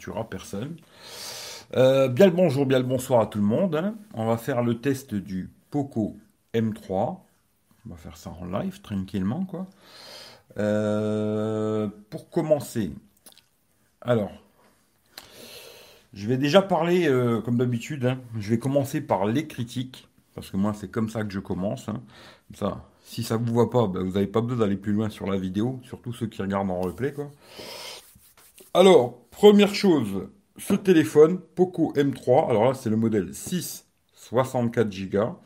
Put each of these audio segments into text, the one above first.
tuera personne. Euh, bien le bonjour, bien le bonsoir à tout le monde. hein. On va faire le test du Poco M3. On va faire ça en live, tranquillement, quoi. Euh, pour commencer, alors, je vais déjà parler, euh, comme d'habitude, hein. je vais commencer par les critiques, parce que moi, c'est comme ça que je commence. hein. Comme ça, si ça vous voit pas, ben, vous n'avez pas besoin d'aller plus loin sur la vidéo, surtout ceux qui regardent en replay, quoi. Alors, première chose, ce téléphone, Poco M3, alors là, c'est le modèle 6 64 Go.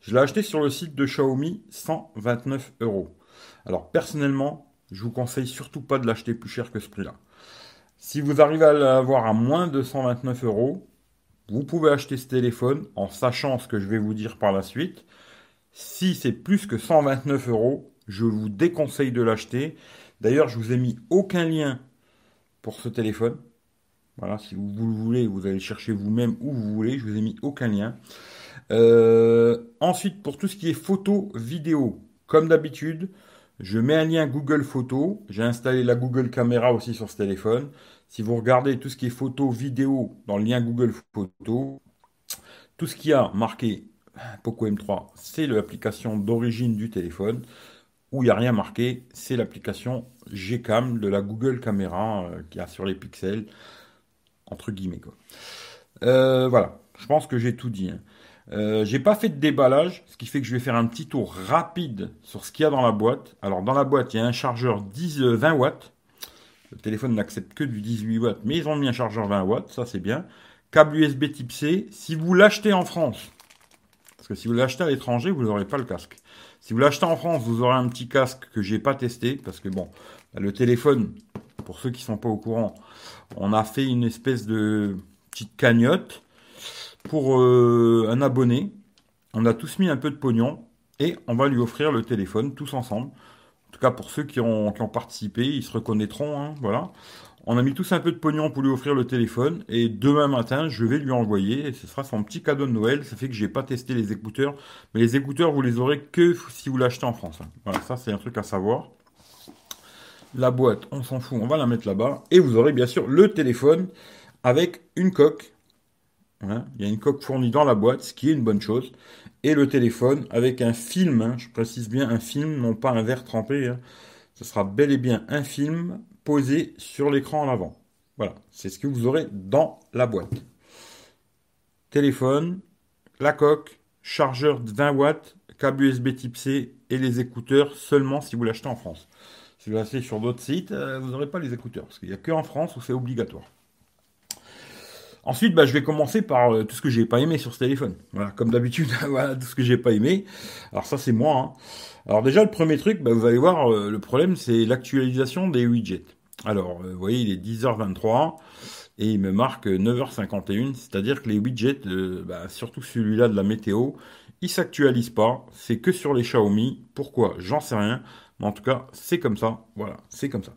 Je l'ai acheté sur le site de Xiaomi 129 euros. Alors, personnellement, je vous conseille surtout pas de l'acheter plus cher que ce prix-là. Si vous arrivez à l'avoir à moins de 129 euros, vous pouvez acheter ce téléphone en sachant ce que je vais vous dire par la suite. Si c'est plus que 129 euros, je vous déconseille de l'acheter. D'ailleurs, je vous ai mis aucun lien ce téléphone. Voilà, si vous, vous le voulez, vous allez chercher vous-même où vous voulez. Je vous ai mis aucun lien. Euh, ensuite, pour tout ce qui est photo, vidéo, comme d'habitude, je mets un lien Google Photos. J'ai installé la Google Caméra aussi sur ce téléphone. Si vous regardez tout ce qui est photo, vidéo dans le lien Google Photos, tout ce qui a marqué Poco M3, c'est l'application d'origine du téléphone. Où il n'y a rien marqué, c'est l'application Gcam de la Google Caméra euh, qui a sur les pixels, entre guillemets. Euh, voilà, je pense que j'ai tout dit. hein. Euh, j'ai pas fait de déballage, ce qui fait que je vais faire un petit tour rapide sur ce qu'il y a dans la boîte. Alors dans la boîte, il y a un chargeur 10, euh, 20 watts. Le téléphone n'accepte que du 18 watts, mais ils ont mis un chargeur 20 watts, ça c'est bien. Câble USB type C. Si vous l'achetez en France, parce que si vous l'achetez à l'étranger, vous n'aurez pas le casque. Si vous l'achetez en France, vous aurez un petit casque que j'ai pas testé, parce que bon, le téléphone, pour ceux qui sont pas au courant, on a fait une espèce de petite cagnotte pour euh, un abonné. On a tous mis un peu de pognon et on va lui offrir le téléphone tous ensemble. En tout cas, pour ceux qui ont, qui ont participé, ils se reconnaîtront. hein, voilà. On a mis tous un peu de pognon pour lui offrir le téléphone et demain matin, je vais lui envoyer et ce sera son petit cadeau de Noël. Ça fait que j'ai pas testé les écouteurs, mais les écouteurs, vous les aurez que si vous l'achetez en France. hein. Voilà, ça c'est un truc à savoir. La boîte, on s'en fout, on va la mettre là-bas et vous aurez bien sûr le téléphone avec une coque Hein, il y a une coque fournie dans la boîte, ce qui est une bonne chose. Et le téléphone avec un film, hein, je précise bien un film, non pas un verre trempé. Ce sera bel et bien un film posé sur l'écran en avant. Voilà, c'est ce que vous aurez dans la boîte. Téléphone, la coque, chargeur de 20 watts, câble USB type C et les écouteurs seulement si vous l'achetez en France. Si vous l'achetez sur d'autres sites, euh, vous n'aurez pas les écouteurs parce qu'il n'y a que en France où c'est obligatoire. Ensuite, bah, je vais commencer par euh, tout ce que j'ai pas aimé sur ce téléphone. Voilà, comme d'habitude, voilà tout ce que j'ai pas aimé. Alors ça, c'est moi. hein. Alors déjà, le premier truc, bah, vous allez voir, euh, le problème, c'est l'actualisation des widgets. Alors, euh, vous voyez, il est 10h23 et il me marque 9h51, c'est-à-dire que les widgets, euh, bah, surtout celui-là de la météo, il s'actualise pas. C'est que sur les Xiaomi. Pourquoi? J'en sais rien. Mais en tout cas, c'est comme ça. Voilà, c'est comme ça.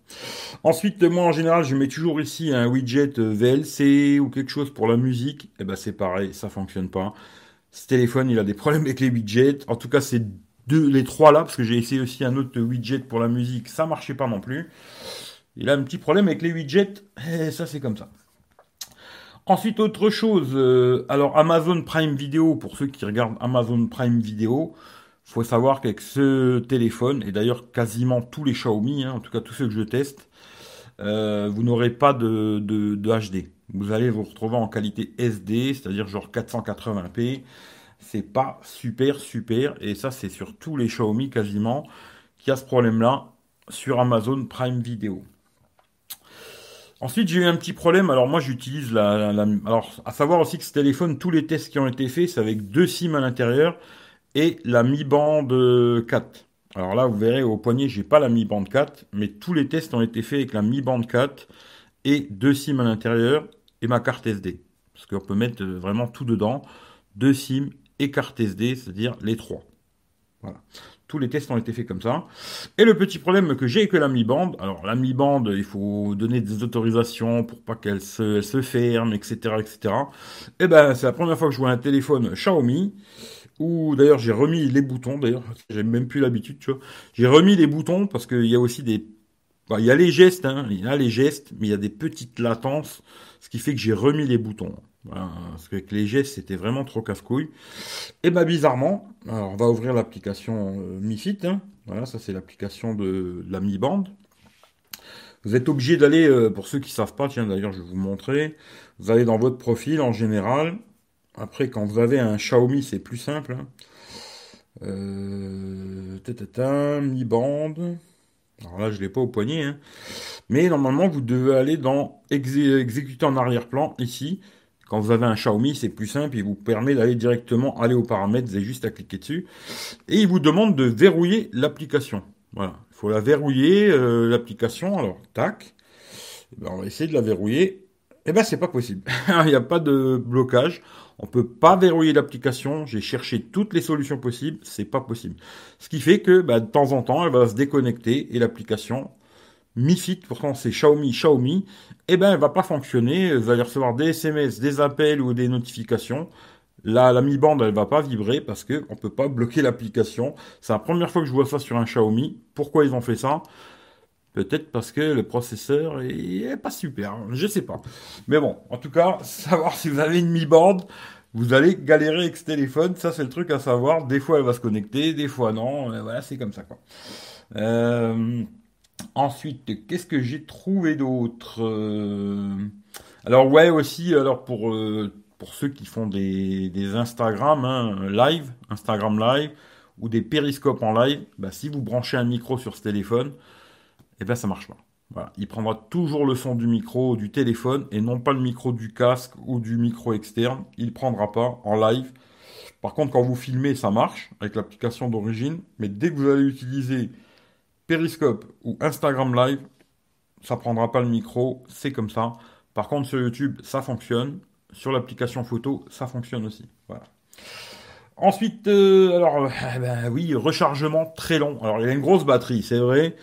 Ensuite, moi en général, je mets toujours ici un widget euh, VLC ou quelque chose pour la musique. Et ben c'est pareil, ça fonctionne pas. Ce téléphone, il a des problèmes avec les widgets. En tout cas, c'est les trois là, parce que j'ai essayé aussi un autre widget pour la musique, ça marchait pas non plus. Il a un petit problème avec les widgets. Et ça, c'est comme ça. Ensuite, autre chose. euh, alors Amazon Prime Video, pour ceux qui regardent Amazon Prime Video, faut savoir qu'avec ce téléphone, et d'ailleurs quasiment tous les Xiaomi, hein, en tout cas tous ceux que je teste, euh, vous n'aurez pas de, de, de HD. Vous allez vous retrouver en qualité SD, c'est-à-dire genre 480p. C'est pas super super, et ça c'est sur tous les Xiaomi quasiment qui a ce problème-là sur Amazon Prime Video. Ensuite, j'ai eu un petit problème. Alors moi, j'utilise la, la- Alors, à savoir aussi que ce téléphone, tous les tests qui ont été faits, c'est avec deux SIM à l'intérieur et la Mi Band 4. Alors là, vous verrez au poignet, j'ai pas la Mi Band 4, mais tous les tests ont été faits avec la Mi Band 4 et deux SIM à l'intérieur et ma carte SD. Parce qu'on peut mettre euh, vraiment tout dedans. Deux SIM et carte SD, c'est-à-dire les trois. Voilà. Tous les tests ont été faits comme ça. Et le petit problème que j'ai avec la Mi Band, alors la Mi Band, il faut donner des autorisations pour pas qu'elle se, se ferme, etc., etc. Et ben, c'est la première fois que je vois un téléphone Xiaomi où d'ailleurs j'ai remis les boutons. D'ailleurs, j'ai même plus l'habitude, tu vois. J'ai remis les boutons parce qu'il y a aussi des Bah, il y a les gestes, hein, il y a les gestes, mais il y a des petites latences, ce qui fait que j'ai remis les boutons. Parce que les gestes, c'était vraiment trop casse-couille. Et bah bizarrement, alors on va ouvrir l'application euh, Mi Fit. Hein. Voilà, ça c'est l'application de, la Mi Band. Vous êtes obligé d'aller, euh, pour ceux qui savent pas, tiens d'ailleurs je vais vous montrer, vous allez dans votre profil en général. Après, quand vous avez un Xiaomi, c'est plus simple. Hein. Euh, Mi Band. Alors là, je ne l'ai pas au poignet. Hein. Mais normalement, vous devez aller dans exécuter en arrière-plan ici. Quand vous avez un Xiaomi, c'est plus simple. Il vous permet d'aller directement aller aux paramètres. Avez juste à cliquer dessus. Et il vous demande de verrouiller l'application. Voilà. Il faut la verrouiller, euh, l'application. Alors, tac. Eh ben, on va essayer de la verrouiller. Eh ben, c'est pas possible. Il n'y a pas de blocage. On peut pas verrouiller l'application. J'ai cherché toutes les solutions possibles. C'est pas possible. Ce qui fait que, bah, de temps en temps, elle va se déconnecter et l'application Mi pourtant c'est Xiaomi, Xiaomi, eh ben, elle va pas fonctionner. Vous allez recevoir des SMS, des appels ou des notifications. Là, la Mi Band, elle va pas vibrer parce que on peut pas bloquer l'application. C'est la première fois que je vois ça sur un Xiaomi. Pourquoi ils ont fait ça? Peut-être parce que le processeur est pas super, je sais pas. Mais bon, en tout cas, savoir si vous avez une Mi Band, vous allez galérer avec ce téléphone, ça c'est le truc à savoir. Des fois elle va se connecter, des fois non, euh, voilà, c'est comme ça quoi. Euh, ensuite, qu'est-ce que j'ai trouvé d'autre euh, Alors ouais aussi, alors pour pour ceux qui font des, des Instagram hein, live, Instagram live ou des périscopes en live, bah, si vous branchez un micro sur ce téléphone, eh bien ça marche pas. Il prendra toujours le son du micro du téléphone et non pas le micro du casque ou du micro externe. Il prendra pas en live. Par contre, quand vous filmez, ça marche avec l'application d'origine. Mais dès que vous allez utiliser Periscope ou Instagram Live, ça prendra pas le micro. C'est comme ça. Par contre, sur YouTube, ça fonctionne. Sur l'application photo, ça fonctionne aussi. Voilà. Ensuite, euh, alors, eh ben, oui, rechargement très long. Alors, il y a une grosse batterie, c'est vrai.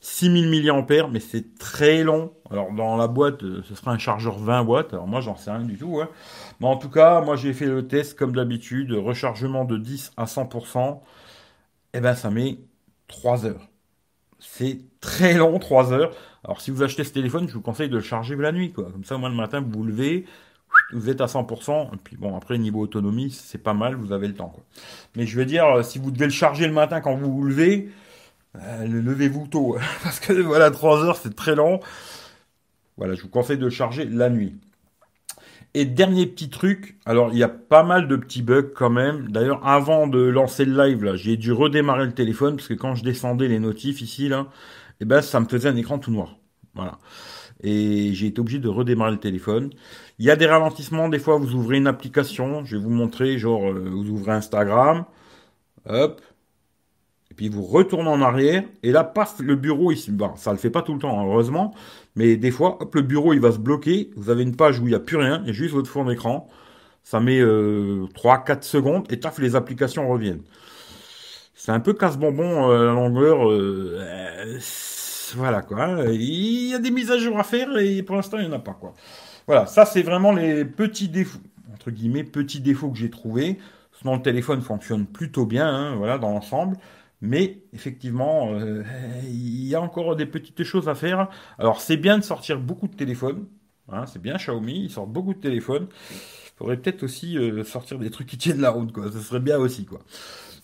6000 mAh, mais c'est très long. Alors dans la boîte, euh, ce sera un chargeur 20 watts. Alors moi, j'en sais rien du tout. Hein. Mais en tout cas, moi j'ai fait le test comme d'habitude, rechargement de 10 à 100%. Et eh ben ça met 3 heures. C'est très long, 3 heures. Alors si vous achetez ce téléphone, je vous conseille de le charger la nuit. Quoi. Comme ça, moi le matin, vous vous levez, vous êtes à 100%. Et puis bon, après, niveau autonomie, c'est pas mal, vous avez le temps. Quoi. Mais je veux dire, euh, si vous devez le charger le matin quand vous vous levez, euh, levez-vous tôt, parce que voilà, 3 heures, c'est très long. Voilà, je vous conseille de charger la nuit. Et dernier petit truc, alors il y a pas mal de petits bugs quand même. D'ailleurs, avant de lancer le live, là, j'ai dû redémarrer le téléphone, parce que quand je descendais les notifs ici, là, eh ben, ça me faisait un écran tout noir. Voilà. Et j'ai été obligé de redémarrer le téléphone. Il y a des ralentissements, des fois vous ouvrez une application, je vais vous montrer, genre euh, vous ouvrez Instagram, hop, et puis vous retournez en arrière, et là, paf, le bureau ici. Bon, ça le fait pas tout le temps, hein, heureusement, mais des fois, hop, le bureau il va se bloquer. Vous avez une page où il n'y a plus rien, il y a juste votre fond d'écran. Ça met euh, 3-4 secondes, et taf, les applications reviennent. C'est un peu casse-bonbon euh, la longueur. Euh, voilà quoi. Il y a des mises à jour à faire, et pour l'instant, il n'y en a pas quoi. Voilà, ça c'est vraiment les petits défauts, entre guillemets, petits défauts que j'ai trouvés. Sinon, le téléphone fonctionne plutôt bien, hein, voilà, dans l'ensemble. Mais effectivement, euh, il y a encore des petites choses à faire. Alors c'est bien de sortir beaucoup de téléphones. Hein, c'est bien Xiaomi, ils sortent beaucoup de téléphones. Il faudrait peut-être aussi euh, sortir des trucs qui tiennent la route, quoi. Ça serait bien aussi, quoi.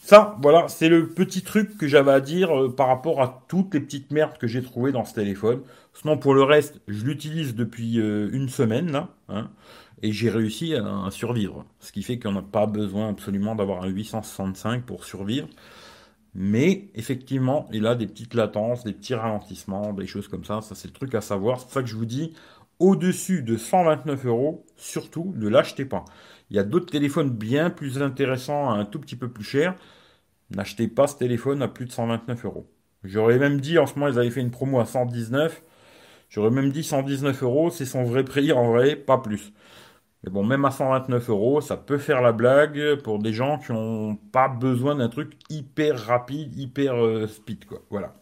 Ça, voilà, c'est le petit truc que j'avais à dire euh, par rapport à toutes les petites merdes que j'ai trouvées dans ce téléphone. Sinon, pour le reste, je l'utilise depuis une semaine. Hein, et j'ai réussi à, survivre. Ce qui fait qu'on n'a pas besoin absolument d'avoir un 865 pour survivre. Mais effectivement, il a des petites latences, des petits ralentissements, des choses comme ça. Ça, c'est le truc à savoir. C'est ça que je vous dis, au-dessus de 129 euros, surtout, ne l'achetez pas. Il y a d'autres téléphones bien plus intéressants, un tout petit peu plus cher. N'achetez pas ce téléphone à plus de 129 euros. J'aurais même dit, en ce moment, ils avaient fait une promo à 119. J'aurais même dit 119 euros, c'est son vrai prix en vrai, pas plus. Mais bon, même à 129 euros, ça peut faire la blague pour des gens qui n'ont pas besoin d'un truc hyper rapide, hyper euh, speed. Voilà.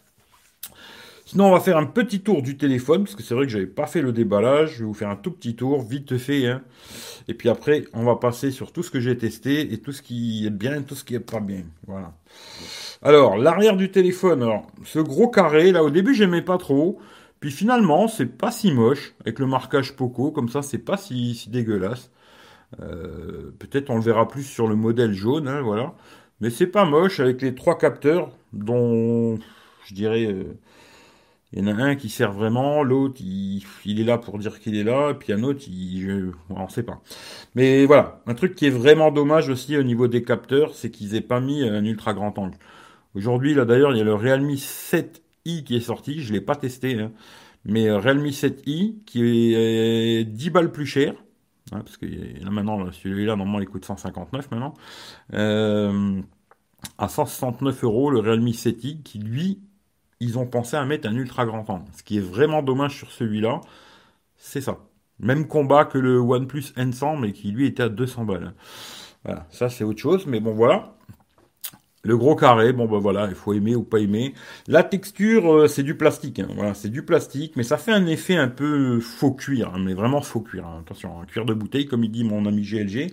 Sinon, on va faire un petit tour du téléphone, parce que c'est vrai que j'avais pas fait le déballage. Je vais vous faire un tout petit tour, vite fait. Hein. Et puis après, on va passer sur tout ce que j'ai testé et tout ce qui est bien et tout ce qui est pas bien. Voilà. Alors, l'arrière du téléphone, alors, ce gros carré, là, au début, j'aimais pas trop. Puis finalement, c'est pas si moche, avec le marquage Poco, comme ça, c'est pas si, si dégueulasse. Euh, Peut-être on le verra plus sur le modèle jaune, hein, voilà. Mais c'est pas moche, avec les trois capteurs, dont, je dirais, euh, il y en a un qui sert vraiment, l'autre, il, il est là pour dire qu'il est là, et puis un autre, il, je, on sait pas. Mais voilà, un truc qui est vraiment dommage aussi au niveau des capteurs, c'est qu'ils aient pas mis un ultra grand angle. Aujourd'hui, là d'ailleurs, il y a le Realme 7i qui est sorti, je l'ai pas testé, hein, mais euh, Realme 7i qui est 10 balles plus cher, hein, parce que là maintenant, celui-là, normalement, il coûte 159 maintenant, euh, à 169 euros, le Realme 7i qui lui ils ont pensé à mettre un ultra grand angle. Ce qui est vraiment dommage sur celui-là, c'est ça. Même combat que le OnePlus N100, mais qui lui était à 200 balles. Voilà, ça c'est autre chose, mais bon voilà. Le gros carré, bon ben voilà, il faut aimer ou pas aimer. La texture, euh, c'est du plastique, hein. voilà, c'est du plastique, mais ça fait un effet un peu faux cuir, hein, mais vraiment faux cuir. Hein. Attention, cuir de bouteille, comme il dit mon ami GLG,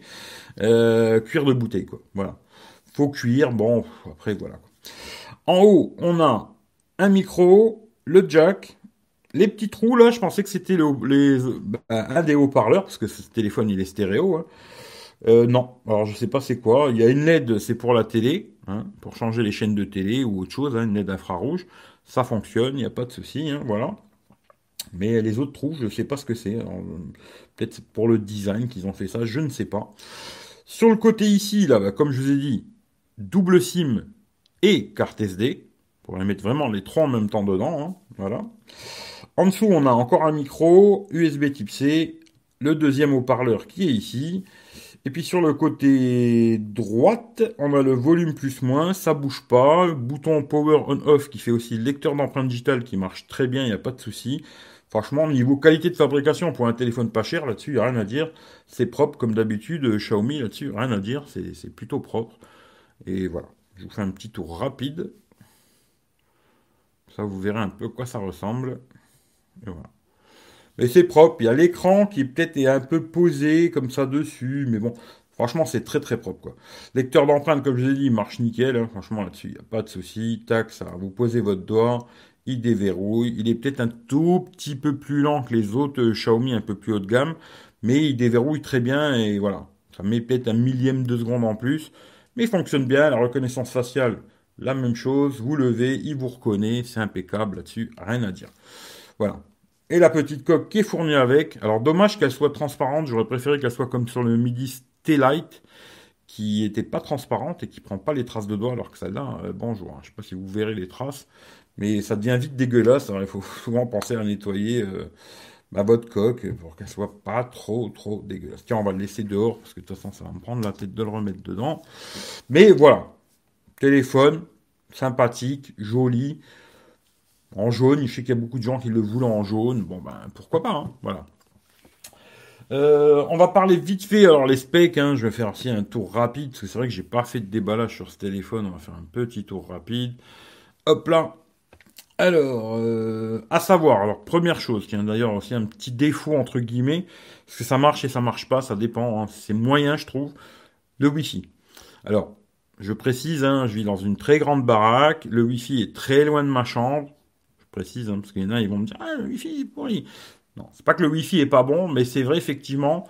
euh, cuir de bouteille quoi. Voilà, faux cuir. Bon, après voilà. En haut, on a un micro, le jack, les petits trous là, je pensais que c'était le, les, bah, un des haut-parleurs parce que ce téléphone il est stéréo. Hein. Euh, non, alors je sais pas c'est quoi. Il y a une LED, c'est pour la télé, hein, pour changer les chaînes de télé ou autre chose, hein, une LED infrarouge. Ça fonctionne, il n'y a pas de souci, hein, voilà. Mais les autres trous, je sais pas ce que c'est. Peut-être pour le design qu'ils ont fait ça, je ne sais pas. Sur le côté ici, là, bah, comme je vous ai dit, double SIM et carte SD pour les mettre vraiment les trois en même temps dedans. Voilà. En dessous, on a encore un micro USB Type C, le deuxième haut-parleur qui est ici. Et puis sur le côté droite, on a le volume plus-moins, ça bouge pas. Bouton Power On-Off qui fait aussi lecteur d'empreinte digitale qui marche très bien, il n'y a pas de souci. Franchement, niveau qualité de fabrication pour un téléphone pas cher, là-dessus, il n'y a rien à dire. C'est propre comme d'habitude, Xiaomi, là-dessus, rien à dire, c'est plutôt propre. Et voilà, je vous fais un petit tour rapide. Ça, vous verrez un peu quoi ça ressemble. Et voilà. Mais c'est propre. Il y a l'écran qui peut-être est un peu posé comme ça dessus. Mais bon, franchement, c'est très très propre. Lecteur d'empreinte, comme je l'ai dit, marche nickel. Hein. Franchement, là-dessus, il n'y a pas de souci. Tac, ça. Vous posez votre doigt. Il déverrouille. Il est peut-être un tout petit peu plus lent que les autres euh, Xiaomi un peu plus haut de gamme. Mais il déverrouille très bien. Et voilà. Ça met peut-être un millième de seconde en plus. Mais il fonctionne bien. La reconnaissance faciale la même chose, vous levez, il vous reconnaît, c'est impeccable là-dessus, rien à dire. Voilà. Et la petite coque qui est fournie avec. Alors dommage qu'elle soit transparente, j'aurais préféré qu'elle soit comme sur le Midi T-Light, qui était pas transparente et qui prend pas les traces de doigts, alors que celle-là, euh, bonjour, hein. je sais pas si vous verrez les traces, mais ça devient vite dégueulasse, alors il faut souvent penser à nettoyer euh, bah, votre coque pour qu'elle soit pas trop trop dégueulasse. Tiens, on va le laisser dehors, parce que de toute façon ça va me prendre la tête de le remettre dedans. Mais voilà, téléphone, sympathique, joli, en jaune. Je sais qu'il y a beaucoup de gens qui le voulaient en jaune. Bon, ben, pourquoi pas, hein, voilà. Euh, on va parler vite fait, alors les specs, hein, je vais faire aussi un tour rapide, parce que c'est vrai que j'ai pas fait de déballage sur ce téléphone, on va faire un petit tour rapide. Hop là. Alors, euh, à savoir, alors première chose, qui a d'ailleurs aussi un petit défaut entre guillemets, parce que ça marche et ça marche pas, ça dépend, hein, c'est moyen je trouve, le Wi-Fi. Alors, je précise, hein, je vis dans une très grande baraque, le Wi-Fi est très loin de ma chambre. Je précise, hein, parce qu'il y en a, ils vont me dire, ah, le pourri. Non, c'est pas que le Wi-Fi est pas bon, mais c'est vrai, effectivement,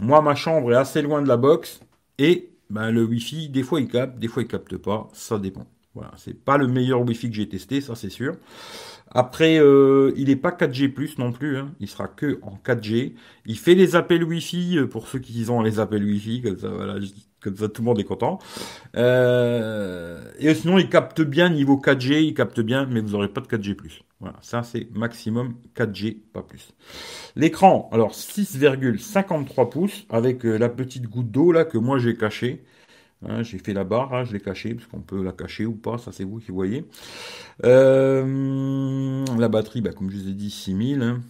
moi, ma chambre est assez loin de la box, et ben, le Wi-Fi, des fois, il capte, des fois, il capte pas, ça dépend. Voilà, c'est pas le meilleur Wi-Fi que j'ai testé, ça c'est sûr. Après, euh, il n'est pas 4G+, non plus, hein. il sera que en 4G. Il fait les appels Wi-Fi, euh, pour ceux qui ont les appels Wi-Fi, comme ça, voilà, comme tout le monde est content. Euh, et sinon, il capte bien niveau 4G, il capte bien, mais vous n'aurez pas de 4G+. Voilà, ça c'est maximum 4G, pas plus. L'écran, alors 6,53 pouces, avec la petite goutte d'eau là que moi j'ai cachée. Hein, j'ai fait la barre, hein, je l'ai cachée, parce qu'on peut la cacher ou pas, ça c'est vous qui voyez. Euh, la batterie, bah, comme je vous ai dit, 6000. Hein.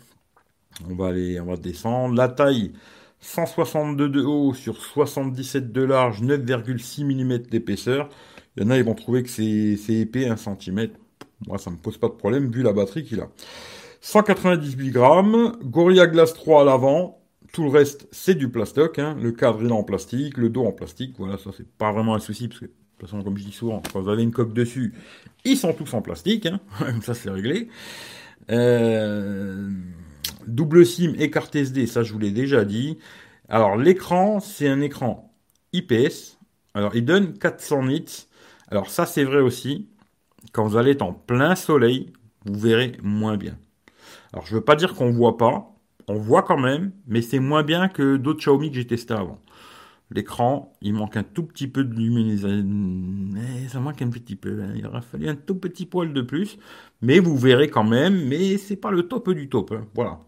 On va aller, on va descendre. La taille, 162 de haut sur 77 de large, 9,6 mm d'épaisseur. Il y en a, ils vont trouver que c'est épais, 1 cm. Moi, ça me pose pas de problème, vu la batterie qu'il a. 198 grammes, Gorilla Glass 3 à l'avant, tout le reste, c'est du plastoc. Hein. Le cadre, il est en plastique, le dos en plastique. Voilà, ça, c'est pas vraiment un souci parce que toute façon, comme je dis souvent, quand vous avez une coque dessus, ils sont tous en plastique, hein. comme ça c'est réglé. Euh, double SIM et carte SD, ça je vous l'ai déjà dit. Alors l'écran, c'est un écran IPS. Alors il donne 400 nits. Alors ça c'est vrai aussi. Quand vous allez être en plein soleil, vous verrez moins bien. Alors je veux pas dire qu'on voit pas, on voit quand même, mais c'est moins bien que d'autres Xiaomi que j'ai testé avant. L'écran, il manque un tout petit peu de luminosité. Ça manque un petit peu. Hein. Il aurait fallu un tout petit poil de plus. Mais vous verrez quand même. Mais c'est pas le top du top. Hein. Voilà.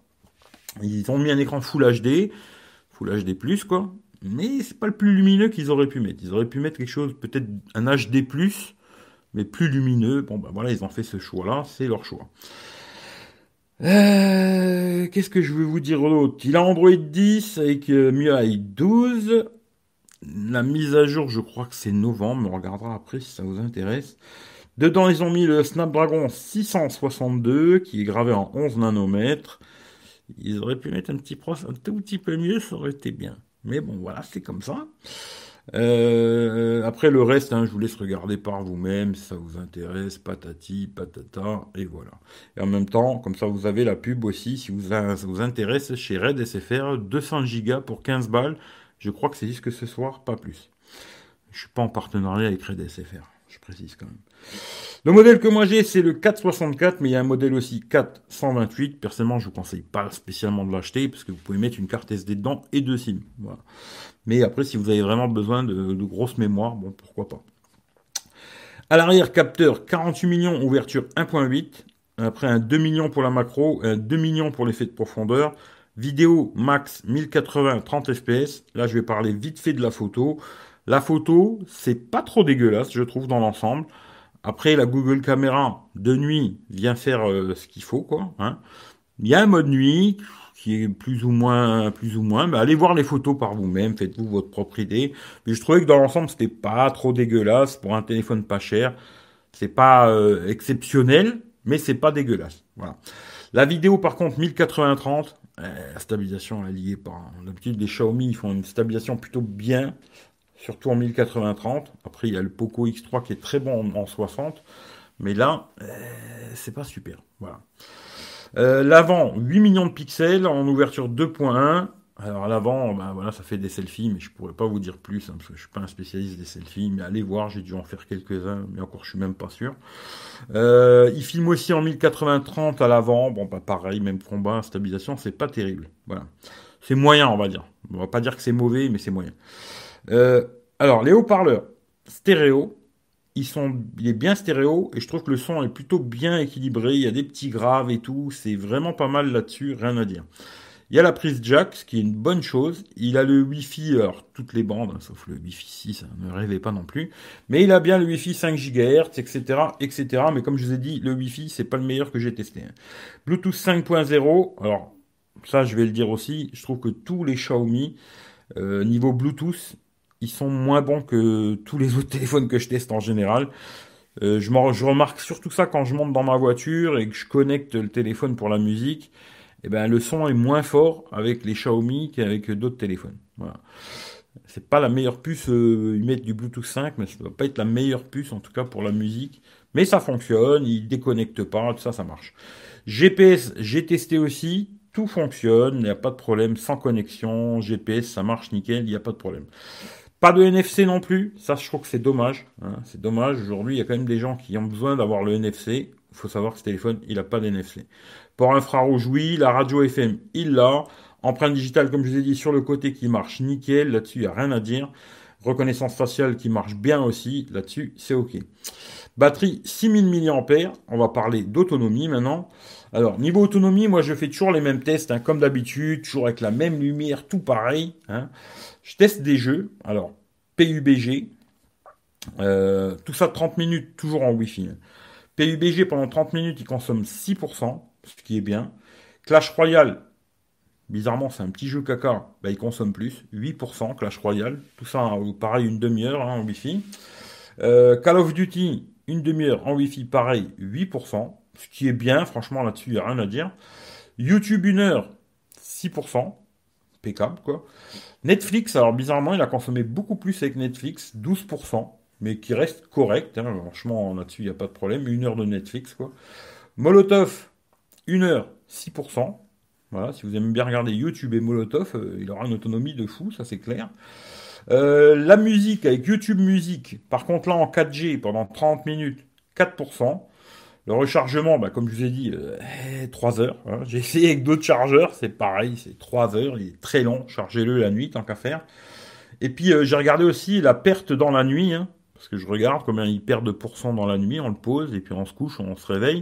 Ils ont mis un écran Full HD. Full HD+, quoi. Mais c'est pas le plus lumineux qu'ils auraient pu mettre. Ils auraient pu mettre quelque chose, peut-être un HD+, mais plus lumineux. Bon, ben voilà, ils ont fait ce choix-là. C'est leur choix. Euh, qu'est-ce que je veux vous dire d'autre? Il a Android 10 avec euh, MIUI 12. La mise à jour, je crois que c'est novembre, on regardera après si ça vous intéresse. Dedans, ils ont mis le Snapdragon 662 qui est gravé en 11 nanomètres. Ils auraient pu mettre un petit processeur un tout petit peu mieux, ça aurait été bien. Mais bon, voilà, c'est comme ça. Euh, après le reste, hein, je vous laisse regarder par vous-même si ça vous intéresse, patati, patata, et voilà. Et en même temps, comme ça vous avez la pub aussi, si vous, ça vous intéresse, chez Red SFR, 200 Go pour 15 balles. Je crois que c'est juste que ce soir, pas plus. Je suis pas en partenariat avec Red SFR, je précise quand même. Le modèle que moi j'ai, c'est le 464, mais il y a un modèle aussi 428. Personnellement, je vous conseille pas spécialement de l'acheter, parce que vous pouvez mettre une carte SD dedans et deux SIM. Mais après, si vous avez vraiment besoin de, de grosses mémoires, bon, pourquoi pas. À l'arrière, capteur 48 millions, ouverture 1.8. Après, un 2 millions pour la macro, un 2 millions pour l'effet de profondeur. Vidéo max 1080 30 fps. Là, je vais parler vite fait de la photo. La photo, c'est pas trop dégueulasse, je trouve, dans l'ensemble. Après, la Google Caméra de nuit vient faire euh, ce qu'il faut, quoi. Hein. Il y a un mode nuit qui est plus ou moins, plus ou moins. Mais allez voir les photos par vous-même, faites-vous votre propre idée. Mais je trouvais que dans l'ensemble, c'était pas trop dégueulasse pour un téléphone pas cher. C'est pas euh, exceptionnel, mais c'est pas dégueulasse. Voilà. La vidéo, par contre, 1080-30, la stabilisation, elle y est pas. D'habitude, les Xiaomi, ils font une stabilisation plutôt bien surtout en 1080-30. Après, il y a le Poco X3 qui est très bon en 60, mais là, euh, c'est pas super. Voilà. Euh, l'avant, 8 millions de pixels en ouverture 2.1. Alors l'avant, ben voilà, ça fait des selfies, mais je pourrais pas vous dire plus, hein, parce que je suis pas un spécialiste des selfies, mais allez voir, j'ai dû en faire quelques-uns, mais encore je suis même pas sûr. Euh, il filme aussi en 1080-30 à l'avant, bon bah pareil, même combat, stabilisation, c'est pas terrible. Voilà. C'est moyen, on va dire. On va pas dire que c'est mauvais, mais c'est moyen. Euh, alors, les haut-parleurs stéréo, ils sont, il est bien stéréo et je trouve que le son est plutôt bien équilibré. Il y a des petits graves et tout. C'est vraiment pas mal là-dessus, rien à dire. Il y a la prise jack, ce qui est une bonne chose. Il a le Wi-Fi, alors toutes les bandes, hein, sauf le Wi-Fi 6, ne rêvez pas non plus. Mais il a bien le Wi-Fi 5 GHz, etc., etc. Mais comme je vous ai dit, le Wi-Fi, c'est pas le meilleur que j'ai testé. Hein. Bluetooth 5.0, alors ça, je vais le dire aussi. Je trouve que tous les Xiaomi, euh, niveau Bluetooth, ils sont moins bons que tous les autres téléphones que je teste en général. Euh, je, remarque surtout ça quand je monte dans ma voiture et que je connecte le téléphone pour la musique. Et eh ben, le son est moins fort avec les Xiaomi qu'avec d'autres téléphones. Voilà. C'est pas la meilleure puce, euh, ils mettent du Bluetooth 5, mais ça doit pas être la meilleure puce en tout cas pour la musique. Mais ça fonctionne, ils déconnectent pas, tout ça, ça marche. GPS, j'ai testé aussi, tout fonctionne, il n'y a pas de problème, sans connexion, GPS, ça marche nickel, il n'y a pas de problème. Pas de NFC non plus, ça je trouve que c'est dommage. Hein. C'est dommage, aujourd'hui il y a quand même des gens qui ont besoin d'avoir le NFC. Il faut savoir que ce téléphone, il n'a pas d'NFC. Port infrarouge, oui, la radio FM, il l'a. Empreinte digitale, comme je vous ai dit, sur le côté qui marche nickel, là-dessus il n'y a rien à dire. Reconnaissance faciale qui marche bien aussi, là-dessus c'est ok. Batterie 6000 mAh, on va parler d'autonomie maintenant. Alors, niveau autonomie, moi je fais toujours les mêmes tests, hein, comme d'habitude, toujours avec la même lumière, tout pareil. Hein. Je teste des jeux. Alors, PUBG. Euh, tout ça 30 minutes, toujours en Wi-Fi. PUBG, pendant 30 minutes, il consomme 6%, ce qui est bien. Clash Royale, bizarrement, c'est un petit jeu caca, bah, il consomme plus, 8% Clash Royale. Tout ça, pareil, une demi-heure hein, en Wi-Fi. Euh, Call of Duty, une demi-heure en Wi-Fi, pareil, 8%, ce qui est bien, franchement, là-dessus, il n'y a rien à dire. YouTube, une heure, 6%, impeccable, quoi. Netflix, alors bizarrement, il a consommé beaucoup plus avec Netflix, 12%. mais qui reste correct. Hein. Franchement, là-dessus, il n'y a pas de problème. Une heure de Netflix, quoi. Molotov, une heure, 6%. Voilà, si vous aimez bien regarder YouTube et Molotov, euh, il aura une autonomie de fou, ça c'est clair. Euh, la musique avec YouTube Musique, par contre là en 4G pendant 30 minutes, 4%. Le rechargement, bah, comme je vous ai dit, 3 euh, heures. Hein. J'ai essayé avec d'autres chargeurs, c'est pareil, c'est 3 heures, il est très long, chargez-le la nuit tant qu'à faire. Et puis j'ai regardé aussi la perte dans la nuit, hein, parce que je regarde combien il perd de pourcents dans la nuit, on le pose, et puis on se couche, on se réveille.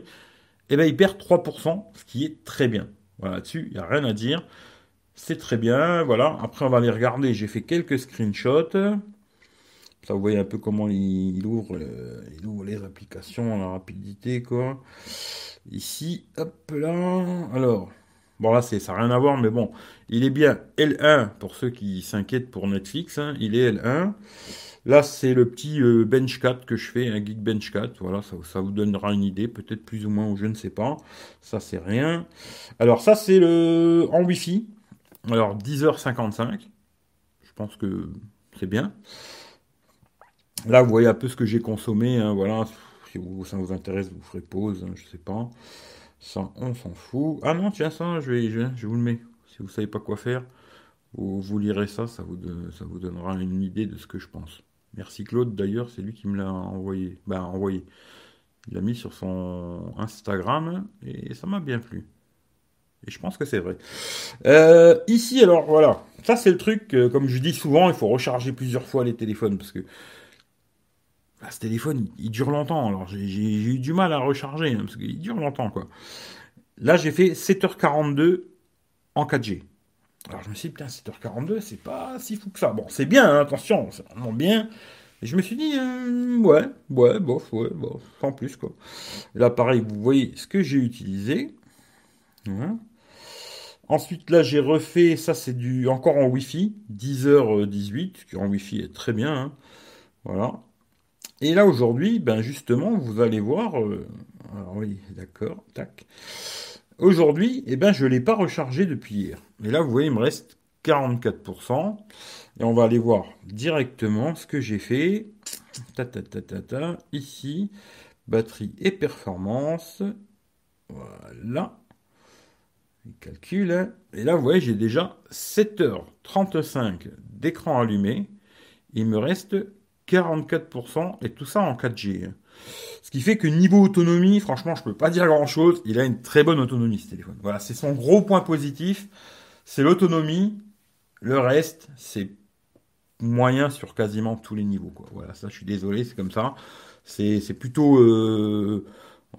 Et eh bien il perd 3%, ce qui est très bien. Voilà, là-dessus, il n'y a rien à dire. C'est très bien, voilà. Après, on va aller regarder. J'ai fait quelques screenshots. Ça, vous voyez un peu comment il, ouvre, il ouvre les applications, la rapidité, quoi. Ici, hop là. Alors, bon là, ça n'a rien à voir, mais bon, il est bien L1 pour ceux qui s'inquiètent pour Netflix. Hein. il est L1. Là, c'est le petit euh, Bench 4 que je fais, un Geek Bench 4. Voilà, ça, ça vous donnera une idée, peut-être plus ou moins, ou je ne sais pas. Ça, c'est rien. Alors, ça, c'est le en Wi-Fi. Alors, 10h55. Je pense que c'est bien. Là, vous voyez un peu ce que j'ai consommé. Hein, voilà. Si ça vous intéresse, vous ferez pause. Hein, je sais pas. Ça, on s'en fout. Ah non, tiens, ça, je vais, je, vous le mets. Si vous savez pas quoi faire, vous, lirez ça, ça vous, donnera une idée de ce que je pense. Merci Claude, d'ailleurs, c'est lui qui me l'a envoyé. Ben, envoyé. Il l'a mis sur son Instagram et ça m'a bien plu. Et je pense que c'est vrai. Euh, ici, alors voilà, ça c'est le truc, comme je dis souvent, il faut recharger plusieurs fois les téléphones parce que bah, ce téléphone, il, dure longtemps. Alors j'ai eu du mal à recharger hein, parce qu'il dure longtemps quoi. Là, j'ai fait 7h42 en 4G. Alors je me suis dit, putain, 7h42, c'est pas si fou que ça. Bon, c'est bien, hein, attention, c'est vraiment bien. Et je me suis dit, euh, ouais, ouais, bof, ouais, bof, sans plus, quoi. là, pareil, vous voyez ce que j'ai utilisé. Ensuite, là, j'ai refait, ça c'est du encore en Wi-Fi, 10h18, qui en Wi-Fi est très bien. Hein. Voilà. Et là, aujourd'hui, ben justement, vous allez voir. Euh, alors oui, d'accord, tac. Aujourd'hui, eh ben, je ne l'ai pas rechargé depuis hier. Et là, vous voyez, il me reste 44%. Et on va aller voir directement ce que j'ai fait. Ta, ta, ta, ta, ta. Ici, batterie et performance. Voilà. Il calcule. Et là, vous voyez, j'ai déjà 7h35 d'écran allumé. Il me reste 44% et tout ça en 4G. Ce qui fait que niveau autonomie, franchement, je peux pas dire grand chose. Il a une très bonne autonomie ce téléphone. Voilà, c'est son gros point positif. C'est l'autonomie. Le reste, c'est moyen sur quasiment tous les niveaux. Voilà, ça, je suis désolé, c'est comme ça. C'est, plutôt. Euh,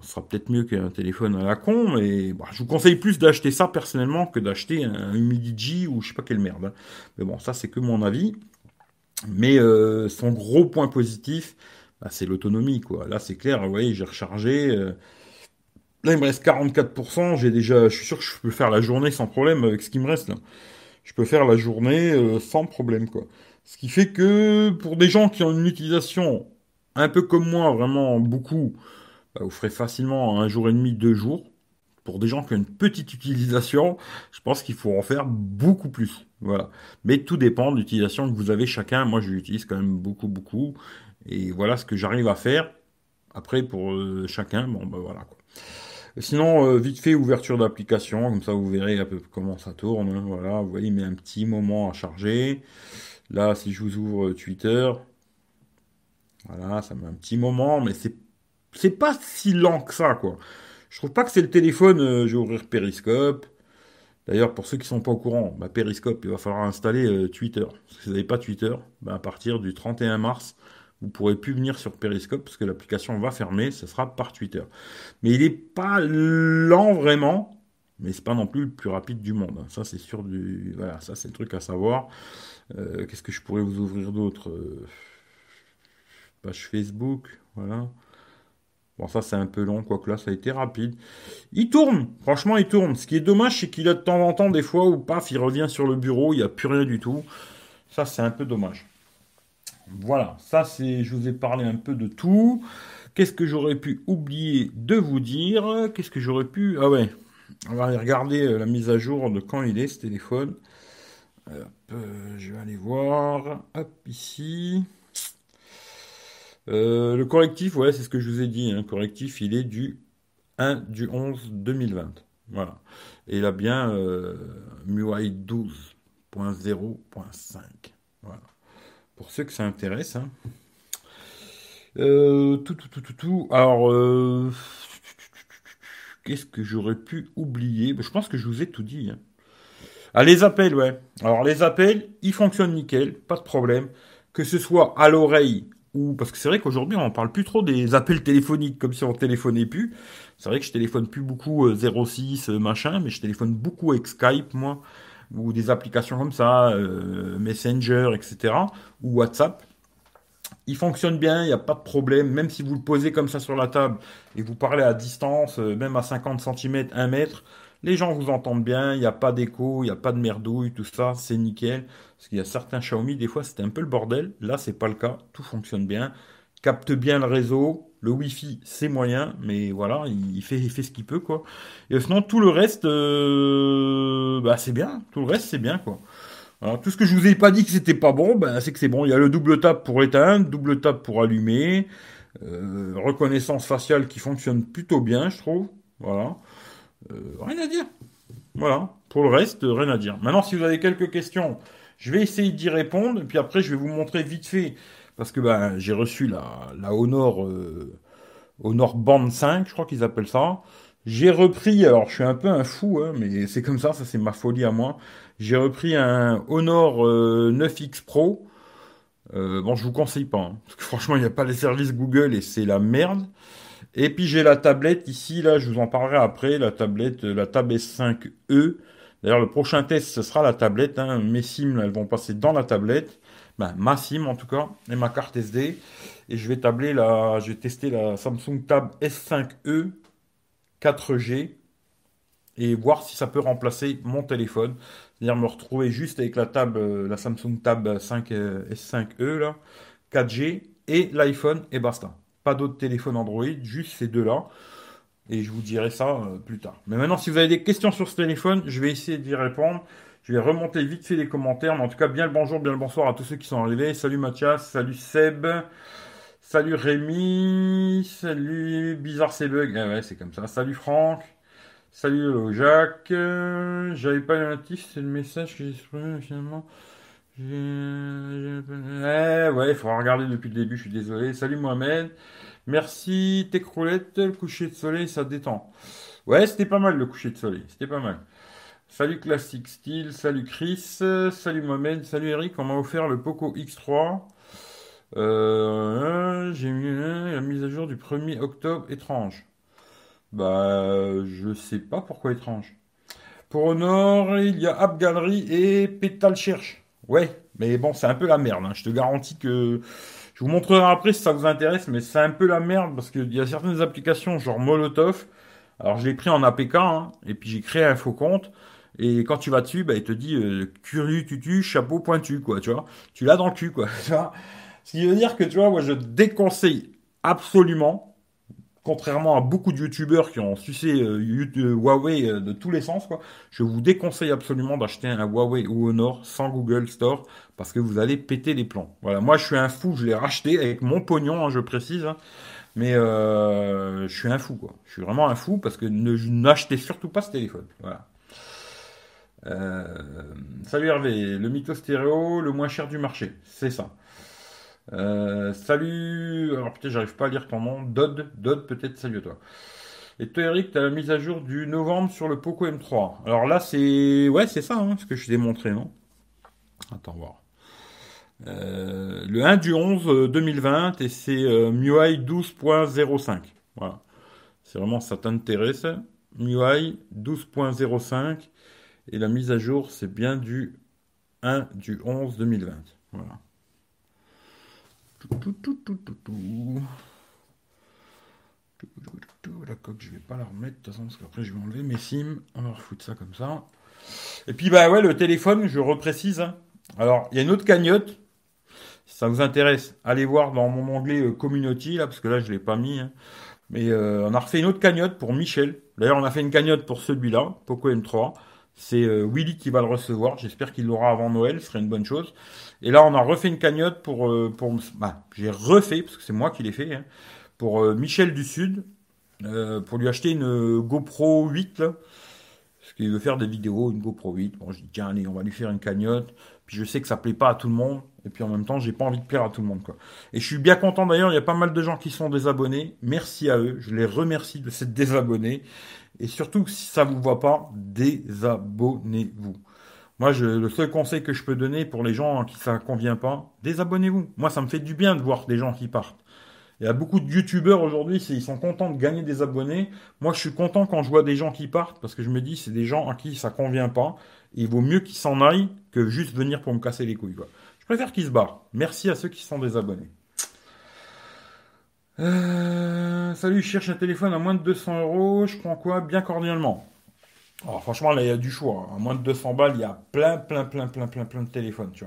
ce sera peut-être mieux qu'un téléphone à la con, mais bah, je vous conseille plus d'acheter ça personnellement que d'acheter un Humidigi ou je sais pas quelle merde. Hein. Mais bon, ça, c'est que mon avis. Mais euh, son gros point positif, bah, c'est l'autonomie, quoi. Là, c'est clair, vous voyez, j'ai rechargé. Euh, là, il me reste 44%. J'ai déjà, je suis sûr que je peux faire la journée sans problème avec ce qui me reste. Je peux faire la journée euh, sans problème, quoi. Ce qui fait que pour des gens qui ont une utilisation un peu comme moi, vraiment beaucoup, bah, vous ferez facilement un jour et demi, deux jours. Pour des gens qui ont une petite utilisation, je pense qu'il faut en faire beaucoup plus. Voilà. Mais tout dépend de l'utilisation que vous avez chacun. Moi, je l'utilise quand même beaucoup, beaucoup. Et voilà ce que j'arrive à faire. Après, pour euh, chacun, bon, ben voilà. Quoi. Sinon, euh, vite fait, ouverture d'application, comme ça vous verrez un peu comment ça tourne. Hein, voilà, vous voyez, il met un petit moment à charger. Là, si je vous ouvre euh, Twitter, voilà, ça met un petit moment, mais c'est c'est pas si lent que ça, quoi. Je trouve pas que c'est le téléphone. je vais ouvrir Periscope. D'ailleurs, pour ceux qui sont pas au courant, bah, Periscope, il va falloir installer Twitter. Si vous n'avez pas Twitter, bah, à partir du 31 mars, vous pourrez plus venir sur Periscope parce que l'application va fermer, ce sera par Twitter. Mais il n'est pas lent vraiment, mais c'est pas non plus le plus rapide du monde. Hein. Ça c'est sûr du, voilà, ça c'est le truc à savoir. Euh, qu'est-ce que je pourrais vous ouvrir d'autre? Euh, Page Facebook, voilà. Bon, ça c'est un peu long, quoique là ça a été rapide. Il tourne, franchement il tourne. Ce qui est dommage, c'est qu'il a de temps en temps des fois où paf, il revient sur le bureau, il n'y a plus rien du tout. Ça c'est un peu dommage. Voilà, ça c'est, je vous ai parlé un peu de tout. Qu'est-ce que j'aurais pu oublier de vous dire? Qu'est-ce que j'aurais pu... Ah ouais, on va aller regarder euh, la mise à jour de quand il est ce téléphone. Hop, euh, je vais aller voir. Hop, ici. Euh, le correctif, ouais, c'est ce que je vous ai dit. Hein. correctif, il est du 1 du 11 2020. Voilà. Et il a bien euh, MUI 12.0.5. Voilà. Pour ceux que ça intéresse. Hein. Euh, tout, tout, tout, tout, tout. Alors, euh, qu'est-ce que j'aurais pu oublier? Je pense que je vous ai tout dit. Hein. Ah, les appels, ouais. Alors, les appels, ils fonctionnent nickel, pas de problème. Que ce soit à l'oreille ou. Parce que c'est vrai qu'aujourd'hui, on parle plus trop des appels téléphoniques, comme si on téléphonait plus. C'est vrai que je téléphone plus beaucoup 06, euh, machin, mais je téléphone beaucoup avec Skype, moi, ou des applications comme ça, Messenger, etc., ou WhatsApp. Il fonctionne bien, il n'y a pas de problème, même si vous le posez comme ça sur la table et vous parlez à distance, euh, même à 50 cm, 1 mètre, les gens vous entendent bien, il n'y a pas d'écho, il n'y a pas de merdouille, tout ça, c'est nickel. Parce qu'il y a certains Xiaomi, des fois c'était un peu le bordel, là c'est pas le cas, tout fonctionne bien, capte bien le réseau, le Wi-Fi c'est moyen, mais voilà, il fait, ce qu'il peut quoi. Et sinon tout le reste, euh, bah c'est bien, tout le reste c'est bien quoi. Tout ce que je vous ai pas dit que c'était pas bon, ben, c'est que c'est bon. Il y a le double tap pour éteindre, double tap pour allumer, euh, reconnaissance faciale qui fonctionne plutôt bien, je trouve. Voilà. Euh, rien à dire. Voilà. Pour le reste, rien à dire. Maintenant, si vous avez quelques questions, je vais essayer d'y répondre. Et puis après, je vais vous montrer vite fait. Parce que ben, j'ai reçu la, la Honor, euh, Honor Band 5, je crois qu'ils appellent ça. J'ai repris, alors je suis un peu un fou, hein, mais c'est comme ça, ça c'est ma folie à moi. J'ai repris un Honor 9X euh, Pro. Euh, bon, je vous conseille pas, hein, parce que franchement, il n'y a pas les services Google et c'est la merde. Et puis j'ai la tablette ici, là, je vous en parlerai après, la tablette, la Tab S5e. D'ailleurs, le prochain test, ce sera la tablette. Hein. Mes SIM, elles vont passer dans la tablette. Ben, ma SIM en tout cas, et ma carte SD. Et je vais tabler je vais tester la Samsung Tab S5e 4G et voir si ça peut remplacer mon téléphone. C'est-à-dire me retrouver juste avec la table, euh, la Samsung Tab 5 euh, S5e là, 4G et l'iPhone et basta. Pas d'autres téléphones Android, juste ces deux-là. Et je vous dirai ça euh, plus tard. Mais maintenant, si vous avez des questions sur ce téléphone, je vais essayer d'y répondre. Je vais remonter vite fait les commentaires. Mais en tout cas, bien le bonjour, bien le bonsoir à tous ceux qui sont arrivés. Salut Mathias, salut Seb, salut Rémi, salut Bizarre c'est bug. Ah ouais, c'est comme ça. Salut Franck. Salut Jacques, euh, j'avais pas le c'est le message que j'ai exprimé finalement. Eh ouais, il faudra regarder depuis le début, je suis désolé. Salut Mohamed, merci tes le coucher de soleil ça détend. Ouais, c'était pas mal le coucher de soleil, c'était pas mal. Salut Classic Style, salut Chris, salut Mohamed, salut Eric, on m'a offert le Poco X3. Euh, j'ai mis la mise à jour du 1er octobre étrange. Bah, je sais pas pourquoi étrange. Pour Honor, il y a App Gallery et Petal Cherche. Ouais, mais bon, c'est un peu la merde. Hein. Je te garantis que. Je vous montrerai après si ça vous intéresse, mais c'est un peu la merde parce qu'il y a certaines applications, genre Molotov. Alors, je l'ai pris en APK, hein, et puis j'ai créé un faux compte. Et quand tu vas dessus, bah, il te dit euh, curieux tutu, chapeau pointu, quoi, tu vois. Tu l'as dans le cul, quoi. Ce qui veut dire que, tu vois, moi, je déconseille absolument contrairement à beaucoup de youtubeurs qui ont sucé euh, euh, Huawei euh, de tous les sens, quoi, je vous déconseille absolument d'acheter un Huawei ou Honor sans Google Store parce que vous allez péter les plombs. Voilà, moi je suis un fou, je l'ai racheté avec mon pognon, hein, je précise, hein. mais je suis un fou, quoi. Je suis vraiment un fou parce que ne n'achetez surtout pas ce téléphone. Voilà. salut Hervé, le mytho stéréo, le moins cher du marché, c'est ça. Euh, salut, alors peut-être j'arrive pas à lire ton nom, Dodd, Dodd peut-être, salut toi. Et toi Eric, tu as la mise à jour du novembre sur le Poco M3. Alors là c'est, ouais c'est ça, hein, ce que je t'ai montré, non? Attends voir. Euh, le 1 du 11 2020 et c'est euh, MIUI 12.05. Voilà. C'est vraiment ça t'intéresse. MIUI 12.05 et la mise à jour c'est bien du 1 du 11 2020. Voilà. La coque, je vais pas la remettre, de toute façon, parce qu'après, je vais enlever mes sims. On va refoutre ça comme ça. Et puis, bah ouais, le téléphone, je reprécise. Hein. Alors, il y a une autre cagnotte. Si ça vous intéresse, allez voir dans mon onglet euh, Community, là, parce que là, je l'ai pas mis. Hein. Mais euh, on a refait une autre cagnotte pour Michel. D'ailleurs, on a fait une cagnotte pour celui-là, Poco M3. C'est euh, Willy qui va le recevoir. J'espère qu'il l'aura avant Noël. Ce serait une bonne chose. Et là, on a refait une cagnotte pour. Euh, pour bah, j'ai refait, parce que c'est moi qui l'ai fait, hein, pour euh, Michel du Sud. pour lui acheter une GoPro 8. Là, parce qu'il veut faire des vidéos, une GoPro 8. Bon, je dis, tiens, allez, on va lui faire une cagnotte. Puis je sais que ça plaît pas à tout le monde. Et puis en même temps, j'ai pas envie de plaire à tout le monde. Et je suis bien content d'ailleurs, il y a pas mal de gens qui sont désabonnés. Merci à eux. Je les remercie de s'être désabonnés. Et surtout, si ça vous voit pas, désabonnez-vous. Moi, le seul conseil que je peux donner pour les gens à qui ça convient pas, désabonnez-vous. Moi, ça me fait du bien de voir des gens qui partent. Il y a beaucoup de youtubeurs aujourd'hui, ils sont contents de gagner des abonnés. Moi, je suis content quand je vois des gens qui partent parce que je me dis, c'est des gens à qui ça convient pas. il vaut mieux qu'ils s'en aillent que juste venir pour me casser les couilles. Je préfère qu'ils se barrent. Merci à ceux qui sont des abonnés. Euh, salut, je cherche un téléphone à moins de 200 euros. Je prends quoi? Bien cordialement. Alors, franchement, là, il y a du choix. À moins de 200 balles, il y a plein, plein, plein, plein, plein, plein de téléphones, tu.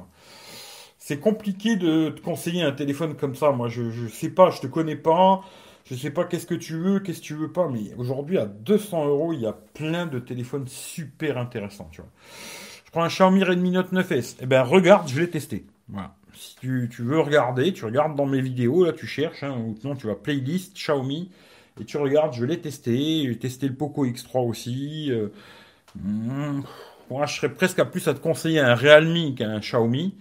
C'est compliqué de te conseiller un téléphone comme ça. Moi, je, je sais pas, je te connais pas. Je sais pas qu'est-ce que tu veux, qu'est-ce que tu veux pas. Mais aujourd'hui, à 200 euros, il y a plein de téléphones super intéressants, tu vois. Je prends un Xiaomi Redmi Note 9S. Eh ben, regarde, je l'ai testé. Voilà si tu, veux regarder, tu regardes dans mes vidéos, là tu cherches, hein, ou sinon tu vas playlist Xiaomi, et tu regardes, je l'ai testé, j'ai testé le Poco X3 aussi. Euh, hmm, moi, je serais presque à plus à te conseiller un Realme qu'un Xiaomi.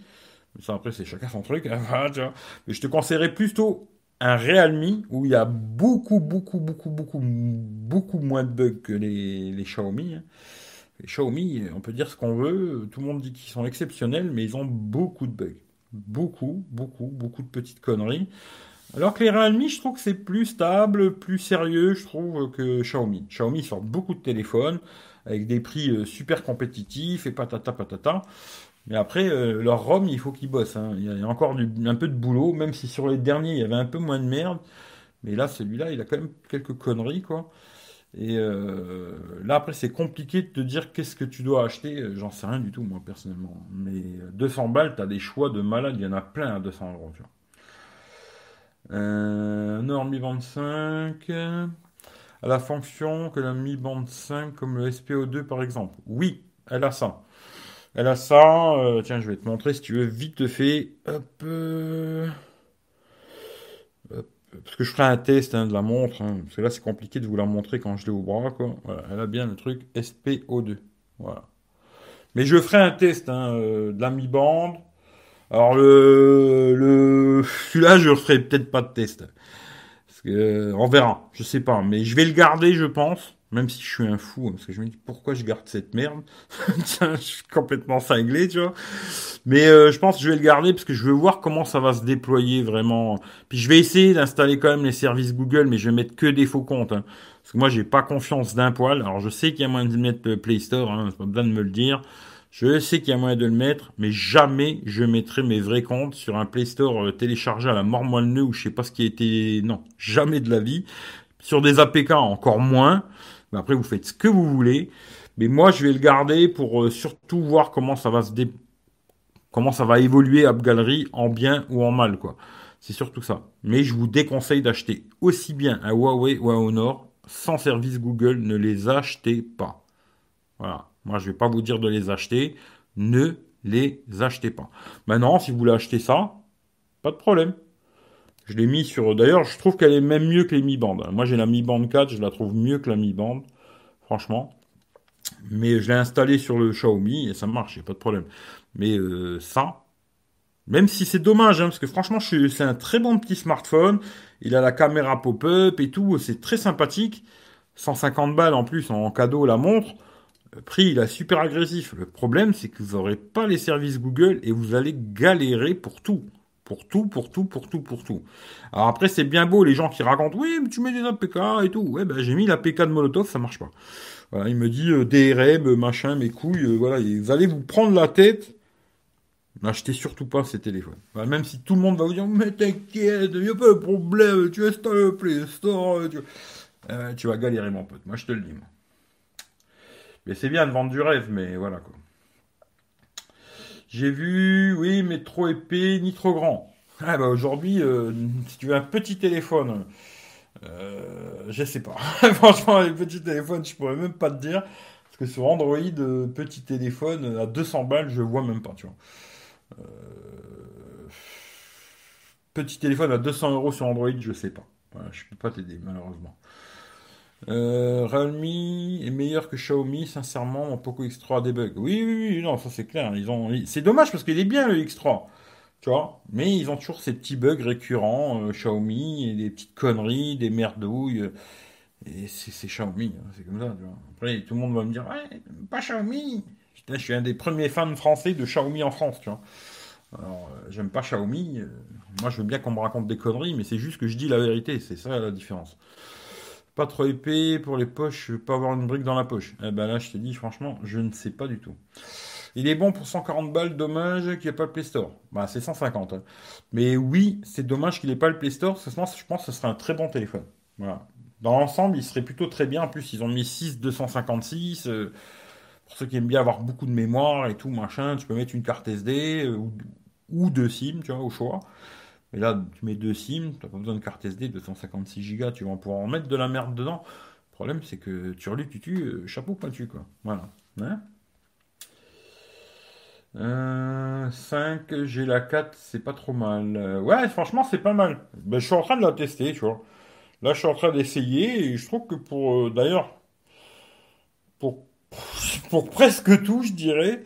Ça, après, c'est chacun son truc. Hein, Mais je te conseillerais plutôt un Realme où il y a beaucoup, beaucoup, beaucoup, beaucoup, beaucoup moins de bugs que les, les Xiaomi. Hein. Les Xiaomi, on peut dire ce qu'on veut. Tout le monde dit qu'ils sont exceptionnels, mais ils ont beaucoup de bugs beaucoup, beaucoup, beaucoup de petites conneries. Alors que les Realme, je trouve que c'est plus stable, plus sérieux, je trouve, que Xiaomi. Xiaomi sort beaucoup de téléphones avec des prix euh, super compétitifs et patata patata. Mais après, euh, leur ROM, il faut qu'ils bossent. Hein. Il y a encore un peu de boulot, même si sur les derniers, il y avait un peu moins de merde. Mais là, celui-là, il a quand même quelques conneries, quoi. Et euh, là, après, c'est compliqué de te dire qu'est-ce que tu dois acheter. J'en sais rien du tout, moi, personnellement. Mais 200 balles, tu as des choix de malade. Il y en a plein à 200 euros. Tu vois. Euh, Nord Mi Band 5 a la fonction que la Mi Band 5 comme le SPO2 par exemple. Oui, elle a ça. Elle a ça. tiens, je vais te montrer si tu veux vite fait. Hop. hop parce que je ferai un test hein, de la montre, hein, parce que là c'est compliqué de vous la montrer quand je l'ai au bras, quoi. elle a bien le truc SPO2. Voilà. Mais je ferai un test hein, euh, de la mi-bande. Alors le, le celui-là je ferai peut-être pas de test. Parce que, on verra, je sais pas, mais je vais le garder, je pense. Même si je suis un fou, parce que je me dis pourquoi je garde cette merde? je suis complètement cinglé, tu vois. Mais euh, je pense que je vais le garder parce que je veux voir comment ça va se déployer vraiment. Puis je vais essayer d'installer quand même les services Google, mais je vais mettre que des faux comptes. Hein. Parce que moi, j'ai pas confiance d'un poil. Alors je sais qu'il y a moyen de mettre Play Store, hein, c'est pas besoin de me le dire. Je sais qu'il y a moyen de le mettre, mais jamais je mettrai mes vrais comptes sur un Play Store euh, téléchargé à la mort moelle ou je sais pas ce qui a été. Non, jamais de la vie. Sur des APK, encore moins après, vous faites ce que vous voulez. Mais moi, je vais le garder pour euh, surtout voir comment ça va se dé... comment ça va évoluer AppGallery en bien ou en mal, quoi. C'est surtout ça. Mais je vous déconseille d'acheter aussi bien un Huawei ou un Honor sans service Google. Ne les achetez pas. Voilà. Moi, je vais pas vous dire de les acheter. Ne les achetez pas. Maintenant, si vous voulez acheter ça, pas de problème. Je l'ai mis sur. D'ailleurs, je trouve qu'elle est même mieux que les Mi Band. Moi, j'ai la Mi Band 4, je la trouve mieux que la Mi Band, franchement. Mais je l'ai installé sur le Xiaomi et ça marche, pas de problème. Mais euh, ça, même si c'est dommage, hein, parce que franchement, c'est un très bon petit smartphone. Il a la caméra pop-up et tout, c'est très sympathique. 150 balles en plus en cadeau la montre. Prix, il est super agressif. Le problème, c'est que vous n'aurez pas les services Google et vous allez galérer pour tout. Pour tout, pour tout, pour tout, pour tout. Alors après, c'est bien beau les gens qui racontent, oui, mais tu mets des APK et tout. Ouais, ben j'ai mis l'APK de Molotov, ça marche pas. Il me dit euh, DRM, machin, mes couilles, euh, voilà, vous allez vous prendre la tête. N'achetez surtout pas ces téléphones. même si tout le monde va vous dire, mais t'inquiète, il n'y a pas de problème, tu installes le Play Store, tu... Euh, tu vas galérer mon pote, moi je te le dis. Moi. Mais c'est bien de vendre du rêve, mais voilà quoi. J'ai vu, oui, mais trop épais ni trop grand. Ah bah aujourd'hui, euh, si tu veux un petit téléphone, euh, je sais pas. Franchement, les petits téléphones, je pourrais même pas te dire. Parce que sur Android, euh, petit téléphone à 200 balles, je vois même pas, tu vois. Petit téléphone à 200 euros sur Android, je sais pas. Je peux pas t'aider, malheureusement. Euh, Realme est meilleur que Xiaomi, sincèrement, mon Poco X3 a des bugs. Oui, oui, oui, non, ça c'est clair. Ils ont, c'est dommage parce qu'il est bien le X3, tu vois? Mais ils ont toujours ces petits bugs récurrents, euh, Xiaomi, et des petites conneries, des merdouilles. et c'est Xiaomi, hein, c'est comme ça. Après, tout le monde va me dire, ouais, pas Xiaomi. je suis un des premiers fans français de Xiaomi en France, tu vois. Alors, euh, j'aime pas Xiaomi. Moi, je veux bien qu'on me raconte des conneries, mais c'est juste que je dis la vérité. C'est ça la différence. Pas trop épais pour les poches, pas avoir une brique dans la poche. Eh ben là, je te dis, franchement, je ne sais pas du tout. Il est bon pour 140 balles, dommage qu'il n'y ait pas le Play Store. Bah, c'est 150. Hein. Mais oui, c'est dommage qu'il n'ait pas le Play Store, parce que je pense que ce serait un très bon téléphone. Dans l'ensemble, il serait plutôt très bien. En plus, ils ont mis 6 256. Euh, pour ceux qui aiment bien avoir beaucoup de mémoire et tout, machin, tu peux mettre une carte SD ou, ou deux SIM, tu vois, au choix. Mais là, tu mets deux SIM, tu n'as pas besoin de carte SD, 256 Go, tu vas pouvoir en mettre de la merde dedans. Le problème, c'est que tu relis, tu tues, euh, chapeau pointu, quoi. Voilà. Hein 5, euh, j'ai la 4, c'est pas trop mal. Euh, ouais, franchement, c'est pas mal. Ben, je suis en train de la tester, tu vois. Là, je suis en train d'essayer et je trouve que pour. D'ailleurs, pour, pour presque tout, je dirais,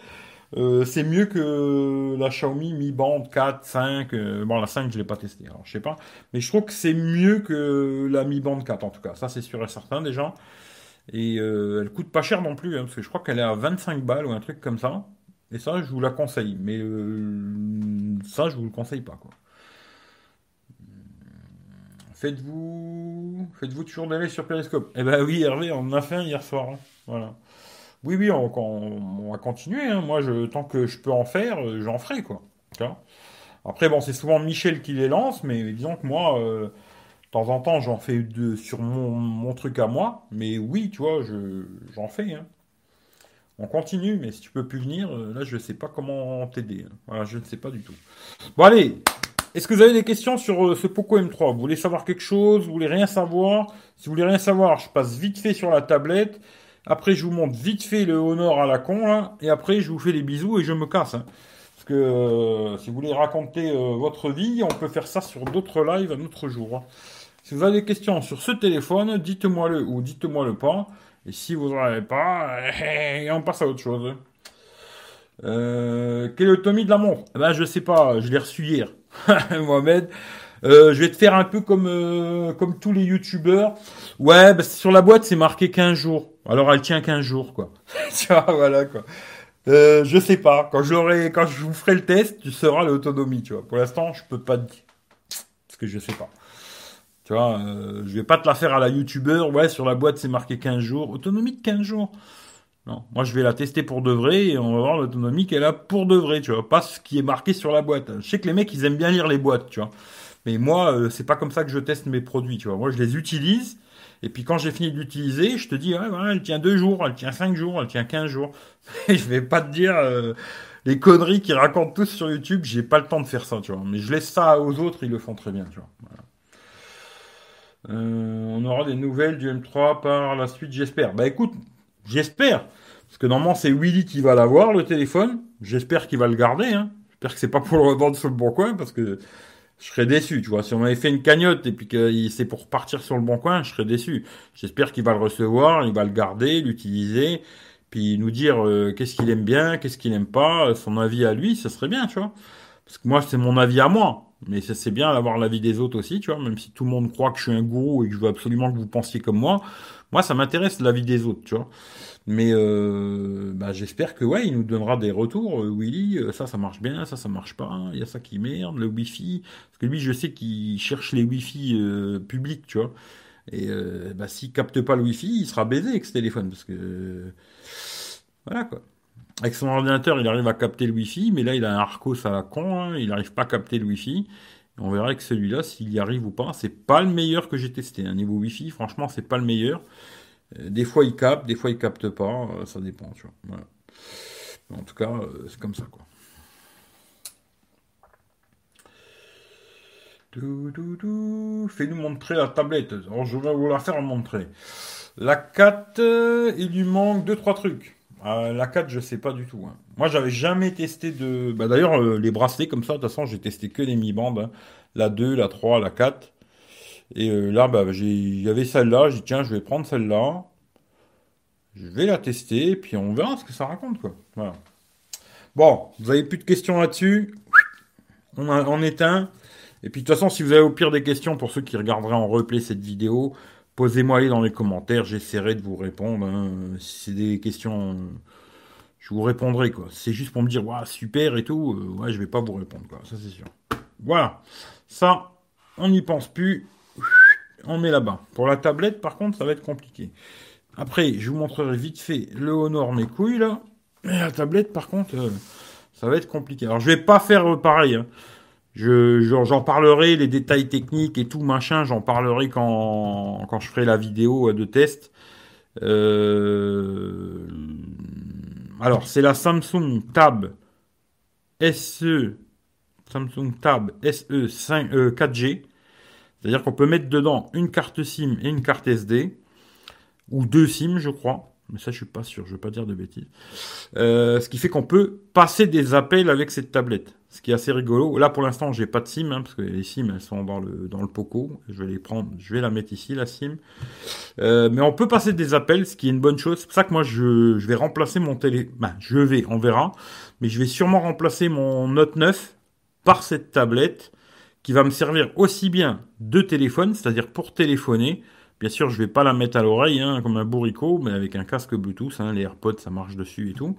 euh, c'est mieux que la Xiaomi Mi Band 4, 5. Euh, bon, la 5, je l'ai pas testé, alors je sais pas. Mais je trouve que c'est mieux que la Mi Band 4, en tout cas. Ça, c'est sûr et certain, déjà. Et euh, elle coûte pas cher non plus, hein, parce que je crois qu'elle est à 25 balles ou un truc comme ça. Et ça, je vous la conseille. Mais ça, je vous le conseille pas, quoi. Faites-vous faites-vous toujours d'aller sur Periscope Eh ben oui, Hervé, on en a fait un hier soir. Hein. Voilà. Oui, oui, on, va continuer. Hein. Moi, je, tant que je peux en faire, euh, j'en ferai, quoi. Après, bon, c'est souvent Michel qui les lance, mais disons que moi, euh, de temps en temps, j'en fais de, sur mon, truc à moi. Mais oui, tu vois, j'en fais. Hein. On continue, mais si tu peux plus venir, euh, là, je ne sais pas comment t'aider. Hein. Voilà, je ne sais pas du tout. Bon, allez, est-ce que vous avez des questions sur ce Poco M3 Vous voulez savoir quelque chose? Vous voulez rien savoir? Si vous voulez rien savoir, je passe vite fait sur la tablette. Après, je vous montre vite fait le Honor à la con, là, et après, je vous fais des bisous et je me casse. Hein. Parce que euh, si vous voulez raconter euh, votre vie, on peut faire ça sur d'autres lives un autre jour. Hein. Si vous avez des questions sur ce téléphone, dites-moi-le ou dites-moi-le pas. Et si vous n'en avez pas, on passe à autre chose. Euh, quel est le Tommy de la montre eh Ben, je sais pas, je l'ai reçu hier. Mohamed. Euh, je vais te faire un peu comme euh, comme tous les youtubeurs. Ouais, bah, sur la boîte c'est marqué 15 jours. Alors elle tient 15 jours quoi. tu vois, voilà quoi. Euh, je sais pas. Quand j'aurai, quand je vous ferai le test, tu sauras l'autonomie. Tu vois. Pour l'instant, je peux pas te dire parce que je sais pas. Tu vois, euh, je vais pas te la faire à la youtubeur. Ouais, sur la boîte c'est marqué 15 jours. Autonomie de 15 jours. Non, moi je vais la tester pour de vrai et on va voir l'autonomie qu'elle a pour de vrai, tu vois, pas ce qui est marqué sur la boîte. Je sais que les mecs ils aiment bien lire les boîtes, tu vois. Mais moi, euh, c'est pas comme ça que je teste mes produits, tu vois. Moi, je les utilise. Et puis quand j'ai fini de l'utiliser, je te dis, elle tient deux jours, elle tient cinq jours, elle tient 15 jours. Et je vais pas te dire euh, les conneries qu'ils racontent tous sur YouTube, j'ai pas le temps de faire ça, tu vois. Mais je laisse ça aux autres, ils le font très bien, tu vois. Euh, on aura des nouvelles du M3 par la suite, j'espère. Bah écoute, j'espère. Parce que normalement, c'est Willy qui va l'avoir, le téléphone. J'espère qu'il va le garder. Hein. J'espère que c'est pas pour le revendre sur le bon coin, parce que je serais déçu, tu vois. Si on avait fait une cagnotte et puis que c'est pour partir sur le bon coin, je serais déçu. J'espère qu'il va le recevoir, il va le garder, l'utiliser, puis nous dire euh, qu'est-ce qu'il aime bien, qu'est-ce qu'il aime pas, son avis à lui, ça serait bien, tu vois. Parce que moi, c'est mon avis à moi. Mais c'est bien d'avoir l'avis des autres aussi, tu vois. Même si tout le monde croit que je suis un gourou et que je veux absolument que vous pensiez comme moi, moi, ça m'intéresse l'avis des autres, tu vois. Mais euh, bah, j'espère que ouais, il nous donnera des retours. Euh, Willy, euh, ça, ça marche bien, ça, ça marche pas. Il y a ça qui merde, le Wi-Fi. Parce que lui, je sais qu'il cherche les Wi-Fi publics, tu vois. Et bah, s'il capte pas le Wi-Fi, il sera baisé avec ce téléphone, parce que voilà quoi. Avec son ordinateur, il arrive à capter le Wi-Fi, mais là, il a un Arcos à la con, hein. il n'arrive pas à capter le Wi-Fi. On verra avec celui-là s'il y arrive ou pas. C'est pas le meilleur que j'ai testé. Hein. niveau Wi-Fi, franchement, c'est pas le meilleur. Euh, des fois, il capte, des fois, il capte pas. Euh, ça dépend, tu vois. En tout cas, euh, c'est comme ça, quoi. Fais-nous montrer la tablette. Alors, je vais vous la faire montrer. La 4, euh, il lui manque 2-3 trucs. Euh, la 4, je sais pas du tout. hein. Moi, j'avais jamais testé de. Bah, D'ailleurs, les bracelets comme ça, de toute façon, j'ai testé que les mi-bandes. hein. La 2, la 3, la 4. Et euh, là, bah, il y avait celle-là. J'ai dit, tiens, je vais prendre celle-là. Je vais la tester, puis on verra ce que ça raconte, quoi. Voilà. Bon, vous avez plus de questions là-dessus? On, a- on éteint. Et puis de toute façon, si vous avez au pire des questions pour ceux qui regarderaient en replay cette vidéo, posez-moi-les dans les commentaires, j'essaierai de vous répondre. hein. Si c'est des questions, je vous répondrai quoi. C'est juste pour me dire, super et tout, euh, ouais, je vais pas vous répondre quoi, ça c'est sûr. Voilà, ça, on n'y pense plus, on met là-bas. Pour la tablette, par contre, ça va être compliqué. Après, je vous montrerai vite fait le Honor mes couilles là. Mais la tablette, par contre, euh, ça va être compliqué. Alors, je vais pas faire pareil. hein. Je, j'en parlerai, les détails techniques et tout machin, j'en parlerai quand, quand je ferai la vidéo euh, de test. Euh, alors, c'est la Samsung Tab SE, Samsung Tab SE 5, euh, 4G. C'est-à-dire qu'on peut mettre dedans une carte SIM et une carte SD, ou deux SIM, je crois. Mais ça, je suis pas sûr, je veux pas dire de bêtises. Euh, ce qui fait qu'on peut passer des appels avec cette tablette. Ce qui est assez rigolo. Là, pour l'instant, j'ai pas de SIM, hein, parce que les SIM, elles sont dans le, dans le Poco. Je vais les prendre, je vais la mettre ici, la SIM. Euh, mais on peut passer des appels, ce qui est une bonne chose. C'est pour ça que moi, je, je vais remplacer mon télé. Ben, je vais, on verra. Mais je vais sûrement remplacer mon Note 9 par cette tablette qui va me servir aussi bien de téléphone, c'est-à-dire pour téléphoner. Bien sûr, je vais pas la mettre à l'oreille hein, comme un bourricot, mais avec un casque Bluetooth. Hein, les AirPods, ça marche dessus et tout.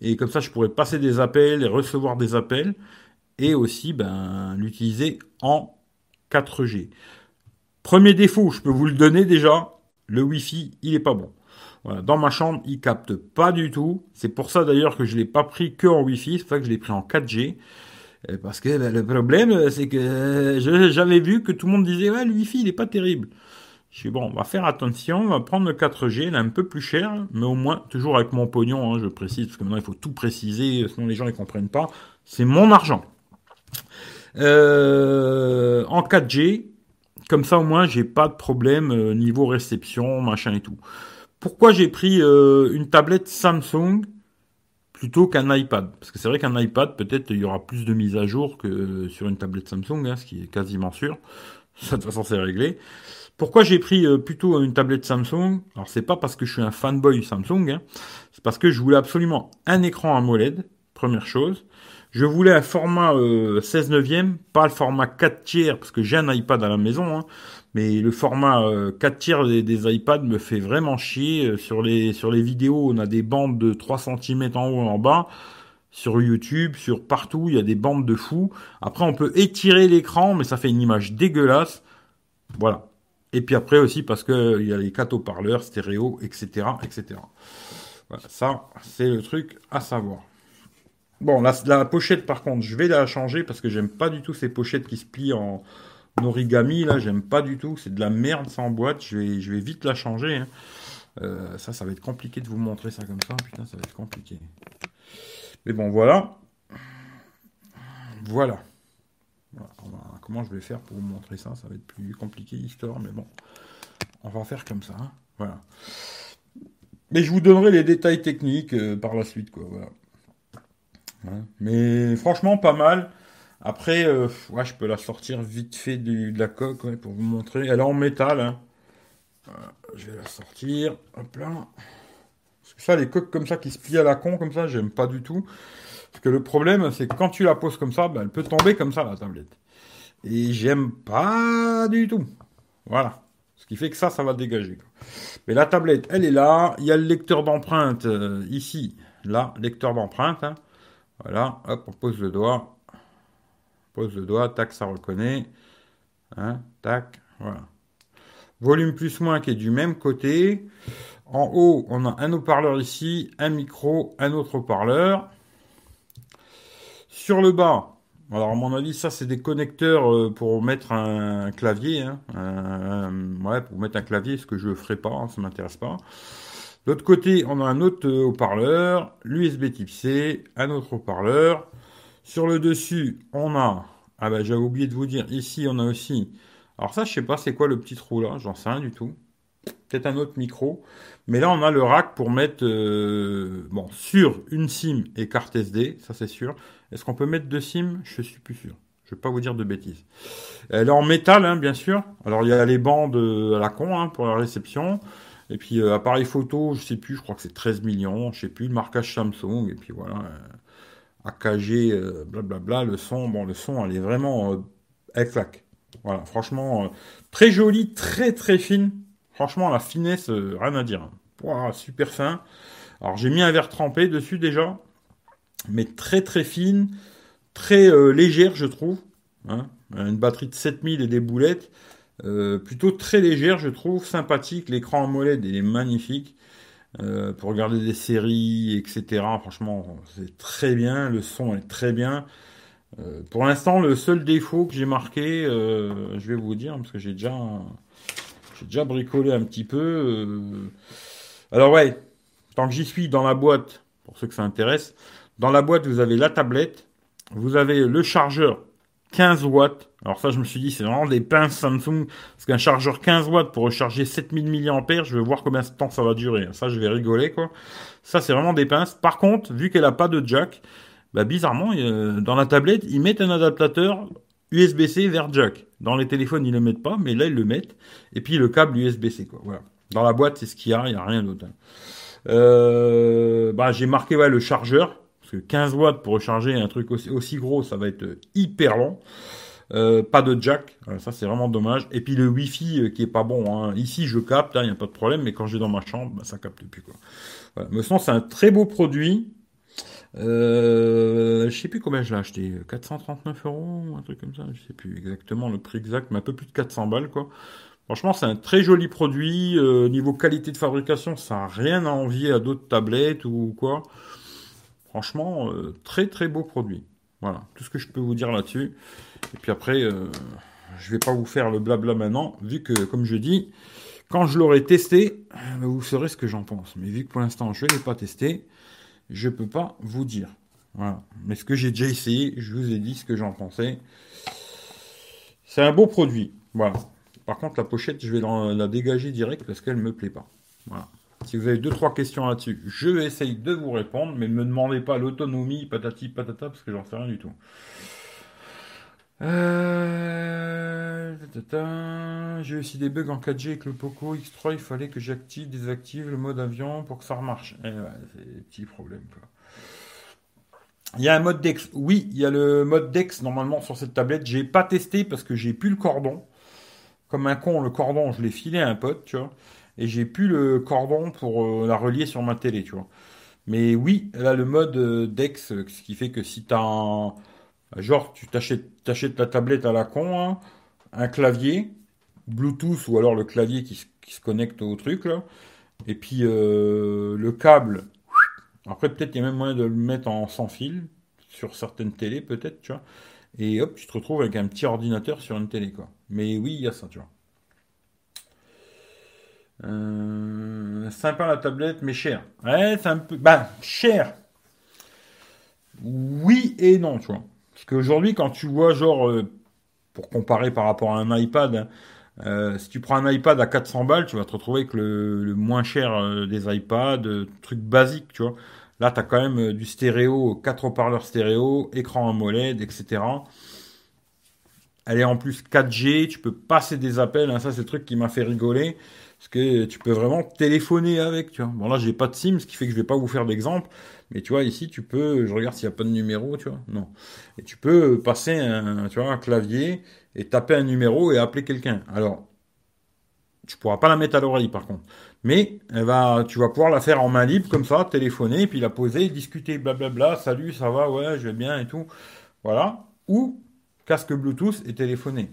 Et comme ça, je pourrais passer des appels et recevoir des appels. Et aussi, ben, l'utiliser en 4G. Premier défaut, je peux vous le donner déjà. Le Wi-Fi, il est pas bon. Dans ma chambre, il capte pas du tout. C'est pour ça d'ailleurs que je l'ai pas pris que en Wi-Fi. C'est pour ça que je l'ai pris en 4G. Euh, Parce que le problème, c'est que euh, j'avais vu que tout le monde disait ouais, le Wi-Fi, il est pas terrible. Je suis bon, on va faire attention, on va prendre le 4G, il est un peu plus cher, mais au moins, toujours avec mon pognon, hein, je précise, parce que maintenant il faut tout préciser, sinon les gens ne comprennent pas. C'est mon argent. Euh, en 4G, comme ça au moins j'ai pas de problème euh, niveau réception, machin et tout. Pourquoi j'ai pris euh, une tablette Samsung plutôt qu'un iPad Parce que c'est vrai qu'un iPad, peut-être il y aura plus de mises à jour que sur une tablette Samsung, hein, ce qui est quasiment sûr. Ça, de toute façon, c'est réglé. Pourquoi j'ai pris euh, plutôt une tablette Samsung? Alors, c'est pas parce que je suis un fanboy Samsung, hein. c'est parce que je voulais absolument un écran AMOLED, première chose. Je voulais un format euh, 16 neuvième, pas le format 4 tiers, parce que j'ai un iPad à la maison, hein. Mais le format euh, 4 tiers des, iPads me fait vraiment chier. Euh, Sur les, vidéos, on a des bandes de 3 cm en haut et en bas. Sur YouTube, sur partout, il y a des bandes de fous. Après, on peut étirer l'écran, mais ça fait une image dégueulasse. Voilà. Et puis après aussi parce que euh, y a les quatre haut-parleurs, stéréo, etc., etc. Voilà, ça, c'est le truc à savoir. Bon, la, pochette, par contre, je vais la changer parce que j'aime pas du tout ces pochettes qui se plient en, en origami. Là, j'aime pas du tout. C'est de la merde sans boîte. Je vais, vite la changer. hein. Euh, ça, ça va être compliqué de vous montrer ça comme ça. Putain, ça va être compliqué. Mais bon, voilà. Voilà. Comment je vais faire pour vous montrer ça Ça va être plus compliqué l'histoire, mais bon, on va faire comme ça. hein. Voilà. Mais je vous donnerai les détails techniques euh, par la suite, quoi. Voilà. Hein. Mais franchement, pas mal. Après, euh, ouais, je peux la sortir vite fait de la coque pour vous montrer. Elle est en métal. hein. Voilà, je vais la sortir. Hop là. Parce que ça, les coques comme ça qui se plient à la con, comme ça, j'aime pas du tout. Parce que le problème, c'est que quand tu la poses comme ça, ben, elle peut tomber comme ça, la tablette. Et j'aime pas du tout. Voilà. Ce qui fait que ça, ça va dégager. Mais la tablette, elle est là. Il y a le lecteur d'empreinte euh, ici. Là, lecteur d'empreinte. hein. Voilà. Hop, on pose le doigt. Le doigt. Tac, ça reconnaît. Hein, tac. Voilà. Volume plus moins qui est du même côté. En haut, on a un haut-parleur ici, un micro, un autre haut-parleur. Sur le bas, alors à mon avis, ça c'est des connecteurs euh, pour mettre un clavier, hein, ouais, pour mettre un clavier, ce que je ne ferai pas, hein, ça m'intéresse pas. L'autre côté, on a un autre euh, haut-parleur, l'USB Type C, un autre haut-parleur. Sur le dessus, on a, ah ben j'avais oublié de vous dire, ici on a aussi, alors ça je sais pas c'est quoi le petit trou là, j'en sais rien du tout. peut-être un autre micro. Mais là, on a le rack pour mettre, euh, bon, sur une SIM et carte SD, ça c'est sûr. Est-ce qu'on peut mettre deux SIM? Je suis plus sûr. Je vais pas vous dire de bêtises. Elle est en métal, hein, bien sûr. Alors, il y a les bandes euh, à la con hein, pour la réception. Et puis, euh, appareil photo, je sais plus, je crois que c'est 13 millions, je sais plus, le marquage Samsung. Et puis voilà, AKG, blablabla, le son, bon, le son, elle est vraiment, elle claque. Voilà, franchement, très jolie, très très fine. Franchement, la finesse, euh, rien à dire. super fin. Alors j'ai mis un verre trempé dessus déjà, mais très très fine, très euh, légère je trouve. Hein. Une batterie de 7000 et des boulettes. Euh, plutôt très légère je trouve, sympathique. L'écran AMOLED il est magnifique. Pour regarder des séries, etc. Franchement, c'est très bien. Le son est très bien. pour l'instant, le seul défaut que j'ai marqué, je vais vous dire, parce que j'ai déjà j'ai déjà bricolé un petit peu. Euh. Alors ouais, tant que j'y suis dans la boîte, pour ceux que ça intéresse, dans la boîte, vous avez la tablette, vous avez le chargeur 15 watts. Alors ça, je me suis dit, c'est vraiment des pinces Samsung, parce qu'un chargeur 15 watts pour recharger 7000 mAh, je vais voir combien de temps ça va durer. Ça, je vais rigoler, quoi. Ça, c'est vraiment des pinces. Par contre, vu qu'elle n'a pas de jack, bah, bizarrement, dans la tablette, ils mettent un adaptateur USB-C vers jack. Dans les téléphones, ils ne le mettent pas, mais là, ils le mettent. Et puis le câble USB-C, quoi. Voilà. Dans la boîte, c'est ce qu'il y a, il n'y a rien d'autre. Hein. Euh, bah, j'ai marqué ouais, le chargeur, parce que 15 watts pour recharger un truc aussi, gros, ça va être hyper long. Euh, pas de jack, ça c'est vraiment dommage. Et puis le Wi-Fi euh, qui est pas bon. Hein. Ici je capte, il hein, n'y a pas de problème, mais quand je vais dans ma chambre, bah, ça capte plus quoi. Me semble c'est un très beau produit. Euh, je sais plus combien je l'ai acheté, 439 euros, un truc comme ça, je sais plus exactement le prix exact, mais un peu plus de 400 balles quoi. Franchement, c'est un très joli produit. Euh, niveau qualité de fabrication, ça n'a rien à envier à d'autres tablettes ou quoi. Franchement, euh, très très beau produit. Voilà, tout ce que je peux vous dire là-dessus. Et puis après, euh, je vais pas vous faire le blabla maintenant, vu que, comme je dis, quand je l'aurai testé, vous saurez ce que j'en pense. Mais vu que pour l'instant, je ne l'ai pas testé, je peux pas vous dire. Voilà. Mais ce que j'ai déjà essayé, je vous ai dit ce que j'en pensais. C'est un beau produit. Voilà. Par contre, la pochette, je vais la, dégager direct parce qu'elle me plaît pas. Voilà. Si vous avez deux trois questions là-dessus, je vais essayer de vous répondre, mais ne me demandez pas l'autonomie, patati patata, parce que j'en sais rien du tout. Euh... J'ai aussi des bugs en 4G avec le Poco X3. Il fallait que j'active, désactive le mode avion pour que ça remarche. Eh c'est des petits problèmes. Il y a un mode Dex. Oui, il y a le mode Dex normalement sur cette tablette. J'ai pas testé parce que j'ai plus le cordon. Comme un con, le cordon, je l'ai filé à un pote, tu vois. Et j'ai plus le cordon pour euh, la relier sur ma télé, tu vois. Mais oui, elle a le mode euh, Dex, ce qui fait que si tu as un Genre, tu t'achètes, la tablette à la con, hein, un clavier, Bluetooth ou alors le clavier qui, se connecte au truc, là. Et puis euh, le câble. Après, peut-être il y a même moyen de le mettre en sans fil, sur certaines télés, peut-être, tu vois. Et hop, tu te retrouves avec un petit ordinateur sur une télé, quoi. Mais oui, il y a ça, tu vois. Euh, sympa la tablette, mais cher. Ouais, c'est un peu. Ben, cher. Oui et non, tu vois. Parce qu'aujourd'hui, quand tu vois, genre, euh, pour comparer par rapport à un iPad, hein, euh, si tu prends un iPad à 400 balles, tu vas te retrouver avec le, moins cher des iPads, truc basique, tu vois. Là, tu as quand même du stéréo, 4 haut-parleurs stéréo, écran AMOLED, etc. Elle est en plus 4G, tu peux passer des appels, hein, ça c'est le truc qui m'a fait rigoler. Parce que tu peux vraiment téléphoner avec, tu vois. Bon là j'ai pas de SIM, ce qui fait que je vais pas vous faire d'exemple. Mais tu vois, ici, tu peux, je regarde s'il n'y a pas de numéro, tu vois. Non. Et tu peux passer un, clavier et taper un numéro et appeler quelqu'un. Alors, tu pourras pas la mettre à l'oreille, par contre. Mais elle va, tu vas pouvoir la faire en main libre, comme ça, téléphoner, puis la poser, discuter, blablabla, salut, ça va, ouais, je vais bien et tout. Voilà. Ou casque Bluetooth et téléphoner.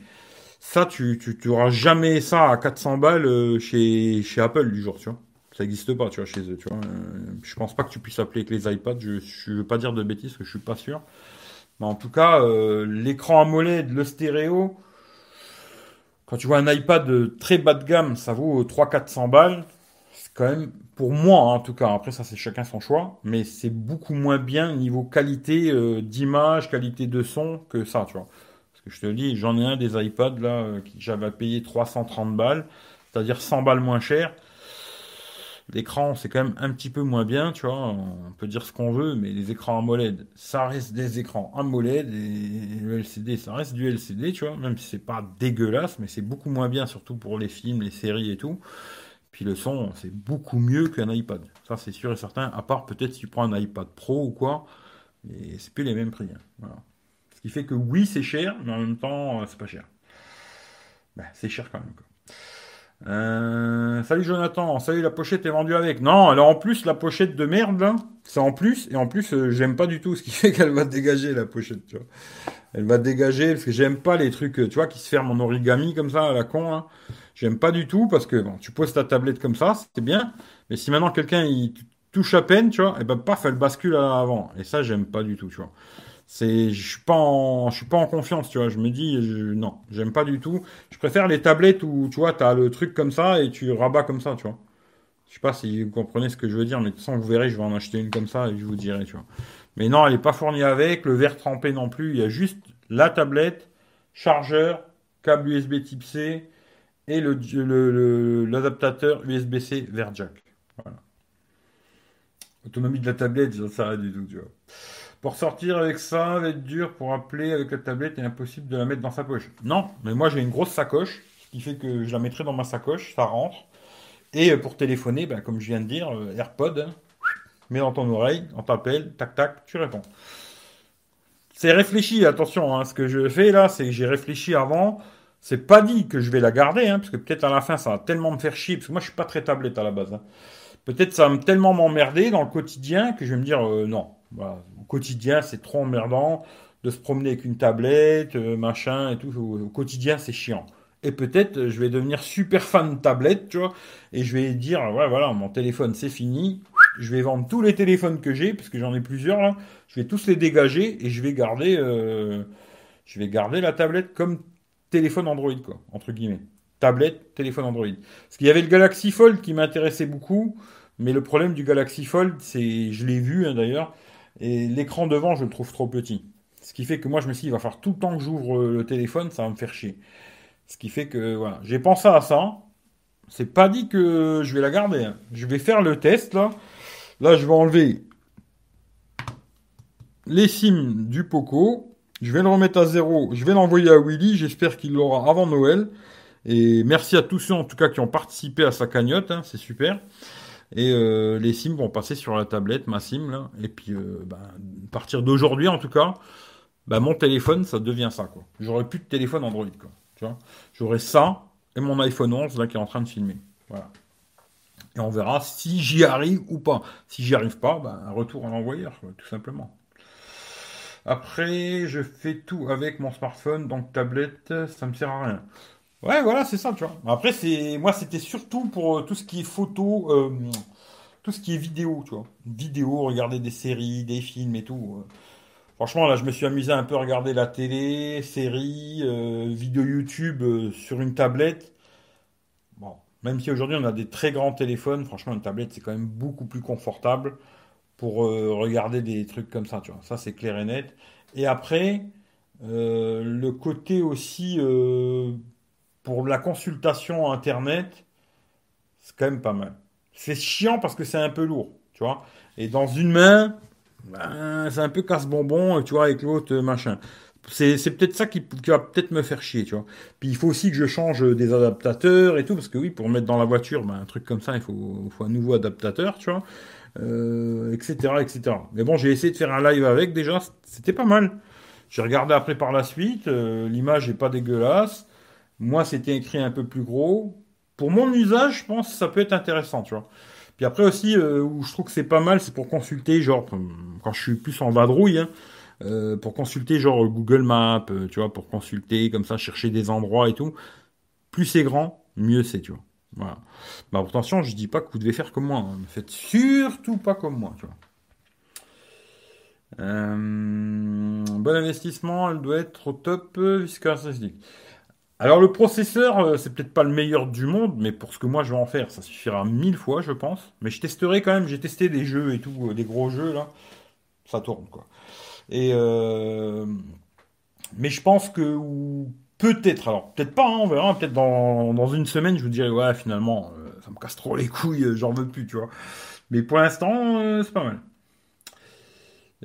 Ça, tu, tu, tu jamais ça à 400 balles euh, chez, chez Apple du jour, tu vois. Ça n'existe pas, tu vois, chez eux, tu vois. Euh, je pense pas que tu puisses appeler avec les iPads. Je, ne veux pas dire de bêtises, parce que je suis pas sûr. Mais en tout cas, euh, l'écran AMOLED, le stéréo, quand tu vois un iPad très bas de gamme, ça vaut 300-400 balles. C'est quand même, pour moi en tout cas, après ça c'est chacun son choix, mais c'est beaucoup moins bien niveau qualité d'image, qualité de son que ça, tu vois. Je te dis, j'en ai un des iPads là, que j'avais payé 330 balles c'est-à-dire 100 balles moins cher. L'écran, c'est quand même un petit peu moins bien, tu vois. On peut dire ce qu'on veut, mais les écrans AMOLED, ça reste des écrans AMOLED et le LCD, ça reste du LCD, tu vois. Même si c'est pas dégueulasse, mais c'est beaucoup moins bien, surtout pour les films, les séries et tout. Puis le son, c'est beaucoup mieux qu'un iPad. Ça, c'est sûr et certain. À part peut-être si tu prends un iPad Pro ou quoi, mais c'est plus les mêmes prix. Hein. Ce qui fait que oui, c'est cher, mais en même temps, c'est pas cher. Ben, c'est cher quand même. Euh, salut Jonathan, salut la pochette est vendue avec. Non, alors en plus la pochette de merde c'est en plus et en plus euh, j'aime pas du tout ce qui fait qu'elle va dégager la pochette, tu vois. Elle va dégager parce que j'aime pas les trucs, tu vois, qui se ferment en origami comme ça à la con là. J'aime pas du tout parce que bon, tu poses ta tablette comme ça, c'est bien, mais si maintenant quelqu'un il touche à peine, tu vois, et ben paf, elle bascule à l'avant et ça j'aime pas du tout, tu vois c'est je suis pas en je suis pas en confiance tu vois. Je me dis non j'aime pas du tout. Je préfère les tablettes où tu vois tu as le truc comme ça et tu rabats comme ça tu vois. Je sais pas si vous comprenez ce que je veux dire mais de toute façon vous verrez je vais en acheter une comme ça et je vous dirai tu vois. Mais non elle est pas fournie avec le verre trempé non plus. Il y a juste la tablette chargeur câble USB Type C et l'adaptateur USB-C vers jack voilà. Autonomie de la tablette ça s'arrête du tout tu vois pour sortir avec ça, va être dur. Pour appeler avec la tablette, et impossible de la mettre dans sa poche. Non, mais moi j'ai une grosse sacoche, ce qui fait que je la mettrai dans ma sacoche, ça rentre. Et euh, pour téléphoner, ben, comme je viens de dire, euh, AirPod, hein, mets dans ton oreille, on t'appelle, tac tac, tu réponds. C'est réfléchi, attention, hein, ce que je fais là, c'est que j'ai réfléchi avant. C'est pas dit que je vais la garder, hein, parce que peut-être à la fin ça va tellement me faire chier, parce que moi je suis pas très tablette à la base. Peut-être ça va tellement m'emmerder dans le quotidien que je vais me dire euh, non. Voilà, quotidien, c'est trop emmerdant de se promener avec une tablette, euh, machin et tout. Au, quotidien, c'est chiant. Et peut-être euh, je vais devenir super fan de tablette, tu vois, et je vais dire, ouais, voilà, mon téléphone, c'est fini. Je vais vendre tous les téléphones que j'ai, parce que j'en ai plusieurs. Je vais tous les dégager et je vais garder, euh, je vais garder la tablette comme téléphone Android, quoi, entre guillemets. Tablette, téléphone Android. Parce qu'il y avait le Galaxy Fold qui m'intéressait beaucoup, mais le problème du Galaxy Fold, c'est, je l'ai vu hein, d'ailleurs, et l'écran devant, je le trouve trop petit. Ce qui fait que moi, je me suis dit, il va falloir tout le temps que j'ouvre le téléphone, ça va me faire chier. Ce qui fait que, voilà, j'ai pensé à ça. C'est pas dit que je vais la garder. Hein. Je vais faire le test, là. Là, je vais enlever les sims du Poco. Je vais le remettre à zéro. Je vais l'envoyer à Willy. J'espère qu'il l'aura avant Noël. Et merci à tous ceux, en tout cas, qui ont participé à sa cagnotte. Hein. C'est super. Et euh, les sims vont passer sur la tablette, ma sim, là. Et puis, euh, bah, à partir d'aujourd'hui, en tout cas, bah, mon téléphone, ça devient ça, quoi. J'aurai plus de téléphone Android, quoi. Tu J'aurai ça et mon iPhone 11, là, qui est en train de filmer. Voilà. Et on verra si j'y arrive ou pas. Si j'y arrive pas, bah, un retour à l'envoyeur, tout simplement. Après, je fais tout avec mon smartphone, donc tablette, ça me sert à rien. Ouais, voilà, c'est ça, tu vois. Après, c'est moi, c'était surtout pour euh, tout ce qui est photo, euh, tout ce qui est vidéo, tu vois. Vidéo, regarder des séries, des films et tout. Euh. Franchement, là, je me suis amusé un peu à regarder la télé, séries, vidéos YouTube sur une tablette. Bon, même si aujourd'hui on a des très grands téléphones, franchement, une tablette c'est quand même beaucoup plus confortable pour regarder des trucs comme ça, tu vois. Ça, c'est clair et net. Et après, le côté aussi pour la consultation internet, c'est quand même pas mal. C'est chiant parce que c'est un peu lourd, tu vois. Et dans une main, ben, c'est un peu casse-bonbon, tu vois, avec l'autre machin. C'est, peut-être ça qui, va peut-être me faire chier, tu vois. Puis il faut aussi que je change des adaptateurs et tout, parce que oui, pour mettre dans la voiture, ben, un truc comme ça, il faut, un nouveau adaptateur, tu vois, euh, etc., etc. Mais bon, j'ai essayé de faire un live avec déjà, c'était pas mal. J'ai regardé après par la suite, euh, l'image est pas dégueulasse. Moi, c'était écrit un peu plus gros. Pour mon usage, je pense que ça peut être intéressant, tu. Puis après aussi, euh, où je trouve que c'est pas mal, c'est pour consulter, genre, quand je suis plus en vadrouille, hein, euh, pour consulter, genre, Google Maps, euh, tu vois, pour consulter, comme ça, chercher des endroits et tout. Plus c'est grand, mieux c'est, tu vois. Voilà. Bah, attention, je dis pas que vous devez faire comme moi. Hein. Ne faites surtout pas comme moi, tu vois. bon investissement, elle doit être au top, viscaractéristique. Alors le processeur, euh, c'est peut-être pas le meilleur du monde, mais pour ce que moi je vais en faire, ça suffira mille fois, je pense. Mais je testerai quand même, j'ai testé des jeux et tout, euh, des gros jeux là, ça tourne quoi. Et euh, mais je pense que Peut-être, alors peut-être pas, hein, on verra. Peut-être dans, une semaine, je vous dirai, ouais, finalement, ça me casse trop les couilles, j'en veux plus, tu vois. Mais pour l'instant, c'est pas mal.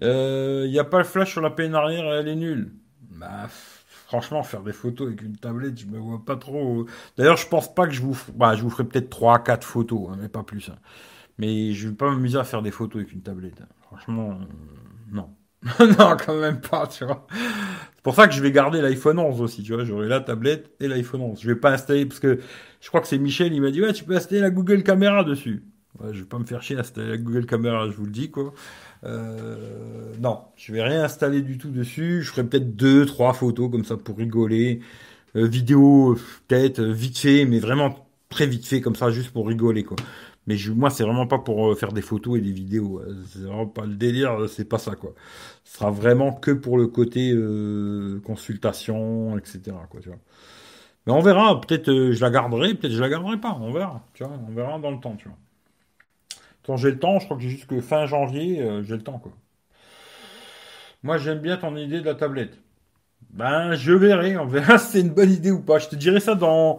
Il n'y a pas le flash sur la peine arrière, elle est nulle. Bah, franchement, faire des photos avec une tablette, je me vois pas trop. D'ailleurs, je pense pas que je vous, bah, je vous ferai peut-être 3 4 photos, hein, mais pas plus. Hein. Mais je vais pas m'amuser à faire des photos avec une tablette. Hein. Franchement, non. non, quand même pas. C'est pour ça que je vais garder l'iPhone 11 aussi, tu vois. J'aurai la tablette et l'iPhone 11. Je vais pas installer, parce que je crois que c'est Michel, il m'a dit, ouais, tu peux installer la Google Caméra dessus. Ouais, je vais pas me faire chier à installer la Google Caméra, je vous le dis, quoi. Euh, non, je vais rien installer du tout dessus. Je ferai peut-être deux, trois photos comme ça pour rigoler. Euh, vidéo, peut-être, euh, vite fait, mais vraiment très vite fait, comme ça, juste pour rigoler, quoi. Mais je, moi, c'est vraiment pas pour euh, faire des photos et des vidéos. C'est vraiment pas le délire, c'est pas ça, quoi. Ce sera vraiment que pour le côté euh, consultation, etc. Quoi, tu vois. Mais on verra. Peut-être euh, je la garderai, peut-être je la garderai pas. On verra. Tu vois, on verra dans le temps, tu vois. Quand j'ai le temps, je crois que j'ai jusque fin janvier, j'ai le temps, quoi. Moi, j'aime bien ton idée de la tablette. Ben, je verrai. On verra si c'est une bonne idée ou pas. Je te dirai ça dans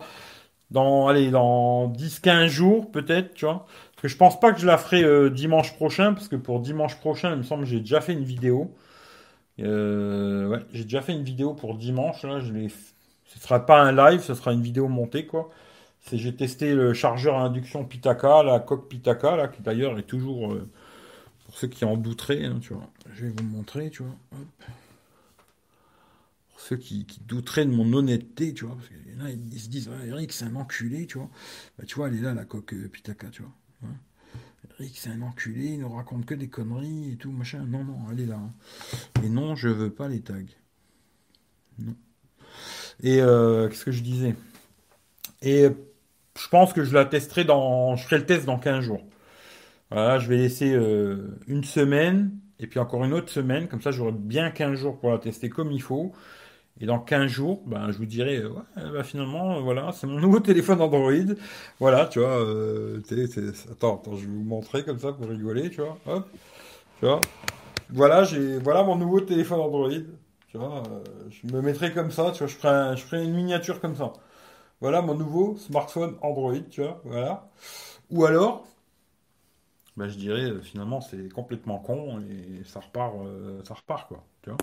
dans, dans 10-15 jours, peut-être, tu vois. Parce que je pense pas que je la ferai euh, dimanche prochain, parce que pour dimanche prochain, il me semble que j'ai déjà fait une vidéo. Euh, ouais, j'ai déjà fait une vidéo pour dimanche, là, je l'ai... Ce sera pas un live, ce sera une vidéo montée, quoi. C'est, j'ai testé le chargeur à induction Pitaka, la coque Pitaka, là, qui d'ailleurs est toujours, euh, pour ceux qui en douteraient, hein, tu vois. Je vais vous montrer, tu vois. Hop ceux qui, douteraient de mon honnêteté, tu vois, parce qu'il y en a, ils se disent, Eric, c'est un enculé, tu vois. Bah, tu vois, elle est là, la coque euh, Pitaka, tu vois. Hein. Eric, c'est un enculé, il nous raconte que des conneries et tout, machin. Non, non, elle est là. Hein. Et non, je veux pas les tags. Non. Et euh, qu'est-ce que je disais? Et je pense que je la testerai dans. Je ferai le test dans 15 jours. Voilà, je vais laisser euh, une semaine et puis encore une autre semaine, comme ça j'aurai bien 15 jours pour la tester comme il faut. Et dans 15 jours, ben, je vous dirai, euh, ouais, bah, finalement, euh, voilà, c'est mon nouveau téléphone Android. Voilà, tu vois, attends, attends, je vais vous montrer comme ça pour rigoler, tu vois. Tu vois. Voilà, voilà mon nouveau téléphone Android. Tu vois, je me mettrai comme ça, tu vois, je ferai, je ferai une miniature comme ça. Voilà mon nouveau smartphone Android, tu vois, voilà. Ou alors, ben, je dirais finalement c'est complètement con et ça repart, ça repart quoi, tu vois.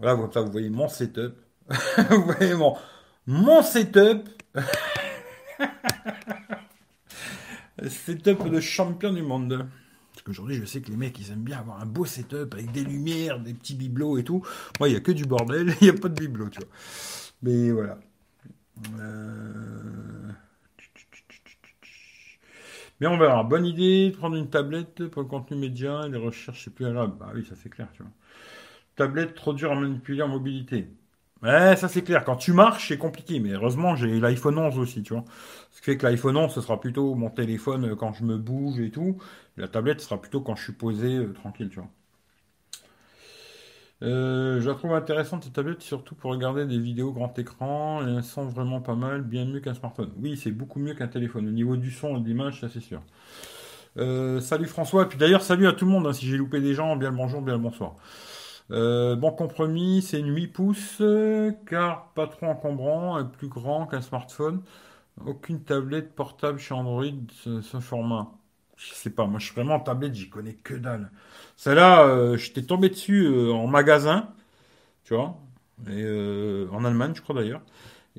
Voilà, vous voyez mon setup. vous voyez mon, mon setup. setup de champion du monde. Parce qu'aujourd'hui, je sais que les mecs, ils aiment bien avoir un beau setup avec des lumières, des petits bibelots et tout. Moi, il n'y a que du bordel, il n'y a pas de bibelots, tu vois. Mais voilà. Euh, Mais on verra. Bonne idée de prendre une tablette pour le contenu média et les recherches, c'est plus agréable. Bah oui, ça c'est clair, tu vois tablette trop dur à manipuler en mobilité. Ouais, ça c'est clair. Quand tu marches, c'est compliqué. Mais heureusement, j'ai l'iPhone 11 aussi, tu vois. Ce qui fait que l'iPhone 11, ce sera plutôt mon téléphone euh, quand je me bouge et tout. La tablette sera plutôt quand je suis posé, euh, tranquille, tu vois. Euh, je la trouve intéressante cette tablette, surtout pour regarder des vidéos grand écran. Et elles sont vraiment pas mal, bien mieux qu'un smartphone. Oui, c'est beaucoup mieux qu'un téléphone. Au niveau du son et de l'image, ça c'est sûr. salut François. Et puis d'ailleurs, salut à tout le monde. Hein, si j'ai loupé des gens, bien le bonjour, bien le bonsoir. Euh, bon compromis, c'est une 8 pouces, car pas trop encombrant plus grand qu'un smartphone. Aucune tablette portable chez Android ce, ce format. Je sais pas, moi je suis vraiment en tablette, j'y connais que dalle. Celle-là, euh, j'étais tombé dessus euh, en magasin, tu vois, et, en Allemagne je crois d'ailleurs.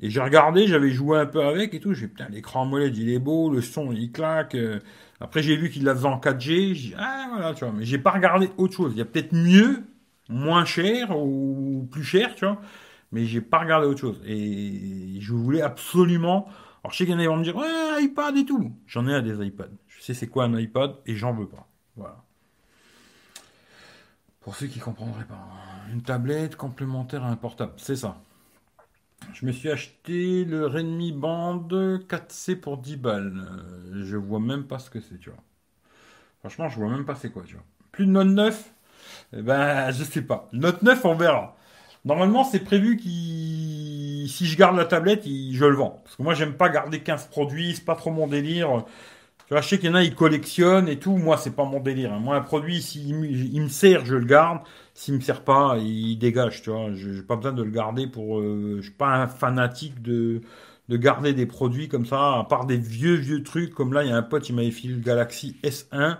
Et j'ai regardé, j'avais joué un peu avec et tout. J'ai putain, l'écran AMOLED il est beau, le son il claque. Après j'ai vu qu'il la faisait en 4G. J'ai ah voilà, tu vois. Mais j'ai pas regardé autre chose. Il y a peut-être mieux moins cher ou plus cher, tu vois. Mais j'ai pas regardé autre chose. Et je voulais absolument. Alors je sais qu'il y en a qui vont me dire ouais, iPad et tout. J'en ai un des iPads. Je sais c'est quoi un iPad et j'en veux pas. Voilà. Pour ceux qui comprendraient pas. Une tablette complémentaire à un portable. C'est ça. Je me suis acheté le Redmi Band 4C pour 10 balles. Je vois même pas ce que c'est, tu vois. Franchement, je vois même pas c'est quoi, tu vois. Plus de Note 9 eh ben, je sais pas. Note 9, on verra. Normalement, c'est prévu qu'il, si je garde la tablette, je le vends. Parce que moi, j'aime pas garder 15 produits, c'est pas trop mon délire. Tu vois, je sais qu'il y en a, ils collectionnent et tout. Moi, c'est pas mon délire. hein. Moi, un produit, s'il il me sert, je le garde. S'il me sert pas, il dégage, tu vois. Je- J'ai pas besoin de le garder pour. euh, je suis pas un fanatique de de garder des produits comme ça, à part des vieux vieux trucs. Comme là, il y a un pote, il m'avait filé le Galaxy S1.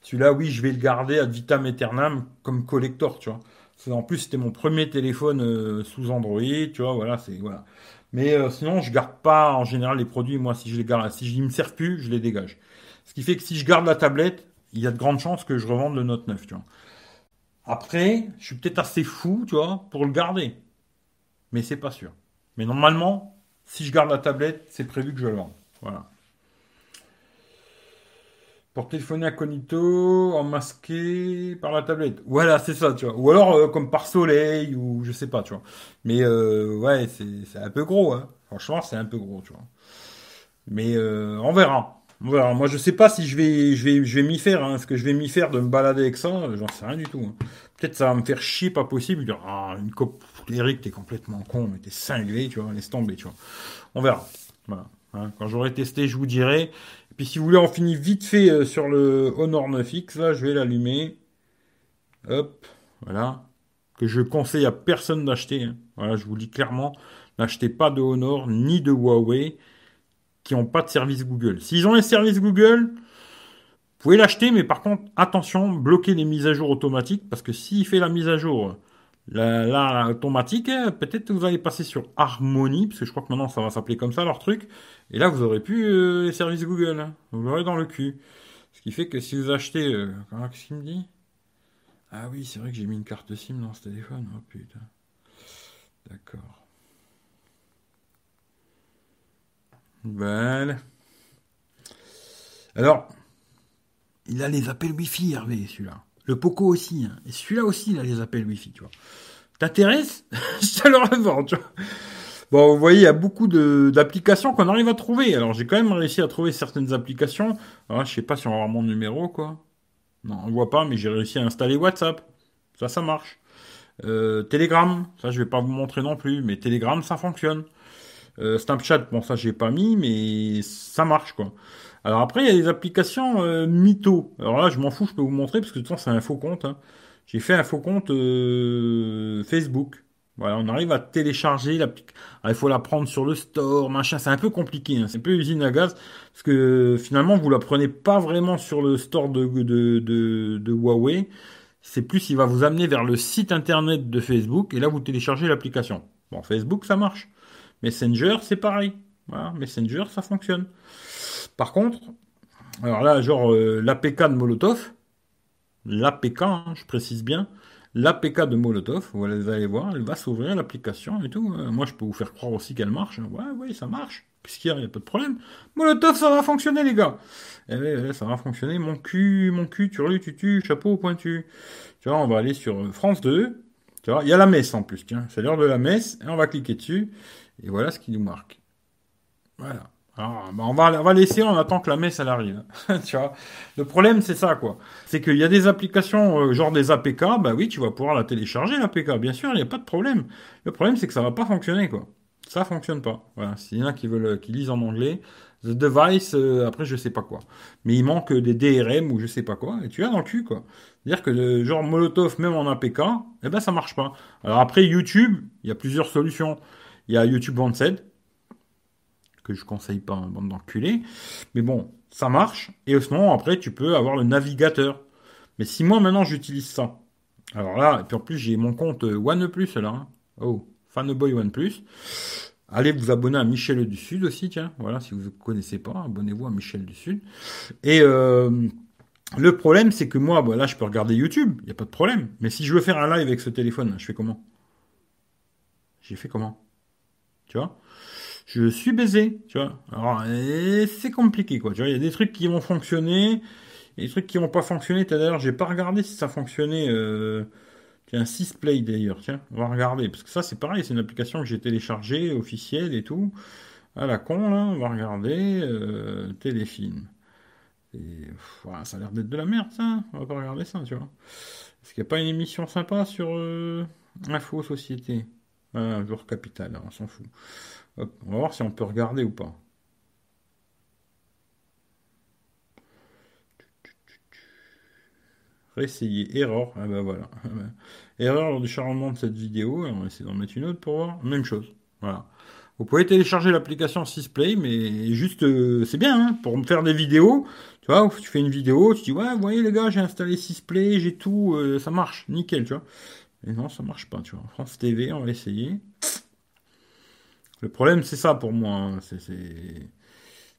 Celui-là, oui, je vais le garder ad vitam aeternam comme collector, tu En plus, c'était mon premier téléphone euh, sous Android, tu vois. Voilà, c'est voilà. Mais euh, sinon, je garde pas en général les produits. Moi, si je les garde, si je ne me servent plus, je les dégage. Ce qui fait que si je garde la tablette, il y a de grandes chances que je revende le Note 9, tu vois. Après, je suis peut-être assez fou, tu vois, pour le garder. Mais c'est pas sûr. Mais normalement, si je garde la tablette, c'est prévu que je le vende. Voilà. Pour téléphoner incognito, en masqué par la tablette. Voilà, c'est ça, tu vois. Ou alors euh, comme par soleil, ou je sais pas, tu vois. Mais euh, ouais, c'est un peu gros, hein. Franchement, c'est un peu gros, tu vois. Mais euh, on verra. Verra. Moi, je sais pas si je vais, je vais, je vais m'y faire. Hein. Est-ce que je vais m'y faire de me balader avec ça? J'en sais rien du tout. hein. Peut-être ça va me faire chier, pas possible. Dire, ah, une cop... Eric, t'es complètement con, mais t'es cinglé, tu vois. Laisse tomber, tu vois. On verra. Voilà. Hein. Quand j'aurai testé, je vous dirai. Puis, si vous voulez, on finit vite fait euh, sur le Honor 9X. Là, je vais l'allumer. Hop, voilà. Que je conseille à personne d'acheter. hein. Voilà, je vous dis clairement. N'achetez pas de Honor ni de Huawei qui n'ont pas de service Google. S'ils ont les services Google, vous pouvez l'acheter, mais par contre, attention, bloquez les mises à jour automatiques, parce que s'il fait la mise à jour, la, la- automatique, peut-être que vous allez passer sur Harmony, parce que je crois que maintenant ça va s'appeler comme ça leur truc, et là vous aurez plus euh, les services Google, hein. vous l'aurez dans le cul. Ce qui fait que si vous achetez, euh, qu'est-ce qu'il me dit? Ah oui, c'est vrai que j'ai mis une carte SIM dans ce téléphone, oh putain. D'accord. Voilà. Alors, il a les appels Wi-Fi, Hervé, celui-là. Le Poco aussi. hein. Et celui-là aussi, il a les appels Wi-Fi, tu vois. T'intéresse Je te le revends, tu vois. Bon, vous voyez, il y a beaucoup d'applications qu'on arrive à trouver. Alors, j'ai quand même réussi à trouver certaines applications. Alors, je sais pas si on va avoir mon numéro, quoi. Non, on voit pas, mais j'ai réussi à installer WhatsApp. Ça, ça marche. Euh, Telegram, ça, je vais pas vous montrer non plus, mais Telegram, ça fonctionne. Euh, Snapchat, bon ça j'ai pas mis, mais ça marche quoi. Alors après il y a des applications euh, mytho. Alors là je m'en fous, je peux vous montrer parce que de toute façon c'est un faux compte. hein. J'ai fait un faux compte euh, Facebook. Voilà, on arrive à télécharger l'application. Il faut la prendre sur le store, machin. C'est un peu compliqué, hein. c'est un peu usine à gaz parce que finalement vous la prenez pas vraiment sur le store de de, de, de Huawei. C'est plus il va vous amener vers le site internet de Facebook et là vous téléchargez l'application. Bon Facebook ça marche. Messenger, c'est pareil. Voilà, Messenger, ça fonctionne. Par contre, alors là, genre euh, l'APK de Molotov, l'APK, hein, je précise bien, l'APK de Molotov, vous allez voir, elle va s'ouvrir l'application et tout. Euh, moi, je peux vous faire croire aussi qu'elle marche. Ouais, ouais, ça marche. Qu'est-ce qu'il y a n'y a pas de problème. Molotov, ça va fonctionner, les gars. Eh ouais, ça va fonctionner. Mon cul, mon cul, turlu, tutu, chapeau pointu. Tu vois, on va aller sur France 2. Tu vois, il y a la messe en plus, tiens. C'est l'heure de la messe. Et on va cliquer dessus. Et voilà ce qui nous marque. Voilà. Alors, bah, on, va, on laisser, on attend que la messe arrive. tu vois. Le problème c'est ça quoi. C'est qu'il y a des applications euh, genre des APK, bah oui, tu vas pouvoir la télécharger l'APK, bien sûr, il n'y a pas de problème. Le problème c'est que ça va pas fonctionner quoi. Ça fonctionne pas. Voilà. S'il y en a qui veulent, qui lisent en anglais, the device, euh, après je sais pas quoi. Mais il manque des DRM ou je sais pas quoi, et tu as dans le cul quoi. C'est-à-dire que euh, genre Molotov même en APK, eh ben ça marche pas. Alors après YouTube, il y a plusieurs solutions. Il y a YouTube Vanced, que je conseille pas, hein, bande d'enculés. Mais bon, ça marche. Et sinon, après, tu peux avoir le navigateur. Mais si moi, maintenant, j'utilise ça. Alors là, et puis en plus, j'ai mon compte euh, OnePlus, là. hein. Oh, fanboy OnePlus. Allez vous abonner à Michel du Sud aussi, tiens. Voilà, si vous ne connaissez pas, abonnez-vous à Michel du Sud. Et euh, le problème, c'est que moi, bah, là, je peux regarder YouTube, il n'y a pas de problème. Mais si je veux faire un live avec ce téléphone, je fais comment? J'ai fait comment? Tu vois? Je suis baisé, tu vois. Alors, c'est compliqué, quoi. Tu vois, il y a des trucs qui vont fonctionner, et des trucs qui vont pas fonctionner. D'ailleurs, j'ai pas regardé si ça fonctionnait. Euh... Tiens, 6 Play d'ailleurs, tiens, on va regarder. Parce que ça, c'est pareil, c'est une application que j'ai téléchargée, officielle et tout. À la con, là, on va regarder. Euh... Téléfilm. Et, ça a l'air d'être de la merde, ça. On va pas regarder ça, tu vois. Est-ce qu'il n'y a pas une émission sympa sur euh... Info Société? Un jour capital, on s'en fout. On va voir si on peut regarder ou pas. Réessayer. Erreur. Ah bah voilà. Erreur lors du chargement de cette vidéo. On va essayer d'en mettre une autre pour voir. Même chose. Voilà. Vous pouvez télécharger l'application Sysplay, mais juste, euh, c'est bien hein, pour me faire des vidéos. Tu vois, tu fais une vidéo, tu dis ouais, vous voyez les gars, j'ai installé Sysplay, j'ai tout, euh, ça marche, nickel, tu vois. Mais non, ça marche pas, tu vois. France TV, on va essayer. Le problème, c'est ça pour moi. Hein. C'est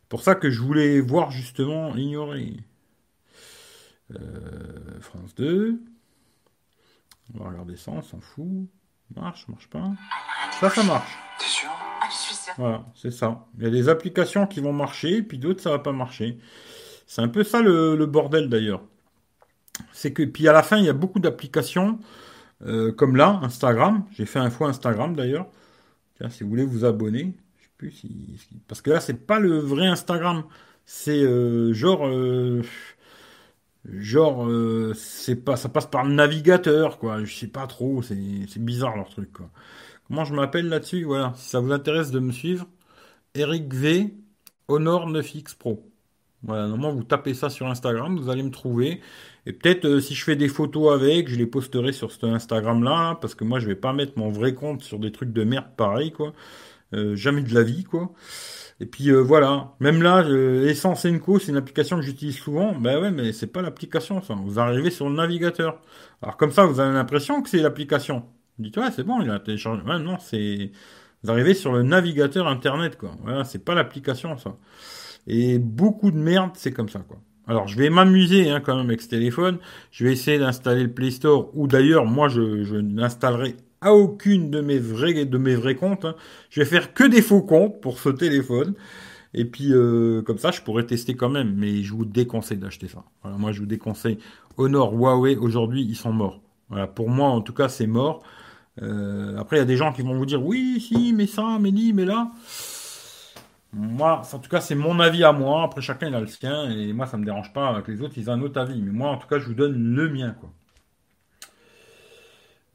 pour ça que je voulais voir justement ignorer. Euh, France 2. On va regarder ça, on s'en fout. Marche, marche pas. Ça, ça marche. T'es sûr? Ah, Je suis sûr. Voilà, c'est ça. Il y a des applications qui vont marcher, puis d'autres, ça va pas marcher. C'est un peu ça le, bordel d'ailleurs. C'est que, puis à la fin, il y a beaucoup d'applications, euh, comme là, Instagram. J'ai fait un fois Instagram d'ailleurs. Tiens, si vous voulez vous abonner, plus si. Parce que là, c'est pas le vrai Instagram. C'est euh, genre. Euh, genre, c'est pas, ça passe par le navigateur, quoi. Je sais pas trop, c'est bizarre leur truc, quoi. Comment je m'appelle là-dessus? Voilà, si ça vous intéresse de me suivre, Eric V, Honor 9X Pro. Voilà, normalement vous tapez ça sur Instagram, vous allez me trouver. Et peut-être euh, si je fais des photos avec, je les posterai sur cet Instagram-là, parce que moi je vais pas mettre mon vrai compte sur des trucs de merde pareil, quoi. Euh, jamais de la vie, quoi. Et puis euh, voilà, même là, Essence Co, c'est une application que j'utilise souvent. Ben ouais, mais c'est pas l'application, ça. Vous arrivez sur le navigateur. Alors comme ça, vous avez l'impression que c'est l'application. Vous dites ouais, c'est bon, il a téléchargé. Ouais, non, c'est. Vous arrivez sur le navigateur internet, quoi. Voilà, c'est pas l'application, ça. Et beaucoup de merde, c'est comme ça, quoi. Alors, je vais m'amuser hein, quand même avec ce téléphone. Je vais essayer d'installer le Play Store, ou d'ailleurs, moi, je, n'installerai à aucune de mes vrais, de mes vrais comptes. Hein. Je vais faire que des faux comptes pour ce téléphone. Et puis, euh, comme ça, je pourrais tester quand même. Mais je vous déconseille d'acheter ça. Voilà, moi, je vous déconseille. Honor, Huawei, aujourd'hui, ils sont morts. Voilà, pour moi, en tout cas, c'est mort. Euh, après, il y a des gens qui vont vous dire, oui, si, mais ça, mais ni, mais là. Moi, en tout cas, c'est mon avis à moi. Après, chacun il a le sien. Et moi, ça me dérange pas que les autres ils aient un autre avis. Mais moi, en tout cas, je vous donne le mien, quoi.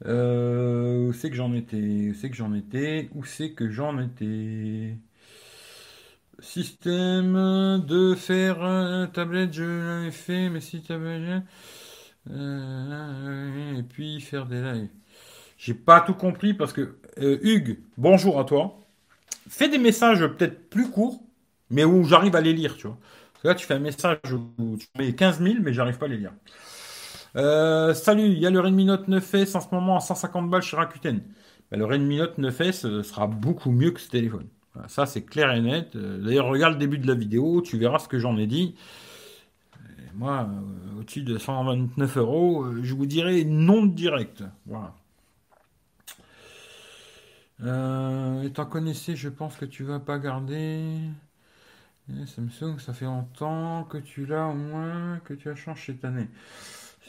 Euh, où c'est que j'en étais? Où c'est que j'en étais? Où c'est que j'en étais? Système de faire tablette, je l'avais fait, mais si tablette. Euh, et puis faire des lives. J'ai pas tout compris parce que euh, Hugues, bonjour à toi fais des messages peut-être plus courts, mais où j'arrive à les lire, tu vois. Là, tu fais un message où tu mets 15 000, mais j'arrive pas à les lire. Euh, salut, il y a le Redmi Note 9S en ce moment à 150 balles chez Rakuten. Ben, le Redmi Note 9S euh, sera beaucoup mieux que ce téléphone. ça, c'est clair et net. Euh, d'ailleurs, regarde le début de la vidéo, tu verras ce que j'en ai dit. moi, au-dessus de 129 euros, je vous dirais non direct. Voilà. Euh, étant connaissé, je pense que tu vas pas garder. Eh, Samsung, ça fait longtemps que tu l'as au moins, que tu as changé cette année.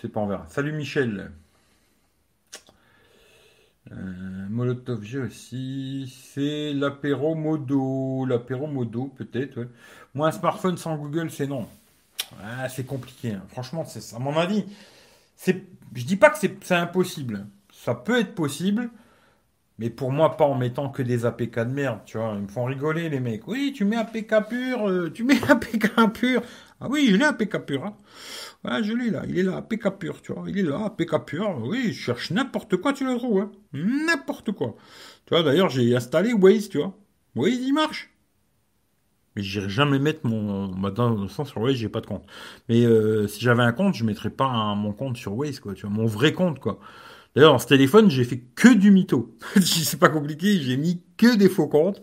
Sais pas, on verra. Salut Michel. Euh, Molotov G aussi. C'est l'apéro modo. L'apéro modo, peut-être. Moi, un smartphone sans Google, c'est non. Ah, c'est compliqué. Hein. Franchement, c'est à mon avis. C'est, je dis pas que c'est impossible. Ça peut être possible. Mais pour moi, pas en mettant que des APK de merde, tu vois. Ils me font rigoler, les mecs. Oui, tu mets APK pur, euh, tu mets APK pur. Ah oui, je l'ai APK pur. Hein. Ouais, je l'ai là. Il est là, APK pur, tu vois. Il est là, APK pur. Oui, je cherche n'importe quoi, tu le trouves. Hein. N'importe quoi. Tu vois, d'ailleurs, j'ai installé Waze, tu vois. Waze, il marche. Mais j'irai jamais mettre mon. Dans le sens sur Waze, j'ai pas de compte. Mais euh, si j'avais un compte, je mettrais pas mon compte sur Waze, quoi. Tu vois, mon vrai compte, quoi. D'ailleurs, dans ce téléphone, j'ai fait que du mytho. c'est pas compliqué, j'ai mis que des faux comptes.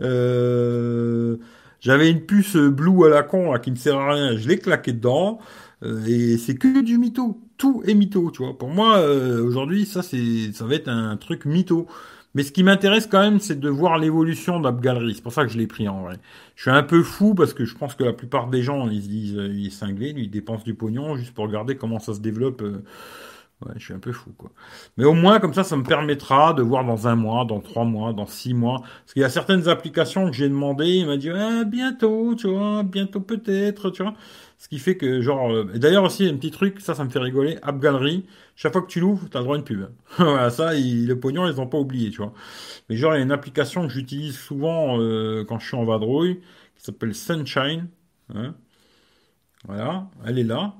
Euh, j'avais une puce Blue à la con là, qui me sert à rien, je l'ai claqué dedans. Euh, et c'est que du mytho. Tout est mytho, tu vois. Pour moi, euh, aujourd'hui, ça, ça va être un truc mytho. Mais ce qui m'intéresse quand même, c'est de voir l'évolution d'AppGallery. C'est pour ça que je l'ai pris en vrai. Je suis un peu fou parce que je pense que la plupart des gens, ils se disent, il est cinglé, lui, il dépense du pognon juste pour regarder comment ça se développe Ouais, je suis un peu fou, quoi. Mais au moins, comme ça, ça me permettra de voir dans un mois, dans trois mois, dans six mois. Parce qu'il y a certaines applications que j'ai demandé, il m'a dit, ah, bientôt, tu vois, bientôt peut-être, tu vois. Ce qui fait que, genre, euh, et d'ailleurs aussi, un petit truc, ça, ça me fait rigoler, App Gallery, chaque fois que tu l'ouvres, t'as le droit à une pub. voilà, ça, le pognon, ils ont pas oublié, tu vois. Mais genre, il y a une application que j'utilise souvent euh, quand je suis en vadrouille, qui s'appelle Sunshine. Hein. Voilà, elle est là.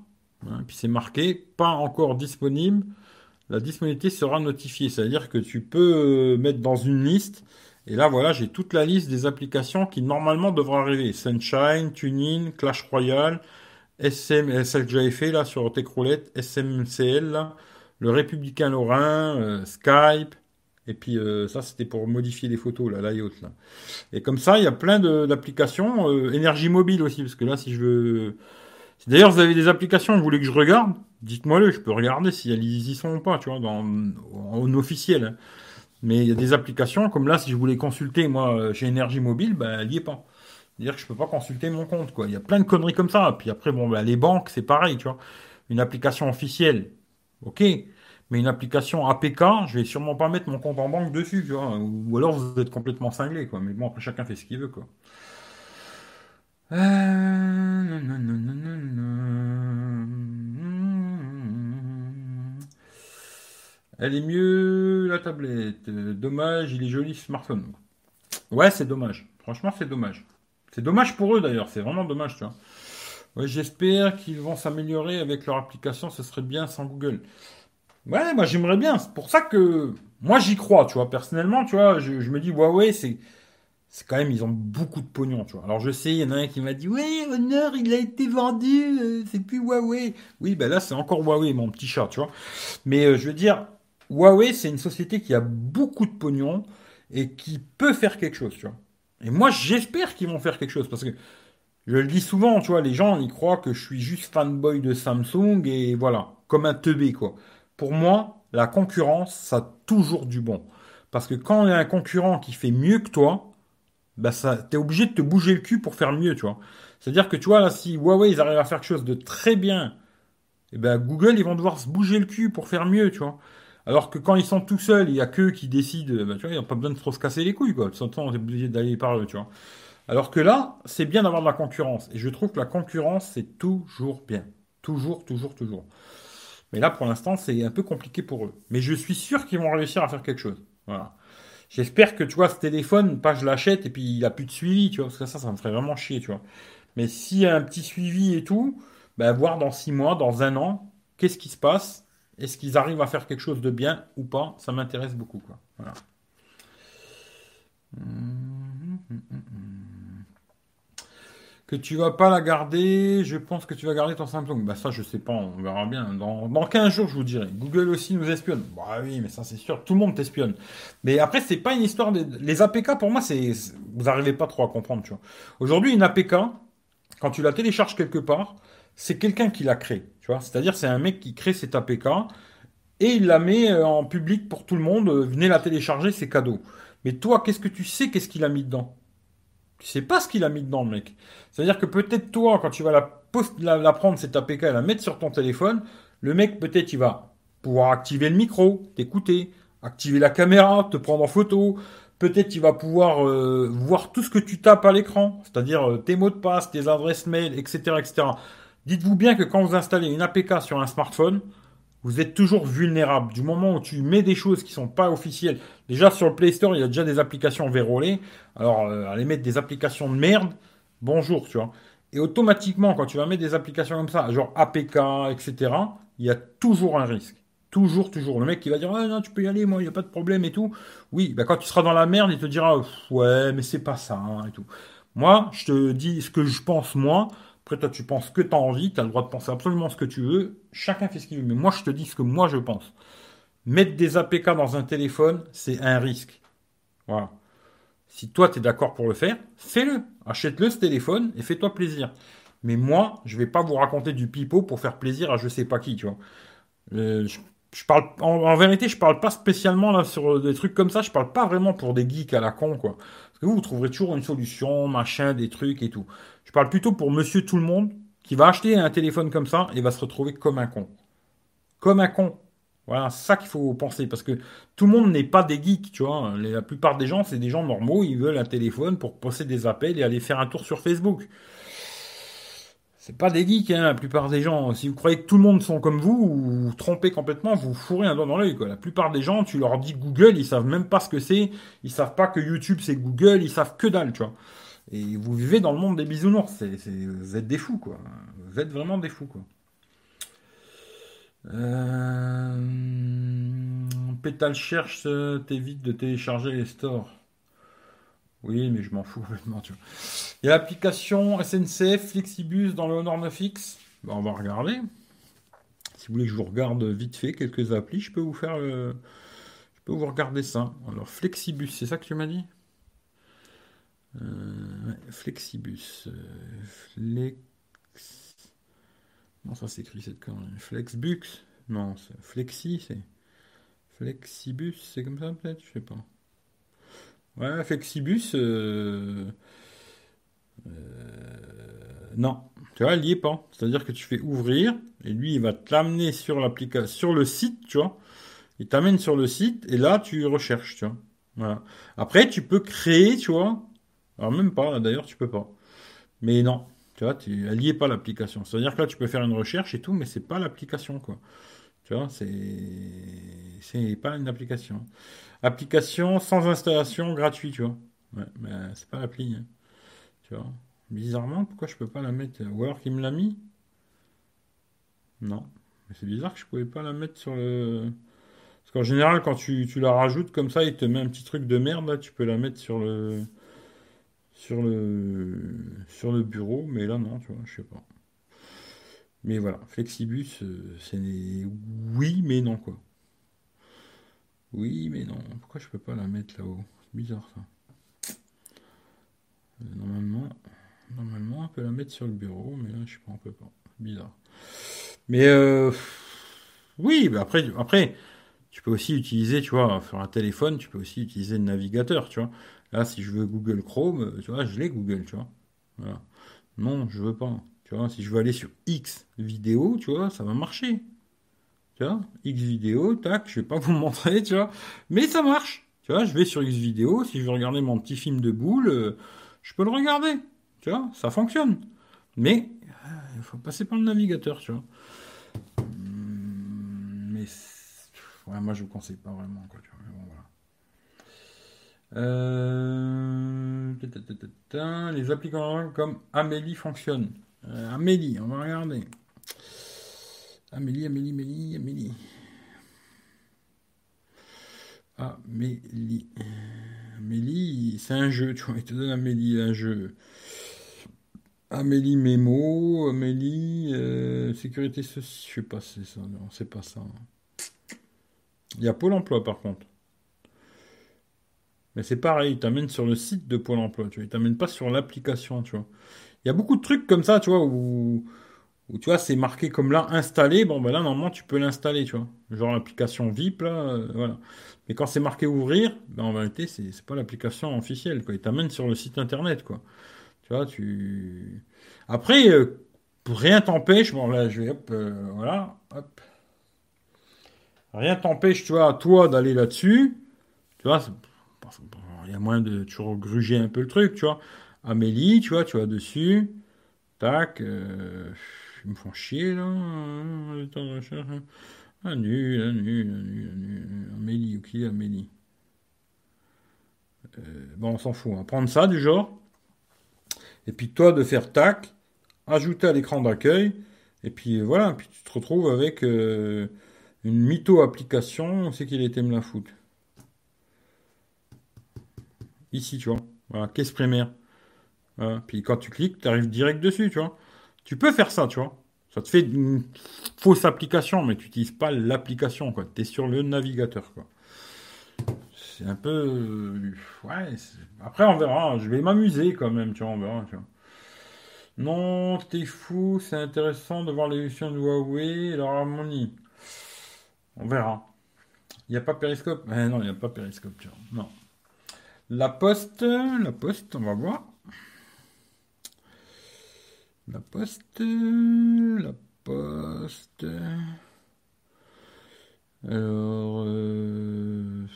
Hein, puis c'est marqué pas encore disponible. La disponibilité sera notifiée. C'est-à-dire que tu peux euh, mettre dans une liste. Et là, voilà, j'ai toute la liste des applications qui normalement devraient arriver. Sunshine, TuneIn, Clash Royale, SM, celle que j'avais fait là sur Techroulette, SMCL, là, le Républicain Lorrain, euh, Skype, et puis euh, ça c'était pour modifier les photos là, l'IOT là. Et comme ça, il y a plein d'applications, énergie mobile aussi, parce que là, si je veux D'ailleurs, vous avez des applications, vous voulez que je regarde Dites-moi-le, je peux regarder si elles y sont ou pas, tu vois, en officiel. Mais il y a des applications, comme là, si je voulais consulter, moi, chez Énergie Mobile, ben, elle n'y est pas. C'est-à-dire que je peux pas consulter mon compte, quoi. Il y a plein de conneries comme ça. Puis après, bon, ben, les banques, c'est pareil, tu vois. Une application officielle, ok. Mais une application APK, je vais sûrement pas mettre mon compte en banque dessus, tu vois. Ou alors vous êtes complètement cinglé, quoi. Mais bon, après, chacun fait ce qu'il veut, quoi. Euh, Elle est mieux la tablette. Dommage, il est joli ce smartphone. Ouais, c'est dommage. Franchement, c'est dommage. C'est dommage pour eux d'ailleurs, c'est vraiment dommage, tu vois. J'espère qu'ils vont s'améliorer avec leur application, ce serait bien sans Google. Ouais, moi j'aimerais bien. C'est pour ça que moi j'y crois, tu vois. Personnellement, tu vois, je, je me dis Huawei, c'est c'est quand même, ils ont beaucoup de pognon, tu vois. Alors je sais, il y en a un qui m'a dit, oui, Honor, il a été vendu, euh, c'est plus Huawei. Oui, ben là, c'est encore Huawei, mon petit chat, tu vois. Mais euh, je veux dire, Huawei, c'est une société qui a beaucoup de pognon et qui peut faire quelque chose, tu vois. Et moi, j'espère qu'ils vont faire quelque chose, parce que je le dis souvent, tu vois, les gens, ils croient que je suis juste fanboy de Samsung et voilà, comme un teubé, quoi. Pour moi, la concurrence, ça a toujours du bon. Parce que quand il y a un concurrent qui fait mieux que toi, bah ça, t'es obligé de te bouger le cul pour faire mieux, tu vois. C'est-à-dire que tu vois là, si Huawei ils arrivent à faire quelque chose de très bien, et eh ben Google ils vont devoir se bouger le cul pour faire mieux, tu vois. Alors que quand ils sont tout seuls, il y a qu'eux qui décident, bah, tu vois, ils n'ont pas besoin de trop se casser les couilles, quoi. De façon, on est obligé d'aller par eux, tu vois. Alors que là, c'est bien d'avoir de la concurrence. Et je trouve que la concurrence, c'est toujours bien. Toujours, toujours, toujours. Mais là, pour l'instant, c'est un peu compliqué pour eux. Mais je suis sûr qu'ils vont réussir à faire quelque chose. Voilà. J'espère que, tu vois, ce téléphone, pas je l'achète et puis il a plus de suivi, tu vois, parce que ça, ça me ferait vraiment chier, tu vois. Mais s'il y a un petit suivi et tout, ben, voir dans six mois, dans un an, qu'est-ce qui se passe? Est-ce qu'ils arrivent à faire quelque chose de bien ou pas? Ça m'intéresse beaucoup, quoi. Voilà. Hum, hum, hum, que tu vas pas la garder, je pense que tu vas garder ton Samsung. Bah ça, je sais pas, on verra bien. Dans, dans 15 jours, je vous dirai. Google aussi nous espionne. Bah oui, mais ça c'est sûr, tout le monde t'espionne. Mais après, c'est pas une histoire de... Les APK, pour moi, c'est... Vous arrivez pas trop à comprendre. Aujourd'hui, une APK, quand tu la télécharges quelque part, c'est quelqu'un qui l'a vois. C'est-à-dire, c'est un mec qui crée cette APK et il la met euh, en public pour tout le monde. Euh, venez la télécharger, c'est cadeau. Mais toi, qu'est-ce que tu sais Qu'est-ce qu'il a mis dedans? Tu sais pas ce qu'il a mis dedans, le mec. C'est-à-dire que peut-être toi, quand tu vas la, prendre, cette APK, la mettre sur ton téléphone, le mec, peut-être, il va pouvoir activer le micro, t'écouter, activer la caméra, te prendre en photo. Peut-être il va pouvoir euh, voir tout ce que tu tapes à l'écran, c'est-à-dire euh, tes mots de passe, tes adresses mail, etc., etc. Dites-vous bien que quand vous installez une APK sur un smartphone, vous êtes toujours vulnérable. Du moment où tu mets des choses qui sont pas officielles, déjà sur le Play Store, il y a déjà des applications verrouillées. Alors, euh, aller mettre des applications de merde, bonjour, tu vois. Et automatiquement, quand tu vas mettre des applications comme ça, genre APK, etc., il y a toujours un risque. Toujours, toujours. Le mec qui va dire, ah non, tu peux y aller, moi, il n'y a pas de problème et tout. Oui, bah, quand tu seras dans la merde, il te dira, ouais, mais c'est pas ça, hein, et tout. Moi, je te dis ce que je pense, moi. Après, toi, tu penses que tu as envie, tu as le droit de penser absolument ce que tu veux. Chacun fait ce qu'il veut. Mais moi, je te dis ce que moi, je pense. Mettre des APK dans un téléphone, c'est un risque. Voilà. Si toi, tu es d'accord pour le faire, fais-le. Achète-le, ce téléphone, et fais-toi plaisir. Mais moi, je vais pas vous raconter du pipeau pour faire plaisir à je sais pas qui, tu vois. Euh, en, vérité, je parle pas spécialement là sur des trucs comme ça. Je parle pas vraiment pour des geeks à la con. Parce que vous, vous trouverez toujours une solution, machin, des trucs et tout. Je parle plutôt pour monsieur tout le monde qui va acheter un téléphone comme ça et va se retrouver comme un con. Comme un con. Voilà, c'est ça qu'il faut penser, parce que tout le monde n'est pas des geeks, tu vois. La plupart des gens, c'est des gens normaux, ils veulent un téléphone pour passer des appels et aller faire un tour sur Facebook. C'est pas des geeks, hein, la plupart des gens. Si vous croyez que tout le monde sont comme vous, vous vous trompez complètement, vous fourrez un doigt dans l'œil, quoi. La plupart des gens, tu leur dis Google, ils savent même pas ce que c'est, ils savent pas que YouTube c'est Google, ils savent que dalle, tu vois. Et vous vivez dans le monde des bisounours. vous êtes des fous, quoi. Vous êtes vraiment des fous, quoi. Euh... Pétale cherche euh, t'évite de télécharger les stores. Oui, mais je m'en fous tu vois. Il y a l'application SNCF Flexibus dans le Honor 9X. on va regarder. Si vous voulez que je vous regarde vite fait quelques applis, je peux vous faire Je peux vous regarder ça. Alors, Flexibus, c'est ça que tu m'as dit? Euh, Flexibus. Euh, flex... Non, ça s'écrit cette connerie. Flexbux Non, Flexi, c'est. Flexibus, c'est comme ça peut-être Je sais pas. Ouais, Flexibus. Euh, non, tu vois, il n'y est pas. C'est-à-dire que tu fais ouvrir et lui, il va t'amener sur l'application, sur le site, tu vois. Il t'amène sur le site et là, tu recherches, tu vois. Après, tu peux créer, tu vois, alors même pas, d'ailleurs, tu peux pas. Mais non, tu vois, tu, elle n'y est pas l'application. C'est-à-dire que là, tu peux faire une recherche et tout, mais c'est pas l'application, quoi. Tu vois, c'est c'est pas une application. Application sans installation gratuite, tu vois. Ouais, mais c'est pas l'appli. Hein. Tu vois. Bizarrement, pourquoi je peux pas la mettre? Ou alors qu'il me l'a mis? Non. Mais c'est bizarre que je pouvais pas la mettre sur le. Parce qu'en général, quand tu, tu la rajoutes comme ça, il te met un petit truc de merde, là, tu peux la mettre sur le sur le, sur le bureau, mais là non, tu vois, je sais pas. Mais voilà, Flexibus, euh, c'est oui, mais non, quoi. Oui, mais non. Pourquoi je peux pas la mettre là-haut? Bizarre ça. Euh, normalement, normalement, on peut la mettre sur le bureau, mais là, je sais pas, on peut pas. Bizarre. Mais euh, oui, mais après, après, tu peux aussi utiliser, tu vois, sur un téléphone, tu peux aussi utiliser le navigateur, tu vois. Là, si je veux Google Chrome, tu vois, je l'ai Google, tu vois. Non, je veux pas. Tu vois, si je veux aller sur X vidéo, tu vois, ça va marcher. Tu vois, X vidéo, tac, je vais pas vous montrer, tu vois, mais ça marche. Tu vois, je vais sur X vidéo, si je veux regarder mon petit film de boule, euh, je peux le regarder. Tu vois, ça fonctionne. Mais euh, il faut passer par le navigateur, tu vois. Hum, mais moi je vous conseille pas vraiment. Euh, les applications comme Amélie fonctionnent. Euh, Amélie, on va regarder. Amélie, Amélie, Amélie, Amélie. Amélie. Amélie, c'est un jeu, tu vois, il te donne Amélie, un jeu. Amélie Mémo, Amélie euh, Sécurité sociale, je sais pas, c'est ça, non, c'est pas ça. Il y a Pôle emploi par contre. Mais c'est pareil, il t'amène sur le site de Pôle emploi, tu vois. Il t'amène pas sur l'application, tu vois. Il y a beaucoup de trucs comme ça, tu vois, où, tu vois, c'est marqué comme là, installé. Bon, ben là, normalement, tu peux l'installer, tu vois. Genre l'application VIP, là, euh, voilà. Mais quand c'est marqué ouvrir, ben, en vérité, c'est, c'est pas l'application officielle, quoi. Il t'amène sur le site internet, quoi. Tu vois, tu. Après, euh, rien t'empêche, bon, là, je vais, hop, euh, voilà, hop. Rien t'empêche, tu vois, toi d'aller là-dessus. Tu vois, il y a moyen de toujours gruger un peu le truc, tu vois. Amélie, tu vois, tu vois dessus. Tac. Euh, ils me font chier, là. Nul, nul, ah, nul, nul. Amélie, ok, Amélie? Euh, bon, on s'en fout. On va prendre ça, du genre. Et puis toi, de faire tac, ajouter à l'écran d'accueil. Et puis voilà, puis tu te retrouves avec euh, une mytho application. C'est qu'il était me la foutre. Ici, tu vois. Voilà, caisse primaire. Puis quand tu cliques, tu arrives direct dessus, tu vois. Tu peux faire ça, tu vois. Ça te fait une fausse application, mais tu n'utilises pas l'application, quoi. Tu es sur le navigateur, quoi. C'est un peu... Euh, ouais, après on verra. Je vais m'amuser quand même, tu vois, on verra, tu vois. Non, t'es fou, c'est intéressant de voir l'évolution de Huawei et leur. On verra. Il n'y a pas Périscope? Eh Non, il n'y a pas Périscope, tu vois. Non. La poste, la poste, on va voir. La poste, la poste. Alors, euh,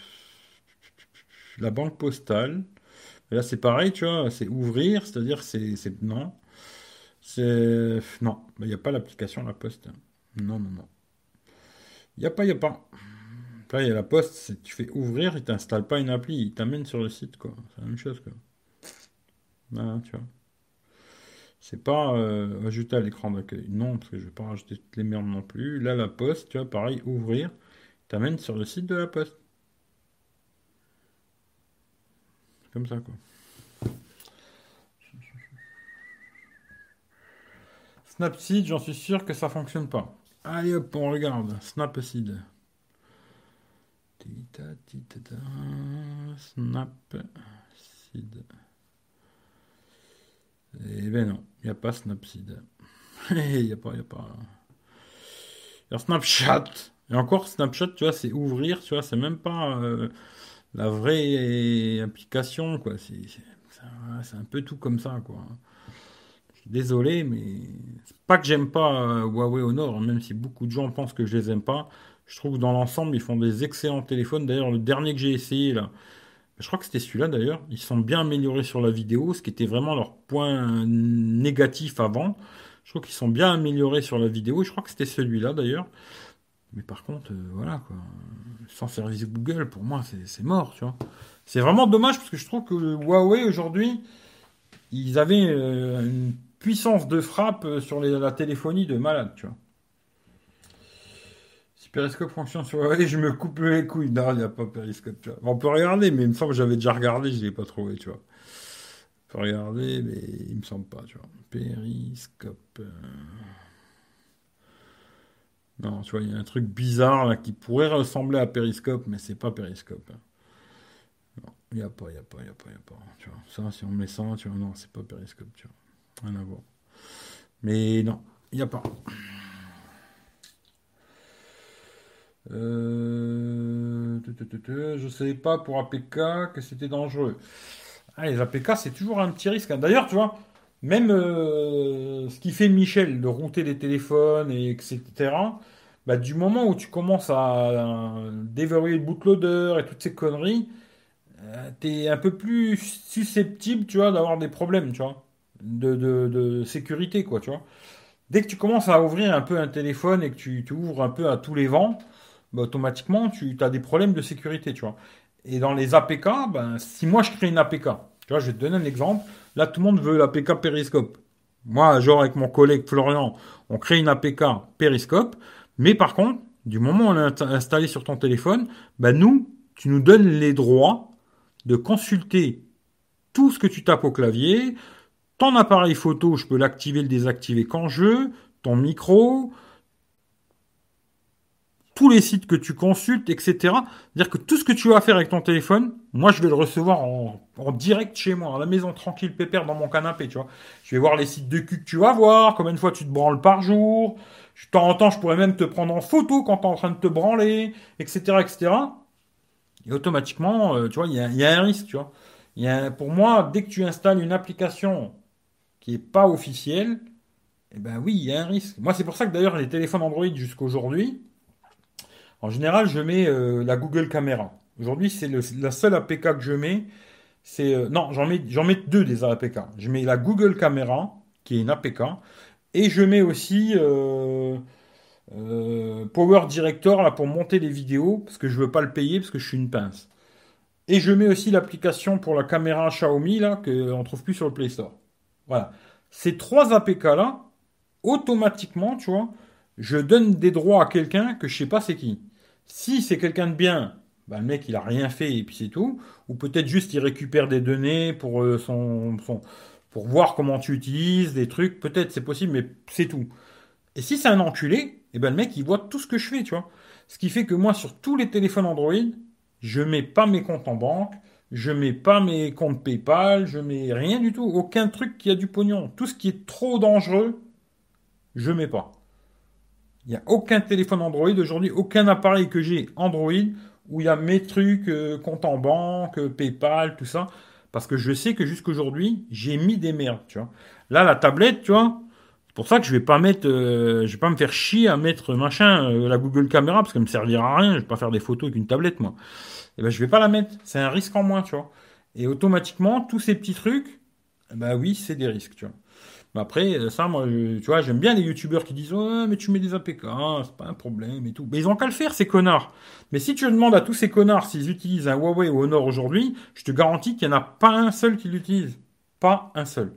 la banque postale. là, c'est pareil, tu vois, c'est ouvrir, c'est-à-dire, c'est, c'est non. C'est non, il n'y a pas l'application La Poste. Non, non, non. Il n'y a pas, il n'y a pas. Là, il y a la poste, tu fais ouvrir, il t'installe pas une appli, il t'amène sur le site, quoi. C'est la même chose, quoi. Tu vois. C'est pas euh, ajouter à l'écran d'accueil. Non, parce que je vais pas rajouter toutes les merdes non plus. Là, la poste, tu vois, pareil, ouvrir, t'amène sur le site de la poste. Comme ça, quoi. Snapseed, j'en suis sûr que ça fonctionne pas. Allez hop, on regarde. Snapseed. Snapseed. Eh ben non, il n'y a pas Snapseed. Il n'y a pas, il a pas. Il y a Snapchat. Et encore, Snapchat, tu vois, c'est ouvrir, tu vois, c'est même pas euh, la vraie application, quoi. C'est un peu tout comme ça, quoi. Désolé, mais c'est pas que j'aime pas euh, Huawei Honor, hein, même si beaucoup de gens pensent que je les aime pas. Je trouve que dans l'ensemble, ils font des excellents téléphones. D'ailleurs, le dernier que j'ai essayé, là, je crois que c'était celui-là d'ailleurs. Ils sont bien améliorés sur la vidéo, ce qui était vraiment leur point négatif avant. Je crois qu'ils sont bien améliorés sur la vidéo. Je crois que c'était celui-là d'ailleurs. Mais par contre, euh, voilà quoi. Sans service Google, pour moi, c'est mort, tu vois. C'est vraiment dommage parce que je trouve que Huawei aujourd'hui, ils avaient euh, une puissance de frappe sur la téléphonie de malade, tu vois. Periscope fonctionne sur Huawei, je me coupe les couilles. Non, il n'y a pas Periscope, tu vois. On peut regarder, mais il me semble que j'avais déjà regardé, je ne l'ai pas trouvé, tu vois. On peut regarder, mais il me semble pas, tu vois. Periscope. Euh. Non, tu vois, il y a un truc bizarre là qui pourrait ressembler à Periscope, mais c'est pas Periscope. Hein. Non, il n'y a pas, il n'y a pas, il n'y a pas, il n'y a pas. Tu vois, ça, si on met ça, tu vois, non, c'est pas Periscope, tu vois. Rien à voir. Mais non, il n'y a pas. Euh... Je ne savais pas pour APK que c'était dangereux. Ah, les APK, c'est toujours un petit risque. Hein. D'ailleurs, tu vois, même euh, ce qui fait Michel de router les téléphones, et etc., bah, du moment où tu commences à déverrouiller le bootloader et toutes ces conneries, euh, tu es un peu plus susceptible, tu vois, d'avoir des problèmes, tu vois, de, sécurité, quoi, tu vois. Dès que tu commences à ouvrir un peu un téléphone et que tu ouvres un peu à tous les vents, bah, automatiquement, tu as des problèmes de sécurité, tu vois. Et dans les APK, ben, si moi je crée une APK, tu vois, je vais te donner un exemple. Là, tout le monde veut l'APK Periscope. Moi, genre avec mon collègue Florian, on crée une APK Periscope. Mais par contre, du moment où on l'a installé sur ton téléphone, ben nous, tu nous donnes les droits de consulter tout ce que tu tapes au clavier. Ton appareil photo, je peux l'activer, le désactiver quand je veux. Ton micro, les sites que tu consultes, etc. C'est-à-dire que tout ce que tu vas faire avec ton téléphone, moi, je vais le recevoir en, direct chez moi, à la maison, tranquille, pépère, dans mon canapé, tu vois. Je vais voir les sites de cul que tu vas voir, combien de fois tu te branles par jour. De temps en temps, je pourrais même te prendre en photo quand tu es en train de te branler, etc., etc. Et automatiquement, euh, tu vois, il y, a, un risque, tu vois. Pour moi, dès que tu installes une application qui n'est pas officielle, eh ben oui, il y a un risque. Moi, c'est pour ça que d'ailleurs, les téléphones Android jusqu'aujourd'hui, en général, je mets euh, la Google Caméra. Aujourd'hui, c'est la seule APK que je mets. C'est euh, non, j'en mets, deux des APK. Je mets la Google Caméra, qui est une APK, et je mets aussi euh, Power Director là pour monter les vidéos parce que je veux pas le payer parce que je suis une pince. Et je mets aussi l'application pour la caméra Xiaomi là que trouve plus sur le Play Store. Voilà. Ces trois APK là, automatiquement, tu vois, je donne des droits à quelqu'un que je sais pas c'est qui. Si c'est quelqu'un de bien, bah, le mec il a rien fait et puis c'est tout. Ou peut-être juste il récupère des données pour euh, son, pour voir comment tu utilises des trucs. Peut-être c'est possible, mais c'est tout. Et si c'est un enculé, et eh ben le mec il voit tout ce que je fais, tu vois. Ce qui fait que moi sur tous les téléphones Android, je mets pas mes comptes en banque, je mets pas mes comptes PayPal, je mets rien du tout, aucun truc qui a du pognon. Tout ce qui est trop dangereux, je mets pas. Il n'y a aucun téléphone Android aujourd'hui, aucun appareil que j'ai Android où il y a mes trucs, euh, compte en banque, euh, PayPal, tout ça. Parce que je sais que jusqu'aujourd'hui, j'ai mis des merdes, tu vois. Là, la tablette, tu vois, c'est pour ça que je vais pas mettre, euh, je vais pas me faire chier à mettre machin, la Google Caméra, parce qu'elle me servira à rien. Je vais pas faire des photos avec une tablette, moi. Et eh ben, je vais pas la mettre. C'est un risque en moins, tu vois. Et automatiquement, tous ces petits trucs, bah oui, c'est des risques, tu vois. Mais après, euh, ça, moi, tu vois, j'aime bien les youtubeurs qui disent Ouais, mais tu mets des APK, c'est pas un problème et tout. Mais ils ont qu'à le faire, ces connards. Mais si tu demandes à tous ces connards s'ils utilisent un Huawei ou Honor aujourd'hui, je te garantis qu'il n'y en a pas un seul qui l'utilise. Pas un seul.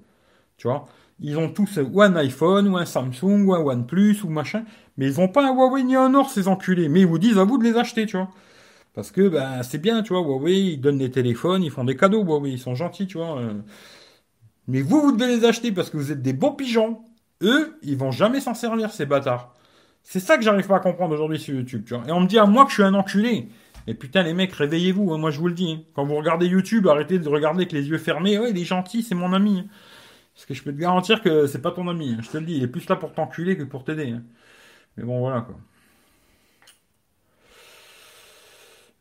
Tu vois? Ils ont tous ou un iPhone, ou un Samsung, ou un OnePlus, ou machin. Mais ils ont pas un Huawei ni un Or, ces enculés. Mais ils vous disent à vous de les acheter, tu vois. Parce que ben, c'est bien, tu vois, Huawei, ils donnent des téléphones, ils font des cadeaux, Huawei, ils sont gentils, tu vois. Euh. Mais vous, vous devez les acheter parce que vous êtes des bons pigeons. Eux, ils vont jamais s'en servir, ces bâtards. C'est ça que j'arrive pas à comprendre aujourd'hui sur YouTube, tu vois. Et on me dit à moi que je suis un enculé. Et putain, les mecs, réveillez-vous, hein, moi je vous le dis. Hein. Quand vous regardez YouTube, arrêtez de regarder avec les yeux fermés. Ouais, il est gentil, c'est mon ami. Hein. Parce que je peux te garantir que c'est pas ton ami. Je te le dis, il est plus là pour t'enculer que pour t'aider. Mais bon, voilà quoi.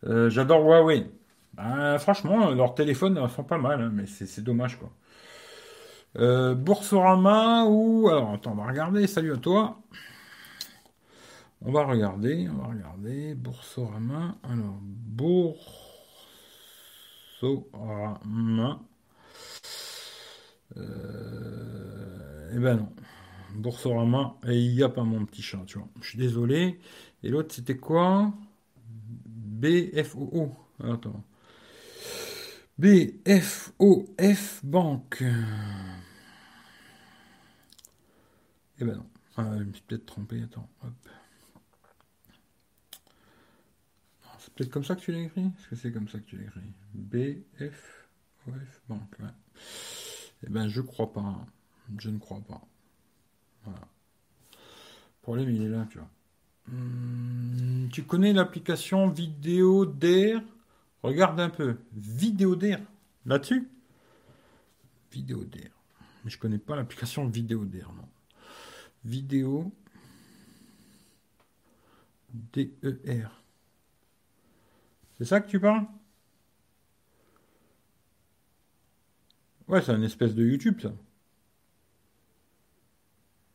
Euh, j'adore Huawei. Ben, franchement, leurs téléphones sont pas mal, mais c'est dommage quoi. Euh, Boursorama ou alors attends, on va regarder. Salut à toi. On va regarder, on va regarder. Boursorama. Alors, Boursorama. Euh, eh ben non. Boursorama. Et il n'y a pas mon petit chat, tu vois. Je suis désolé. Et l'autre, c'était quoi? BFOO. Attends. BFOF Banque. Eh ben non. Ah, je me suis peut-être trompé. Attends. Hop. C'est peut-être comme ça que tu l'as écrit? Est-ce que c'est comme ça que tu l'as écrit? BFOF Banque. Ouais. Eh ben, je crois pas. Je ne crois pas. Voilà. Le problème, il est là, tu vois. Hmm, tu connais l'application Vidéo d'air Regarde un peu. Vidéo d'air. Là-dessus? Vidéo d'air. Mais je connais pas l'application Vidéo d'air, non. Vidéo DER. C'est ça que tu parles? Ouais, c'est un espèce de YouTube, ça.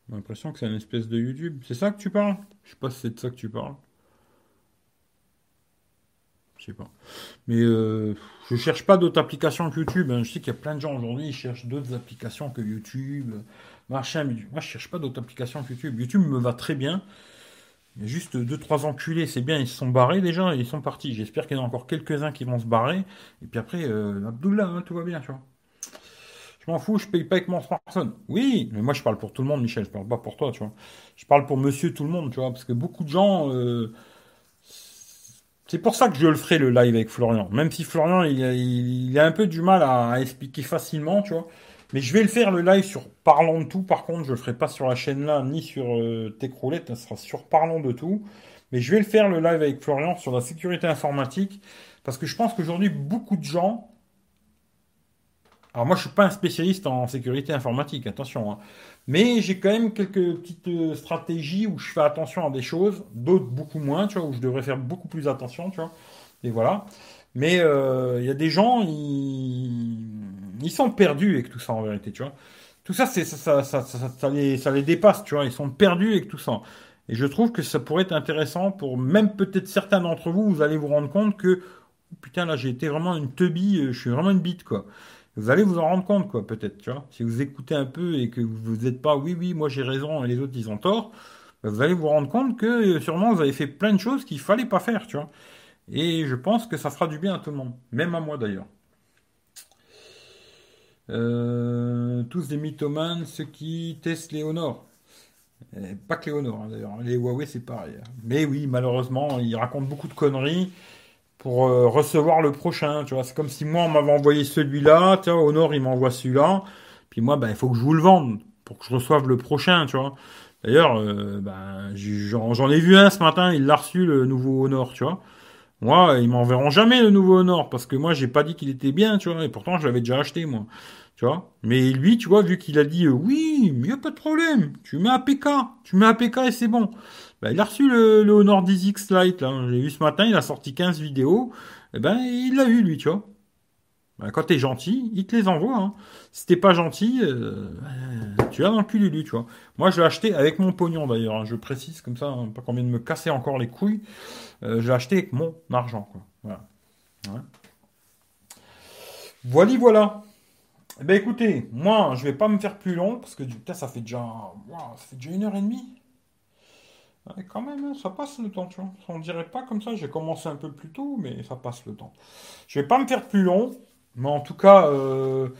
J'ai l'impression que c'est un espèce de YouTube. C'est ça que tu parles? Je sais pas si c'est de ça que tu parles. Je sais pas. Mais euh, je cherche pas d'autres applications que YouTube. Hein. Je sais qu'il y a plein de gens aujourd'hui, qui cherchent d'autres applications que YouTube. Machin, mais moi je cherche pas d'autres applications que YouTube. YouTube me va très bien. Il y a juste deux, trois enculés, c'est bien, ils se sont barrés déjà, ils sont partis. J'espère qu'il y en a encore quelques-uns qui vont se barrer. Et puis après, euh, Abdullah, hein, tout va bien, tu vois. Je m'en fous, je paye pas avec mon smartphone. Oui, mais moi je parle pour tout le monde, Michel, je parle pas pour toi, tu vois. Je parle pour monsieur tout le monde, tu vois, parce que beaucoup de gens. Euh, c'est pour ça que je le ferai le live avec Florian. Même si Florian, il, a, un peu du mal à, expliquer facilement, tu vois. Mais je vais le faire le live sur Parlons de tout. Par contre, je le ferai pas sur la chaîne là, ni sur euh, Techroulette. Ça sera sur Parlons de tout. Mais je vais le faire le live avec Florian sur la sécurité informatique. Parce que je pense qu'aujourd'hui, beaucoup de gens alors moi, je suis pas un spécialiste en sécurité informatique, attention. Hein. Mais j'ai quand même quelques petites euh, stratégies où je fais attention à des choses, d'autres beaucoup moins, tu vois, où je devrais faire beaucoup plus attention, tu vois. Et voilà. Mais euh, il y a des gens, ils... ils, sont perdus avec tout ça en vérité, tu vois. Tout ça, c'est ça, ça, ça, les, ça les dépasse, tu vois. Ils sont perdus avec tout ça. Et je trouve que ça pourrait être intéressant pour même peut-être certains d'entre vous, vous allez vous rendre compte que putain là j'ai été vraiment une teubie, euh, je suis vraiment une bite quoi vous allez vous en rendre compte, quoi, peut-être, tu vois. Si vous écoutez un peu et que vous n'êtes pas, oui, oui, moi j'ai raison et les autres ils ont tort, bah, vous allez vous rendre compte que euh, sûrement vous avez fait plein de choses qu'il fallait pas faire, tu vois. Et je pense que ça fera du bien à tout le monde, même à moi d'ailleurs. Euh, tous des mythomanes, ceux qui testent les Honor. Pas que les Honor, hein, d'ailleurs. Les Huawei, c'est pareil. Hein. Mais oui, malheureusement, ils racontent beaucoup de conneries pour euh, recevoir le prochain. Tu vois, c'est comme si moi on m'avait envoyé celui-là, nord il m'envoie celui-là, puis moi ben il faut que je vous le vende pour que je reçoive le prochain, tu vois. D'ailleurs, euh, ben, j'en ai vu un ce matin, il l'a reçu le nouveau Honor, tu vois. Moi, ils m'enverront jamais le nouveau Honor parce que moi j'ai pas dit qu'il était bien, tu vois, et pourtant je l'avais déjà acheté moi. Tu vois? Mais lui, tu vois, vu qu'il a dit euh, oui, mais y a pas de problème, tu mets APK, tu mets APK et c'est bon. Bah, il a reçu le, Honor 10X Lite, là. J'ai vu ce matin, il a sorti 15 vidéos. Et eh ben, il l'a eu, lui, tu vois. Bah, quand t'es gentil, il te les envoie. Hein. Si t'es pas gentil, euh, tu as dans le cul lui, tu vois. Moi, je l'ai acheté avec mon pognon, d'ailleurs. Hein. Je précise comme ça, hein, pas qu'on vient de me casser encore les couilles. Euh, je l'ai acheté avec mon argent, quoi. Voilà. Voilà, voilà. Eh ben écoutez, moi, je vais pas me faire plus long parce que coup, ça fait déjà, ça fait déjà une heure et demie quand même, hein, ça passe le temps, tu vois. On dirait pas comme ça, j'ai commencé un peu plus tôt, mais ça passe le temps. Je vais pas me faire plus long. Mais en tout cas, euh,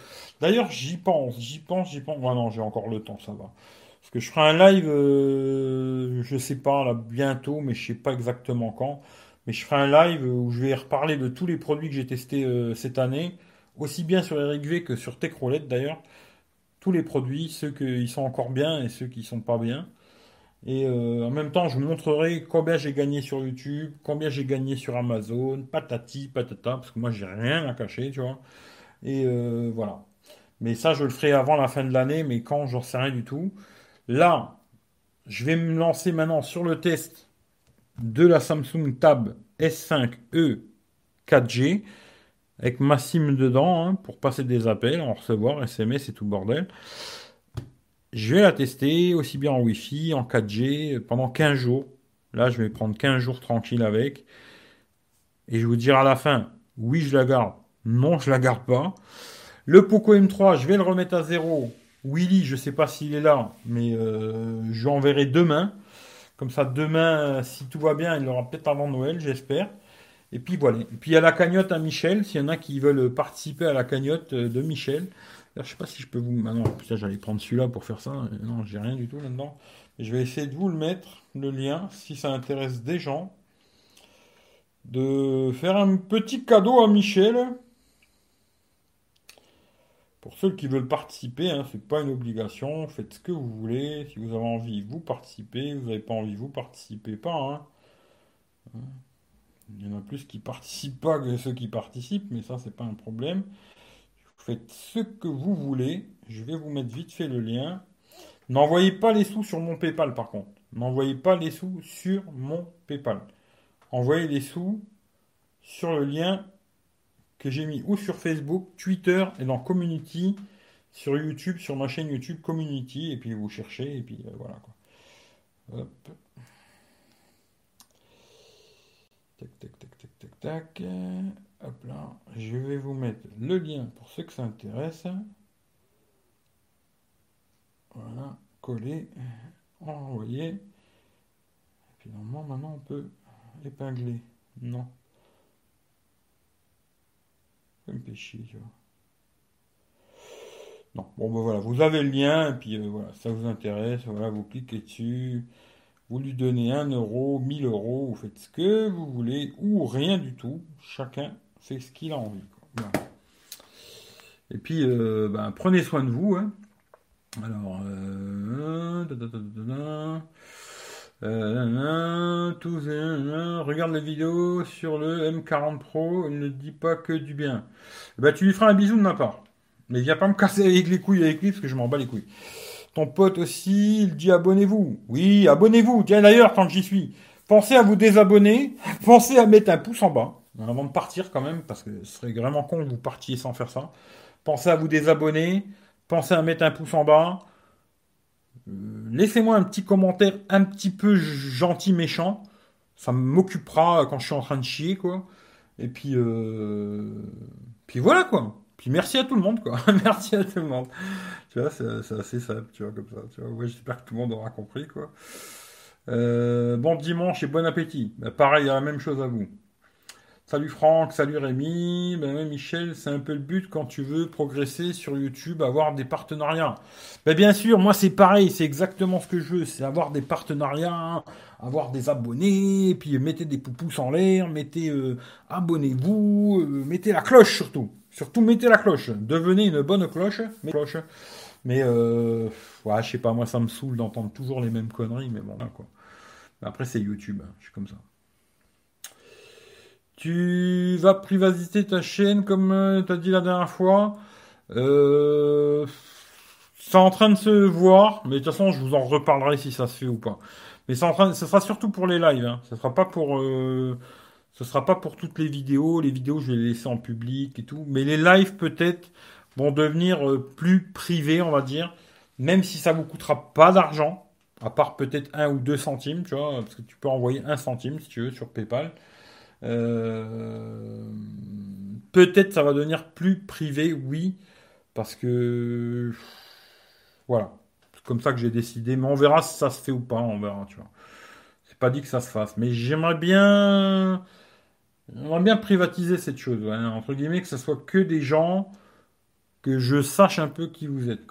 d'ailleurs, j'y pense, j'y pense, j'y pense. Ah non, j'ai encore le temps, ça va. Parce que je ferai un live, euh, je sais pas, là, bientôt, mais je sais pas exactement quand. Mais je ferai un live où je vais reparler de tous les produits que j'ai testés euh, cette année, aussi bien sur Eric V que sur Techroulette d'ailleurs. Tous les produits, ceux qui sont encore bien et ceux qui sont pas bien. Et euh, en même temps, je vous montrerai combien j'ai gagné sur YouTube, combien j'ai gagné sur Amazon, patati, patata, parce que moi j'ai rien à cacher, tu vois. Et euh, voilà. Mais ça, je le ferai avant la fin de l'année, mais quand, j'en sais rien du tout. Là, je vais me lancer maintenant sur le test de la Samsung Tab S5e 4G avec ma SIM dedans hein, pour passer des appels, en recevoir, SMS et tout bordel. Je vais la tester aussi bien en Wi-Fi, en 4G, pendant 15 jours. Là, je vais prendre 15 jours tranquille avec. Et je vous dire à la fin, oui, je la garde. Non, je la garde pas. Le Poco M3, je vais le remettre à zéro. Willy, je ne sais pas s'il est là, mais euh, je l'enverrai demain. Comme ça, demain, si tout va bien, il l'aura peut-être avant Noël, j'espère. Et puis voilà. Et puis il y a la cagnotte à Michel, s'il y en a qui veulent participer à la cagnotte de Michel. Je je sais pas si je peux vous. Ah j'allais prendre celui-là pour faire ça. Non, j'ai rien du tout là-dedans. Je vais essayer de vous le mettre, le lien, si ça intéresse des gens. De faire un petit cadeau à Michel. Pour ceux qui veulent participer, hein, c'est pas une obligation. Faites ce que vous voulez. Si vous avez envie, vous participez. Vous n'avez pas envie, vous participez pas. Hein. Il y en a plus qui participent pas que ceux qui participent, mais ça, c'est pas un problème faites ce que vous voulez. Je vais vous mettre vite fait le lien. N'envoyez pas les sous sur mon PayPal par contre. N'envoyez pas les sous sur mon PayPal. Envoyez les sous sur le lien que j'ai mis ou sur Facebook, Twitter et dans Community, sur YouTube, sur ma chaîne YouTube Community, et puis vous cherchez, et puis euh, voilà quoi. Hop. Tac, tac, tac, tac, tac, tac. Hop là, je vais vous mettre le lien pour ceux que ça intéresse. Voilà, coller, envoyer. Et puis normalement, maintenant on peut épingler. Non. Ça me fait chier, tu vois. Non, bon ben voilà, vous avez le lien, et puis euh, voilà, ça vous intéresse, voilà, vous cliquez dessus, vous lui donnez 1 euro, 1000 euros, vous faites ce que vous voulez, ou rien du tout, chacun fait ce qu'il a envie. Et puis, euh, ben, prenez soin de vous. Alors, regarde la vidéo sur le M40 Pro, ne dit pas que du bien. Eh ben, tu lui feras un bisou de ma part. Mais viens pas me casser avec les couilles avec lui parce que je m'en bats les couilles. Pote aussi, il dit abonnez-vous. Oui, abonnez-vous. Tiens d'ailleurs, tant que j'y suis, pensez à vous désabonner, pensez à mettre un pouce en bas avant de partir quand même, parce que ce serait vraiment con que vous partiez sans faire ça. Pensez à vous désabonner, pensez à mettre un pouce en bas. Euh, laissez-moi un petit commentaire un petit peu gentil, méchant. Ça m'occupera quand je suis en train de chier, quoi. Et puis, euh, puis voilà, quoi. Puis merci à tout le monde, quoi. merci à tout le monde. Tu vois, c'est assez simple, tu vois, comme ça. Tu j'espère que tout le monde aura compris, quoi. Euh, bon dimanche et bon appétit. Bah, pareil, la même chose à vous. Salut Franck, salut Rémi. Ben Michel, c'est un peu le but quand tu veux progresser sur YouTube, avoir des partenariats. Ben bien sûr, moi c'est pareil, c'est exactement ce que je veux, c'est avoir des partenariats, avoir des abonnés, puis mettez des poupous en l'air, mettez euh, abonnez-vous, euh, mettez la cloche surtout. Surtout mettez la cloche. Devenez une bonne cloche, mais cloche. Mais euh, ouais, je sais pas, moi ça me saoule d'entendre toujours les mêmes conneries, mais bon, quoi. Après c'est YouTube, hein, je suis comme ça. Tu vas privatiser ta chaîne comme euh, tu as dit la dernière fois. Euh, c'est en train de se voir, mais de toute façon, je vous en reparlerai si ça se fait ou pas. Mais ce sera surtout pour les lives. Hein. Ce sera pas pour, ce sera pas pour toutes les vidéos. Les vidéos, je vais les laisser en public et tout. Mais les lives peut-être vont devenir euh, plus privés, on va dire, même si ça vous coûtera pas d'argent, à part peut-être un ou deux centimes, tu vois, parce que tu peux envoyer un centime si tu veux sur PayPal. Euh, peut-être ça va devenir plus privé, oui, parce que voilà, c'est comme ça que j'ai décidé. Mais on verra si ça se fait ou pas, on verra, tu vois. C'est pas dit que ça se fasse, mais j'aimerais bien J'aimerais bien privatiser cette chose, entre guillemets, que ce soit que des gens que je sache un peu qui vous êtes.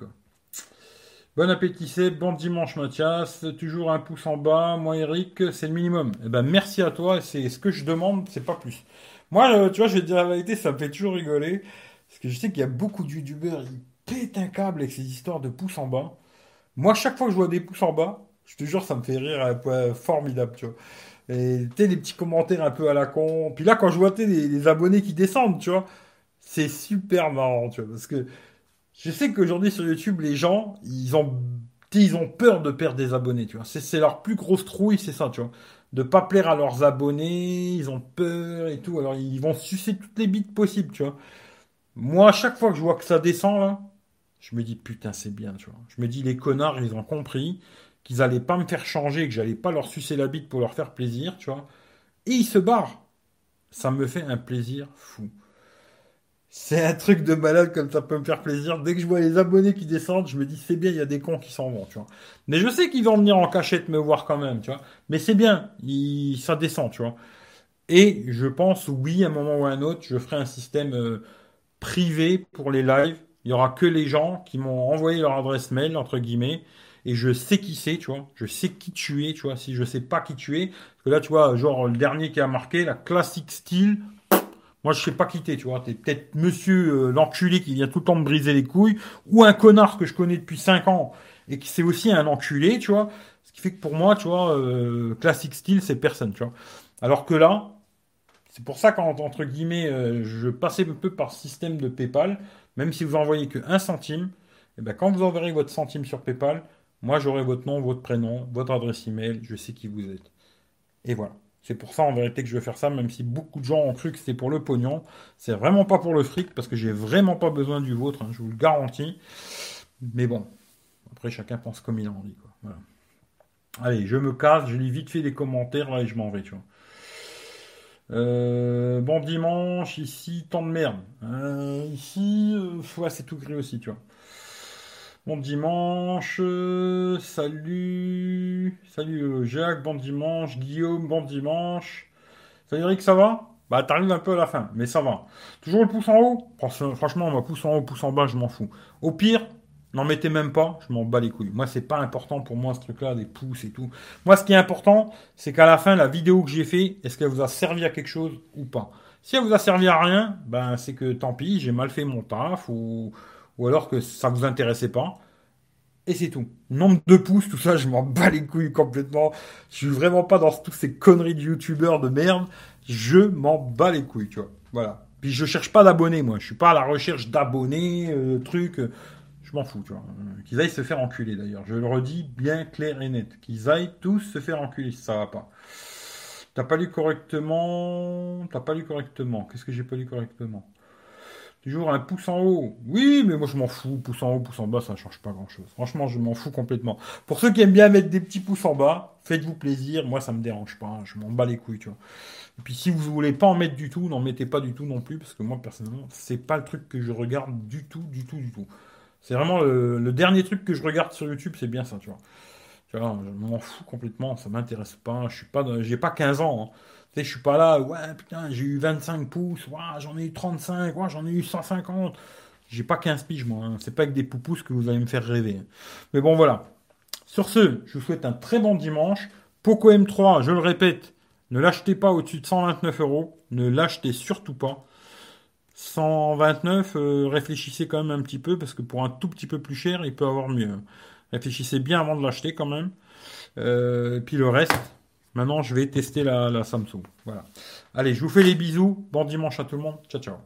Bon appétit, c'est bon dimanche, Mathias. Toujours un pouce en bas. Moi, Eric, c'est le minimum. Eh ben, merci à toi. C'est ce que je demande, c'est pas plus. Moi, euh, tu vois, je vais te dire la vérité, ça me fait toujours rigoler. Parce que je sais qu'il y a beaucoup de youtubeurs, ils pètent un câble avec ces histoires de pouces en bas. Moi, chaque fois que je vois des pouces en bas, je te jure, ça me fait rire un peu formidable, tu vois. Et des petits commentaires un peu à la con. Puis là, quand je vois les abonnés qui descendent, tu vois, c'est super marrant, tu vois. Parce que je sais qu'aujourd'hui sur YouTube, les gens, ils ont, ils ont peur de perdre des abonnés, tu vois. C'est leur plus grosse trouille, c'est ça, tu vois. De pas plaire à leurs abonnés, ils ont peur et tout. Alors ils vont sucer toutes les bites possibles, tu vois. Moi, à chaque fois que je vois que ça descend, là, je me dis putain, c'est bien, tu vois. Je me dis les connards, ils ont compris qu'ils allaient pas me faire changer, que j'allais pas leur sucer la bite pour leur faire plaisir, tu vois. Et ils se barrent. Ça me fait un plaisir fou. C'est un truc de malade comme ça peut me faire plaisir. Dès que je vois les abonnés qui descendent, je me dis c'est bien, il y a des cons qui s'en vont, tu vois. Mais je sais qu'ils vont venir en cachette me voir quand même, tu vois. Mais c'est bien, ça descend, tu vois. Et je pense, oui, à un moment ou à un autre, je ferai un système euh, privé pour les lives. Il y aura que les gens qui m'ont envoyé leur adresse mail, entre guillemets, et je sais qui c'est, tu vois. Je sais qui tu es, tu vois. Si je sais pas qui tu es, parce que là, tu vois, genre le dernier qui a marqué, la classique style, moi, je sais pas quitter, tu vois. T'es peut-être monsieur euh, l'enculé qui vient tout le temps me briser les couilles, ou un connard que je connais depuis 5 ans et qui c'est aussi un enculé, tu vois. Ce qui fait que pour moi, tu vois, euh, classique style, c'est personne, tu vois. Alors que là, c'est pour ça qu'entre guillemets, euh, je passais un peu par système de PayPal, même si vous envoyez que 1 centime, et eh ben quand vous enverrez votre centime sur PayPal, moi, j'aurai votre nom, votre prénom, votre adresse email, je sais qui vous êtes. Et voilà. C'est pour ça en vérité que je vais faire ça, même si beaucoup de gens ont cru que c'était pour le pognon. C'est vraiment pas pour le fric, parce que j'ai vraiment pas besoin du vôtre, hein, je vous le garantis. Mais bon, après chacun pense comme il a envie. Quoi. Allez, je me casse, je lis vite fait les commentaires là et je m'en vais, tu vois. Euh, bon dimanche, ici, tant de merde. Euh, ici, euh, c'est tout gris aussi, tu vois. Bon dimanche, salut, salut euh, Jacques, bon dimanche, Guillaume, bon dimanche. Salut Eric, ça va? Bah t'arrives un peu à la fin, mais ça va. Toujours le pouce en haut? Franchement, moi pouce en haut, pouce en bas, je m'en fous. Au pire, n'en mettez même pas, je m'en bats les couilles. Moi, c'est pas important pour moi ce truc-là, des pouces et tout. Moi, ce qui est important, c'est qu'à la fin, la vidéo que j'ai fait, est-ce qu'elle vous a servi à quelque chose ou pas? Si elle vous a servi à rien, ben c'est que tant pis, j'ai mal fait mon taf ou ou alors que ça vous intéressait pas. Et c'est tout. Nombre de pouces, tout ça, je m'en bats les couilles complètement. Je suis vraiment pas dans toutes ces conneries de youtubeurs de merde. Je m'en bats les couilles, tu vois. Voilà. Puis je cherche pas d'abonnés, moi. Je suis pas à la recherche d'abonnés, euh, trucs. Euh, je m'en fous, tu vois. Euh, qu'ils aillent se faire enculer, d'ailleurs. Je le redis bien clair et net. Qu'ils aillent tous se faire enculer si ça va pas. T'as pas lu correctement. T'as pas lu correctement. Qu'est-ce que j'ai pas lu correctement? Toujours un pouce en haut. Oui, mais moi je m'en fous. Pouce en haut, pouce en bas, ça ne change pas grand-chose. Franchement, je m'en fous complètement. Pour ceux qui aiment bien mettre des petits pouces en bas, faites-vous plaisir. Moi, ça me dérange pas. Je m'en bats les couilles, tu vois. Et puis si vous voulez pas en mettre du tout, n'en mettez pas du tout non plus, parce que moi personnellement, c'est pas le truc que je regarde du tout, du tout, du tout. C'est vraiment le, dernier truc que je regarde sur YouTube, c'est bien ça, tu vois. Tu je m'en fous complètement, ça m'intéresse pas. Je suis pas, j'ai pas 15 ans. Hein je suis pas là, ouais, putain, j'ai eu 25 pouces, j'en ai eu 35, ouais, j'en ai eu 150. J'ai pas 15 piges, moi. Hein. C'est pas avec des poupous que vous allez me faire rêver. Mais bon, voilà. Sur ce, je vous souhaite un très bon dimanche. Poco M3, je le répète, ne l'achetez pas au-dessus de 129 euros. Ne l'achetez surtout pas. 129, euh, réfléchissez quand même un petit peu, parce que pour un tout petit peu plus cher, il peut avoir mieux. Réfléchissez bien avant de l'acheter quand même. Euh, puis le reste, Maintenant, je vais tester la, Samsung. Voilà. Allez, je vous fais les bisous. Bon dimanche à tout le monde. Ciao, ciao.